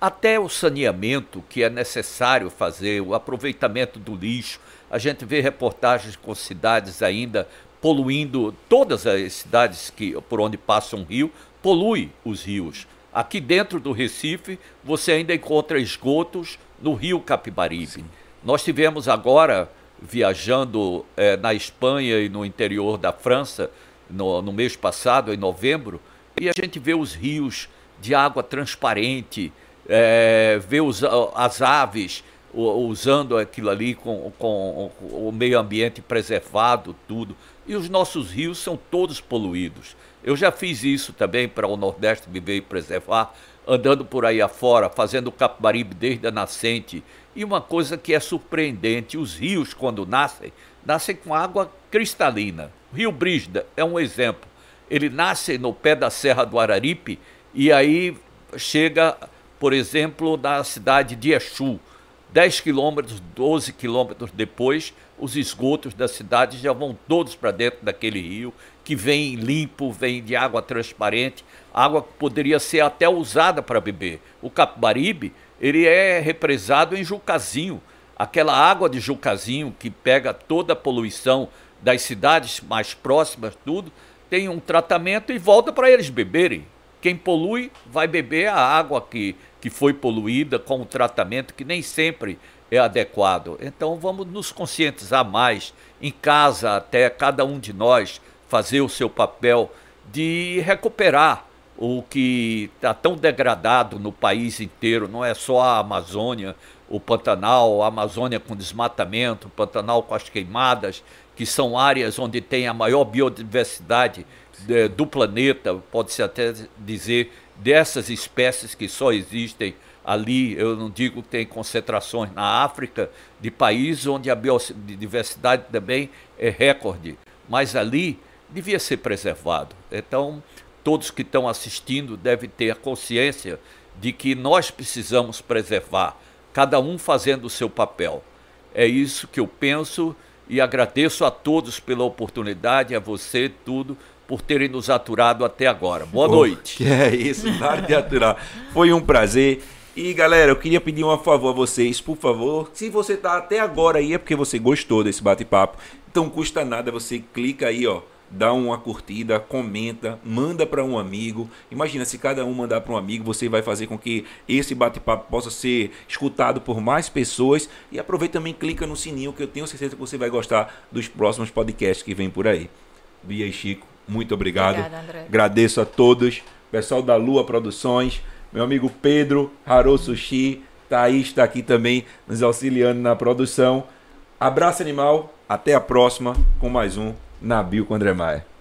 até o saneamento que é necessário fazer, o aproveitamento do lixo. A gente vê reportagens com cidades ainda poluindo, todas as cidades que, por onde passa um rio, polui os rios. Aqui dentro do Recife, você ainda encontra esgotos no rio Capibaribe. Sim. Nós tivemos agora, viajando é, na Espanha e no interior da França, no, no mês passado, em novembro, e a gente vê os rios de água transparente, é, vê os, as aves usando aquilo ali com, com, o meio ambiente preservado, tudo. E os nossos rios são todos poluídos. Eu já fiz isso também para o Nordeste viver e preservar, andando por aí afora, fazendo o Capibaribe desde a nascente. E uma coisa que é surpreendente, os rios quando nascem, nascem com água cristalina. O Rio Brígida é um exemplo ele nasce no pé da Serra do Araripe e aí chega, por exemplo, na cidade de Exu. 10 quilômetros, 12 quilômetros depois, os esgotos da cidade já vão todos para dentro daquele rio, que vem limpo, vem de água transparente, água que poderia ser até usada para beber. O Capibaribe, ele é represado em Jucazinho, aquela água de Jucazinho que pega toda a poluição das cidades mais próximas, tudo, tem um tratamento e volta para eles beberem. Quem polui vai beber a água que, que foi poluída com o tratamento que nem sempre é adequado. Então vamos nos conscientizar mais, em casa até cada um de nós fazer o seu papel de recuperar o que está tão degradado no país inteiro, não é só a Amazônia, o Pantanal, a Amazônia com desmatamento, o Pantanal com as queimadas, que são áreas onde tem a maior biodiversidade de, do planeta, pode-se até dizer, dessas espécies que só existem ali. Eu não digo que tem concentrações na África, de países onde a biodiversidade também é recorde, mas ali devia ser preservado. Então, todos que estão assistindo devem ter a consciência de que nós precisamos preservar, cada um fazendo o seu papel. É isso que eu penso e agradeço a todos pela oportunidade, a você, tudo, por terem nos aturado até agora. Boa oh, noite. Que é isso, nada de aturar. Foi um prazer. E galera, eu queria pedir um favor a vocês, por favor. Se você tá até agora aí é porque você gostou desse bate-papo. Então custa nada, você clica aí, ó dá uma curtida, comenta, manda para um amigo. Imagina se cada um mandar para um amigo, você vai fazer com que esse bate-papo possa ser escutado por mais pessoas e aproveita também clica no sininho que eu tenho certeza que você vai gostar dos próximos podcasts que vem por aí. Bia e Chico, muito obrigado. Obrigada, André. Agradeço a todos, pessoal da Lua Produções, meu amigo Pedro, Haru Sushi, Thaís está aqui também nos auxiliando na produção. Abraço animal, até a próxima com mais um Nabil com André Maia.